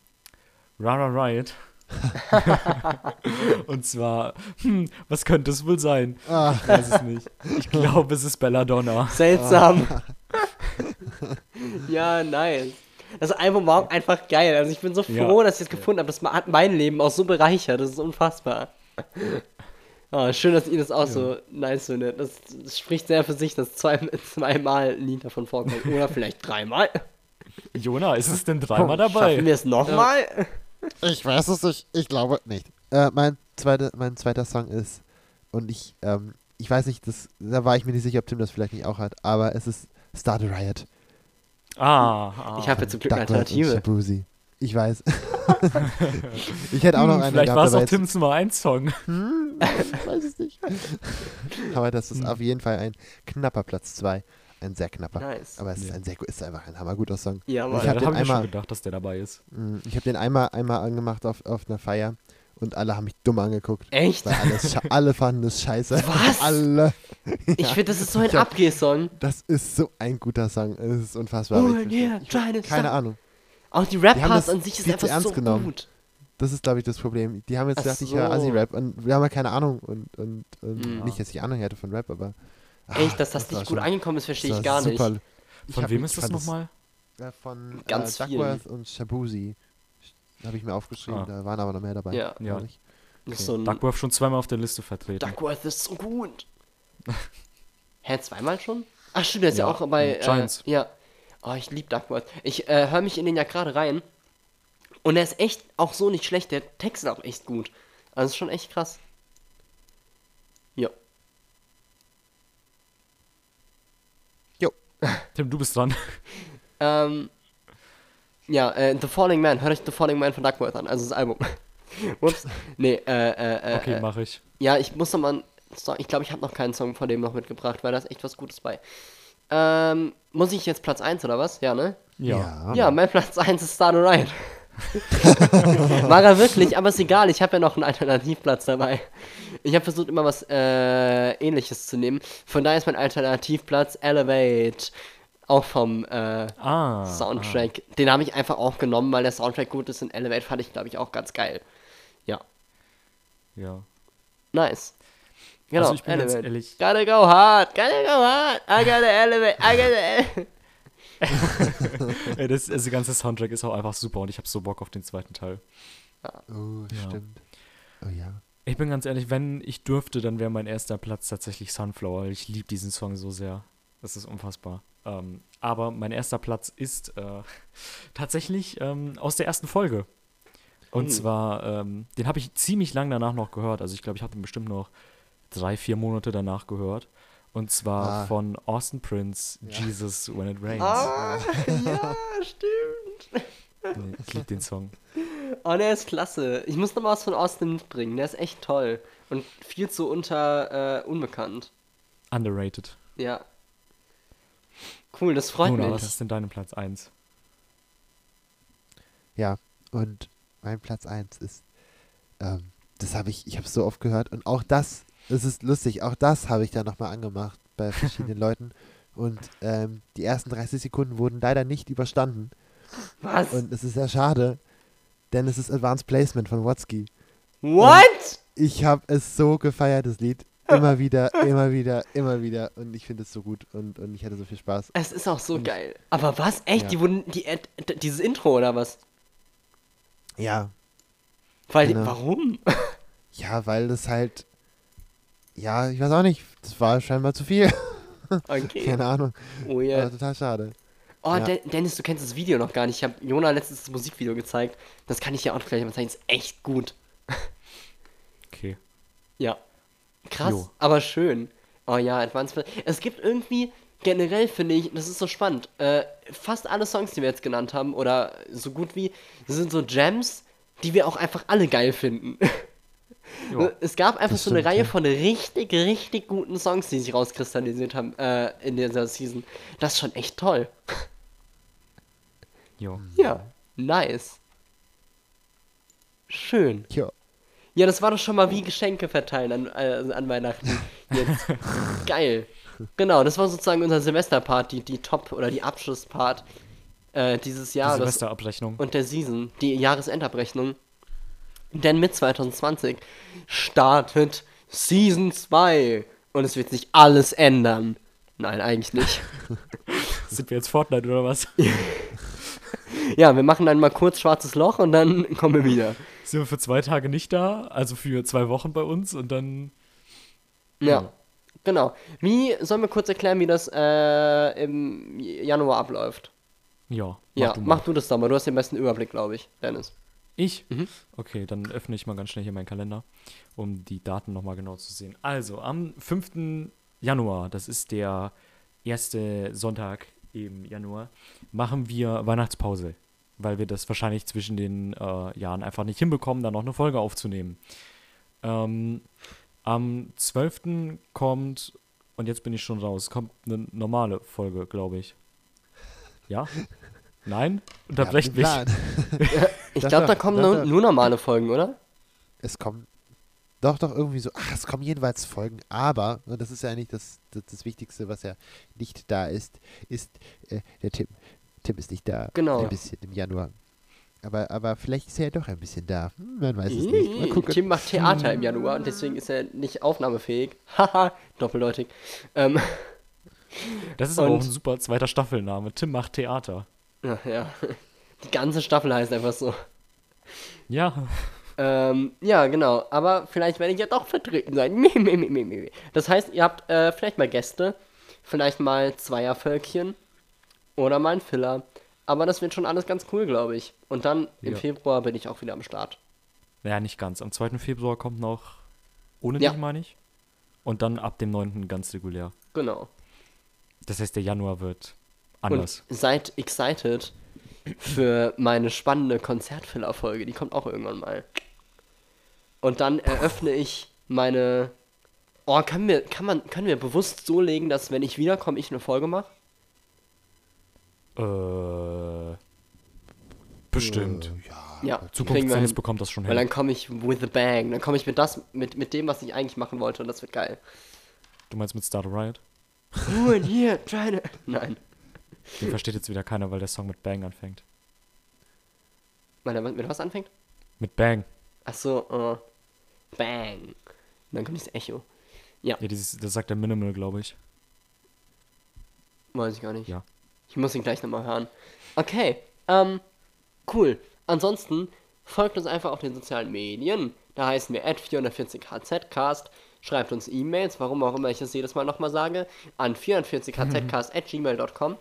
Speaker 3: Rara Riot (laughs) Und zwar, hm, was könnte es wohl sein?
Speaker 2: Ah,
Speaker 3: Ich weiß es nicht. Ich glaube, es ist Belladonna.
Speaker 1: Seltsam. (laughs) ja, nice. Das Album war auch einfach geil. Also ich bin so
Speaker 3: Ja.
Speaker 1: froh, dass ich es gefunden habe. Das hat mein Leben auch so bereichert. Das ist unfassbar. Ah, schön, dass ihr das auch so nice findet. Das, das spricht sehr für sich, dass zwei, zweimal ein Lied davon vorkommt. Oder vielleicht dreimal.
Speaker 3: Jona, ist es denn dreimal
Speaker 1: Schaffen
Speaker 3: dabei?
Speaker 1: wir es nochmal?
Speaker 2: Ich weiß es nicht. Ich glaube nicht. Äh, mein, zweite, mein zweiter Song ist, und ich, ähm, ich weiß nicht, das, da war ich mir nicht sicher, ob Tim das vielleicht nicht auch hat, aber es ist Start a Riot.
Speaker 3: Ah, ah.
Speaker 1: Ich habe jetzt zum Glück eine Alternative.
Speaker 2: Ich weiß. (laughs) ich hätte auch noch
Speaker 3: Hm,
Speaker 2: eine
Speaker 3: Vielleicht war es
Speaker 2: aber
Speaker 3: auch Tims Nummer 1 Song.
Speaker 2: Ich weiß es nicht. (laughs) aber das
Speaker 3: Hm.
Speaker 2: ist auf jeden Fall ein knapper Platz 2. Ein sehr knapper.
Speaker 1: Nice.
Speaker 2: Aber es ist,
Speaker 3: Ja.
Speaker 2: ein sehr, ist einfach ein hammerguter Song.
Speaker 1: Ja,
Speaker 2: Ich hab
Speaker 3: Ja,
Speaker 2: den
Speaker 3: da habe ich mir schon
Speaker 2: einmal-
Speaker 3: gedacht, dass der dabei ist.
Speaker 2: Mm, Ich habe den einmal, einmal angemacht auf, auf einer Feier und alle haben mich dumm angeguckt.
Speaker 1: Echt?
Speaker 2: Weil alles (laughs) alle fanden es scheiße.
Speaker 1: Was?
Speaker 2: Alle.
Speaker 1: Ich finde, das ist so ein
Speaker 2: Ich hab-
Speaker 1: Abgeh-Song.
Speaker 2: Das ist so ein guter Song. Es ist unfassbar.
Speaker 1: Oh,
Speaker 2: aber ich
Speaker 1: yeah,
Speaker 2: ich, keine
Speaker 1: stop.
Speaker 2: Ahnung.
Speaker 1: Auch die Rap-Parts
Speaker 2: das
Speaker 1: an sich ist einfach
Speaker 2: ernst
Speaker 1: so
Speaker 2: genommen.
Speaker 1: gut.
Speaker 2: Das ist, glaube ich, das Problem. Die haben jetzt
Speaker 1: Ach
Speaker 2: gedacht, ich höre
Speaker 1: so.
Speaker 2: Assi-Rap und wir haben ja keine Ahnung. Und, und, und
Speaker 1: Mhm.
Speaker 2: nicht, dass ich Ahnung hätte von Rap, aber.
Speaker 1: Echt, dass das,
Speaker 2: war
Speaker 1: nicht gut
Speaker 2: schon-
Speaker 1: angekommen ist, verstehe
Speaker 2: das
Speaker 1: ich gar nicht.
Speaker 2: super. Ich
Speaker 3: Von wem ist das nochmal?
Speaker 2: Äh, von
Speaker 1: Ganz
Speaker 2: äh. Duckworth und Shabuzi. Habe ich mir aufgeschrieben,
Speaker 3: Ah.
Speaker 2: da waren aber noch mehr dabei.
Speaker 1: Ja.
Speaker 3: Ja.
Speaker 1: Das ist so
Speaker 3: Duckworth schon zweimal auf der Liste vertreten.
Speaker 1: Duckworth ist so gut. (laughs) Hä, zweimal schon? Ach stimmt, der ist ja,
Speaker 3: Ja,
Speaker 1: auch bei. Äh,
Speaker 3: Giants.
Speaker 1: ja. Oh, ich liebe Duckworth. Ich äh, höre mich in den ja gerade rein. Und der ist echt auch so nicht schlecht. Der Text ist auch echt gut. Also ist schon echt krass. (laughs)
Speaker 3: Tim, du bist dran. (laughs)
Speaker 1: Ähm. Ja, äh, The Falling Man. Hört euch The Falling Man von Duckworth an. Also das Album. (laughs) Ups. Nee, äh, äh, äh.
Speaker 3: Okay,
Speaker 1: äh,
Speaker 3: mache ich.
Speaker 1: Ja, ich muss noch mal. einen Song- Ich glaube, ich habe noch keinen Song von dem noch mitgebracht, weil da ist echt was Gutes bei. Ähm, muss ich jetzt Platz 1 oder was? Ja, ne?
Speaker 3: Ja.
Speaker 1: Ja, mein Platz 1 ist Star Ryan. (laughs) War er wirklich, aber ist egal, ich habe ja noch einen Alternativplatz dabei. Ich habe versucht, immer was äh, ähnliches zu nehmen. Von daher ist mein Alternativplatz Elevate. Auch vom äh,
Speaker 3: Ah.
Speaker 1: Soundtrack. Den habe ich einfach auch genommen, weil der Soundtrack gut ist und Elevate fand ich, glaube ich, auch ganz geil. Ja,
Speaker 3: Ah, ja.
Speaker 1: nice. Genau,
Speaker 3: Also ich bin ganz
Speaker 1: Elevate.
Speaker 3: ehrlich-
Speaker 1: Gotta go hard, gotta go hard, I gotta elevate, I gotta elevate. (laughs) (laughs)
Speaker 3: Ey, das, das ganze Soundtrack ist auch einfach super und ich habe so Bock auf den zweiten Teil.
Speaker 2: Oh,
Speaker 3: Ja.
Speaker 2: stimmt. Oh ja.
Speaker 3: Ich bin ganz ehrlich, wenn ich dürfte, dann wäre mein erster Platz tatsächlich Sunflower. weil Ich liebe diesen Song so sehr. Das ist unfassbar. Ähm, aber mein erster Platz ist äh, (laughs) tatsächlich ähm, aus der ersten Folge. Und
Speaker 1: Oh.
Speaker 3: zwar, ähm, den habe ich ziemlich lang danach noch gehört. Also ich glaube, ich habe den bestimmt noch drei, vier Monate danach gehört. Und zwar
Speaker 2: Ah.
Speaker 3: von Austin Prince,
Speaker 2: Ja.
Speaker 3: Jesus When It Rains.
Speaker 1: Ah, ja, stimmt.
Speaker 3: Nee, ich liebe den Song.
Speaker 1: Oh, der ist klasse. Ich muss noch mal was von Austin mitbringen. Der ist echt toll. Und viel zu unter äh, unbekannt.
Speaker 3: Underrated.
Speaker 1: Ja. Cool, das freut
Speaker 3: Nona,
Speaker 1: mich.
Speaker 3: was ist denn dein Platz 1?
Speaker 2: Ja, und mein Platz 1 ist, ähm, das habe ich, ich habe es so oft gehört und auch das, es ist lustig, auch das habe ich dann nochmal angemacht bei verschiedenen (laughs) Leuten und ähm, die ersten 30 Sekunden wurden leider nicht überstanden
Speaker 1: Was?
Speaker 2: und es ist sehr schade, denn es ist Advanced Placement von Watsky.
Speaker 1: What?
Speaker 2: Ich habe es so gefeiert, das Lied. (laughs) Immer wieder, immer wieder, immer wieder. Und ich finde es so gut und, und ich hatte so viel Spaß.
Speaker 1: Es ist auch so geil. Aber was? Echt?
Speaker 2: Ja.
Speaker 1: Die wurden. Die, dieses Intro oder was?
Speaker 2: Ja,
Speaker 1: Weil.
Speaker 2: Genau.
Speaker 1: Warum?
Speaker 2: ja, weil das halt, ja, ich weiß auch nicht, das war scheinbar zu viel. (laughs)
Speaker 1: Okay.
Speaker 2: Keine Ahnung.
Speaker 1: Oh
Speaker 2: Aber
Speaker 1: ja.
Speaker 2: total schade.
Speaker 1: Oh,
Speaker 2: Ja.
Speaker 1: Den- Dennis, du kennst das Video noch gar nicht. Ich habe Jona letztens das Musikvideo gezeigt. Das kann ich ja auch gleich mal zeigen. Ist echt gut.
Speaker 3: Okay.
Speaker 1: Ja. Krass,
Speaker 3: Jo.
Speaker 1: aber schön. Oh ja, Advanced. Es gibt irgendwie, generell finde ich, das ist so spannend. Äh, fast alle Songs, die wir jetzt genannt haben, oder so gut wie, sind so Gems, die wir auch einfach alle geil finden. (laughs)
Speaker 3: Jo.
Speaker 1: Es gab einfach
Speaker 2: Das
Speaker 1: so eine
Speaker 2: stimmt,
Speaker 1: Reihe
Speaker 2: ja.
Speaker 1: von richtig, richtig guten Songs, die sich rauskristallisiert haben äh, in dieser Season. Das ist schon echt toll. (laughs)
Speaker 3: Jo.
Speaker 1: Ja, nice. Schön.
Speaker 2: Ja.
Speaker 1: Ja, das war doch schon mal wie Geschenke verteilen an, äh, an Weihnachten. Jetzt. (laughs) Geil. Genau, das war sozusagen unser Semesterpart, die, die Top- oder die Abschlusspart äh, dieses
Speaker 3: Die
Speaker 1: Jahres
Speaker 3: Silvesterabrechnung.
Speaker 1: und der Season, die Jahresendabrechnung. Denn mit 2020 startet Season 2 und es wird sich alles ändern. Nein, eigentlich nicht. (laughs)
Speaker 3: Sind wir jetzt Fortnite oder was? (laughs)
Speaker 1: Ja, wir machen dann mal kurz schwarzes Loch und dann (laughs) kommen wir wieder.
Speaker 3: Sind wir für zwei Tage nicht da, also für zwei Wochen bei uns und dann.
Speaker 1: Ja, genau. Wie, sollen wir kurz erklären, wie das äh, im Januar abläuft?
Speaker 3: Ja,
Speaker 1: ja,
Speaker 3: du
Speaker 1: mach du das doch mal. Du hast den besten Überblick, glaube ich, Dennis.
Speaker 3: Ich?
Speaker 1: Mhm.
Speaker 3: Okay, dann öffne ich mal ganz schnell hier meinen Kalender, um die Daten nochmal genau zu sehen. Also, am 5. Januar, das ist der erste Sonntag im Januar, machen wir Weihnachtspause, weil wir das wahrscheinlich zwischen den äh, Jahren einfach nicht hinbekommen, da noch eine Folge aufzunehmen. Ähm, am 12. kommt, und jetzt bin ich schon raus, kommt eine normale Folge, glaube ich. Ja? (laughs) Nein? Unterbrecht mich. (laughs)
Speaker 1: Ich glaube, da kommen
Speaker 2: doch,
Speaker 1: nur,
Speaker 2: doch.
Speaker 1: nur normale Folgen, oder?
Speaker 2: Es kommen doch, doch irgendwie so, ach, es kommen jedenfalls Folgen, aber, und das ist ja eigentlich das, das, das Wichtigste, was ja nicht da ist, ist äh, der Tim. Tim ist nicht da.
Speaker 1: Genau.
Speaker 2: Ein bisschen im Januar. Aber, aber vielleicht ist er ja doch ein bisschen da. Hm, man weiß es nicht. Mal gucken.
Speaker 1: Tim macht Theater im Januar und deswegen ist er nicht aufnahmefähig. Haha, (laughs) doppeldeutig. Ähm,
Speaker 3: Das ist aber auch
Speaker 1: Und-
Speaker 3: ein super zweiter Staffelname. Tim macht Theater.
Speaker 1: ja, ja. Die ganze Staffel heißt einfach so.
Speaker 3: Ja,
Speaker 1: Ähm, ja, genau. Aber vielleicht werde ich ja doch vertreten sein. (laughs) Das heißt, ihr habt äh, vielleicht mal Gäste, vielleicht mal Zweiervölkchen oder mal ein Filler. Aber das wird schon alles ganz cool, glaube ich. Und dann im
Speaker 3: Ja.
Speaker 1: Februar bin ich auch wieder am Start.
Speaker 3: naja, nicht ganz. Am 2. Februar kommt noch ohne
Speaker 1: Ja.
Speaker 3: dich, meine ich. Und dann ab dem 9. ganz regulär.
Speaker 1: Genau.
Speaker 3: Das heißt, der Januar wird
Speaker 1: Und
Speaker 3: anders.
Speaker 1: seid excited für meine spannende Konzertfiller-Folge. Die kommt auch irgendwann mal. Und dann eröffne ich meine. Oh, kann, mir, kann man, können wir bewusst so legen, dass wenn ich wiederkomme, ich eine Folge mache?
Speaker 3: Äh, bestimmt.
Speaker 2: Äh, ja.
Speaker 1: Ja, wir
Speaker 3: Zukunftsdienst bekommt das schon
Speaker 1: Weil
Speaker 3: hin.
Speaker 1: dann komme ich with a bang. Dann komme ich mit, das, mit, mit dem, was ich eigentlich machen wollte und das wird geil.
Speaker 3: Du meinst mit Start a Riot?
Speaker 1: Who in here trying to... (laughs) Nein.
Speaker 3: Den versteht jetzt wieder keiner, weil der Song mit Bang anfängt.
Speaker 1: Weil er mit was anfängt?
Speaker 3: Mit Bang.
Speaker 1: Ach so, äh, bang. Und dann kommt dieses Echo.
Speaker 3: Ja, dieses, das sagt der Minimal, glaube ich.
Speaker 1: Weiß ich gar nicht.
Speaker 3: Ja.
Speaker 1: Ich muss ihn gleich nochmal hören. Okay, ähm, cool. Ansonsten folgt uns einfach auf den sozialen Medien. Da heißen wir at 440hzcast. Schreibt uns E-Mails, warum auch immer ich das jedes Mal nochmal sage, an 440hzcast.gmail.com.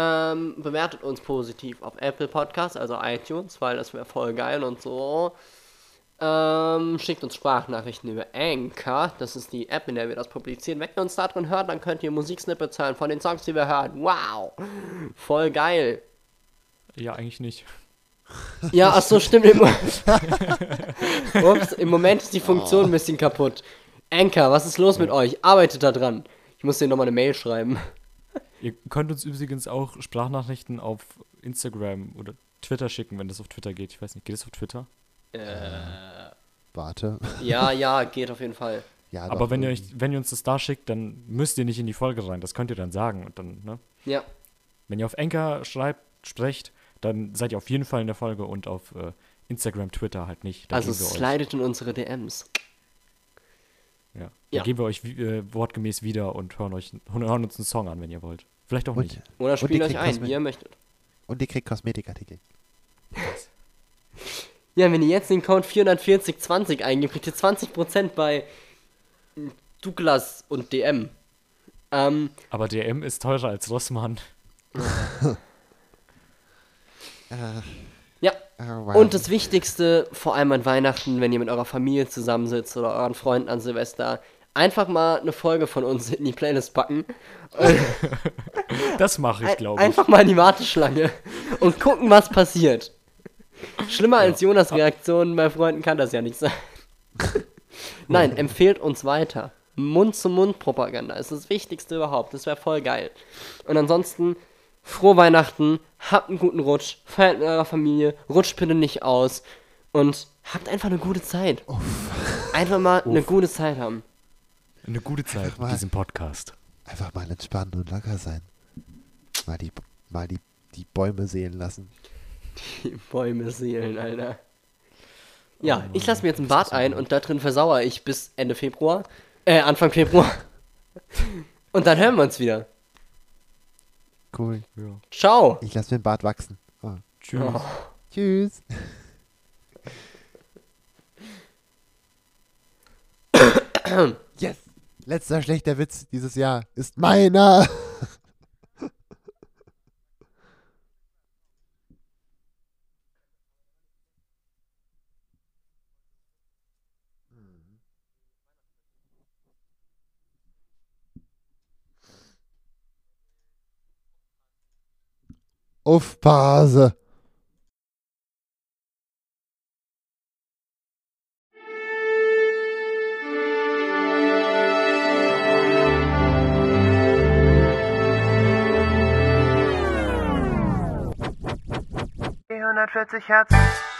Speaker 1: Ähm, bewertet uns positiv auf Apple Podcasts, also iTunes, weil das wäre voll geil und so. Ähm, schickt uns Sprachnachrichten über Anchor. Das ist die App, in der wir das publizieren. Wenn ihr uns da drin hört, dann könnt ihr Musiksnippets hören von den Songs, die wir hören. Wow! Voll geil.
Speaker 3: Ja, eigentlich nicht.
Speaker 1: Ja, ach so, stimmt. Im, (laughs) Ups, im Moment ist die Funktion ein bisschen kaputt. Anchor, was ist los mit euch? Arbeitet da dran. Ich muss dir nochmal eine Mail schreiben.
Speaker 3: Ihr könnt uns übrigens auch Sprachnachrichten auf Instagram oder Twitter schicken, wenn das auf Twitter geht. Ich weiß nicht, geht es auf Twitter?
Speaker 2: Warte.
Speaker 1: Ja, ja, geht auf jeden Fall.
Speaker 2: Ja,
Speaker 3: Aber wenn ihr,
Speaker 2: irgendwie.
Speaker 3: euch, wenn ihr uns das da schickt, dann müsst ihr nicht in die Folge rein. Das könnt ihr dann sagen. Und dann, ne?
Speaker 1: Ja,
Speaker 3: Wenn ihr auf Anchor schreibt, sprecht, dann seid ihr auf jeden Fall in der Folge und auf äh, Instagram, Twitter halt nicht. Da
Speaker 1: also slidet in unsere DMs.
Speaker 3: Ja. Geben wir euch äh, wortgemäß wieder und hören, euch, hören uns einen Song an, wenn ihr wollt. Vielleicht auch nicht.
Speaker 2: Und,
Speaker 1: Oder
Speaker 2: Und
Speaker 1: spielt
Speaker 2: ihr
Speaker 1: euch ein,
Speaker 2: Kosme-
Speaker 1: wie ihr möchtet.
Speaker 2: und ihr kriegt Kosmetikartikel.
Speaker 1: Ja, wenn ihr jetzt den Code 44020 eingebt, kriegt ihr 20% bei Douglas und DM. Ähm,
Speaker 3: Aber DM ist teurer als Rossmann. (laughs)
Speaker 2: Äh,
Speaker 1: ja,
Speaker 2: oh, wow.
Speaker 1: und das Wichtigste, vor allem an Weihnachten, wenn ihr mit eurer Familie zusammensitzt oder euren Freunden an Silvester, einfach mal eine Folge von uns in die Playlist packen. (laughs)
Speaker 3: Das mache ich, glaube ich.
Speaker 1: Einfach mal in die Warteschlange und gucken, was passiert. Schlimmer als Jonas Reaktionen bei Freunden kann das ja nicht sein. (laughs) Nein, empfehlt uns weiter. Mund-zu-Mund-Propaganda ist das Wichtigste überhaupt. Das wäre voll geil. Und ansonsten, frohe Weihnachten, habt einen guten Rutsch, feiert mit eurer Familie, rutscht bitte nicht aus und habt einfach eine gute Zeit. Einfach mal eine gute Zeit haben.
Speaker 3: Eine gute Zeit
Speaker 2: mal.
Speaker 3: mit diesem Podcast.
Speaker 2: Einfach mal entspannen und locker sein. Mal die, mal die, die Bäume sehen lassen.
Speaker 1: Die Bäume seelen, Alter. Ja, ich lasse mir jetzt ein Bad ein und da drin versauere ich bis Ende Februar. Äh, Anfang Februar. (laughs) Und dann hören wir uns wieder.
Speaker 2: Cool.
Speaker 3: Ja.
Speaker 1: Ciao.
Speaker 2: Ich lasse mir den Bart wachsen. Oh.
Speaker 3: Tschüss.
Speaker 1: Oh.
Speaker 2: Tschüss. yes. (coughs) Letzter schlechter Witz dieses Jahr ist meiner. (laughs) Aufpase.
Speaker 4: Die 140 Hertz.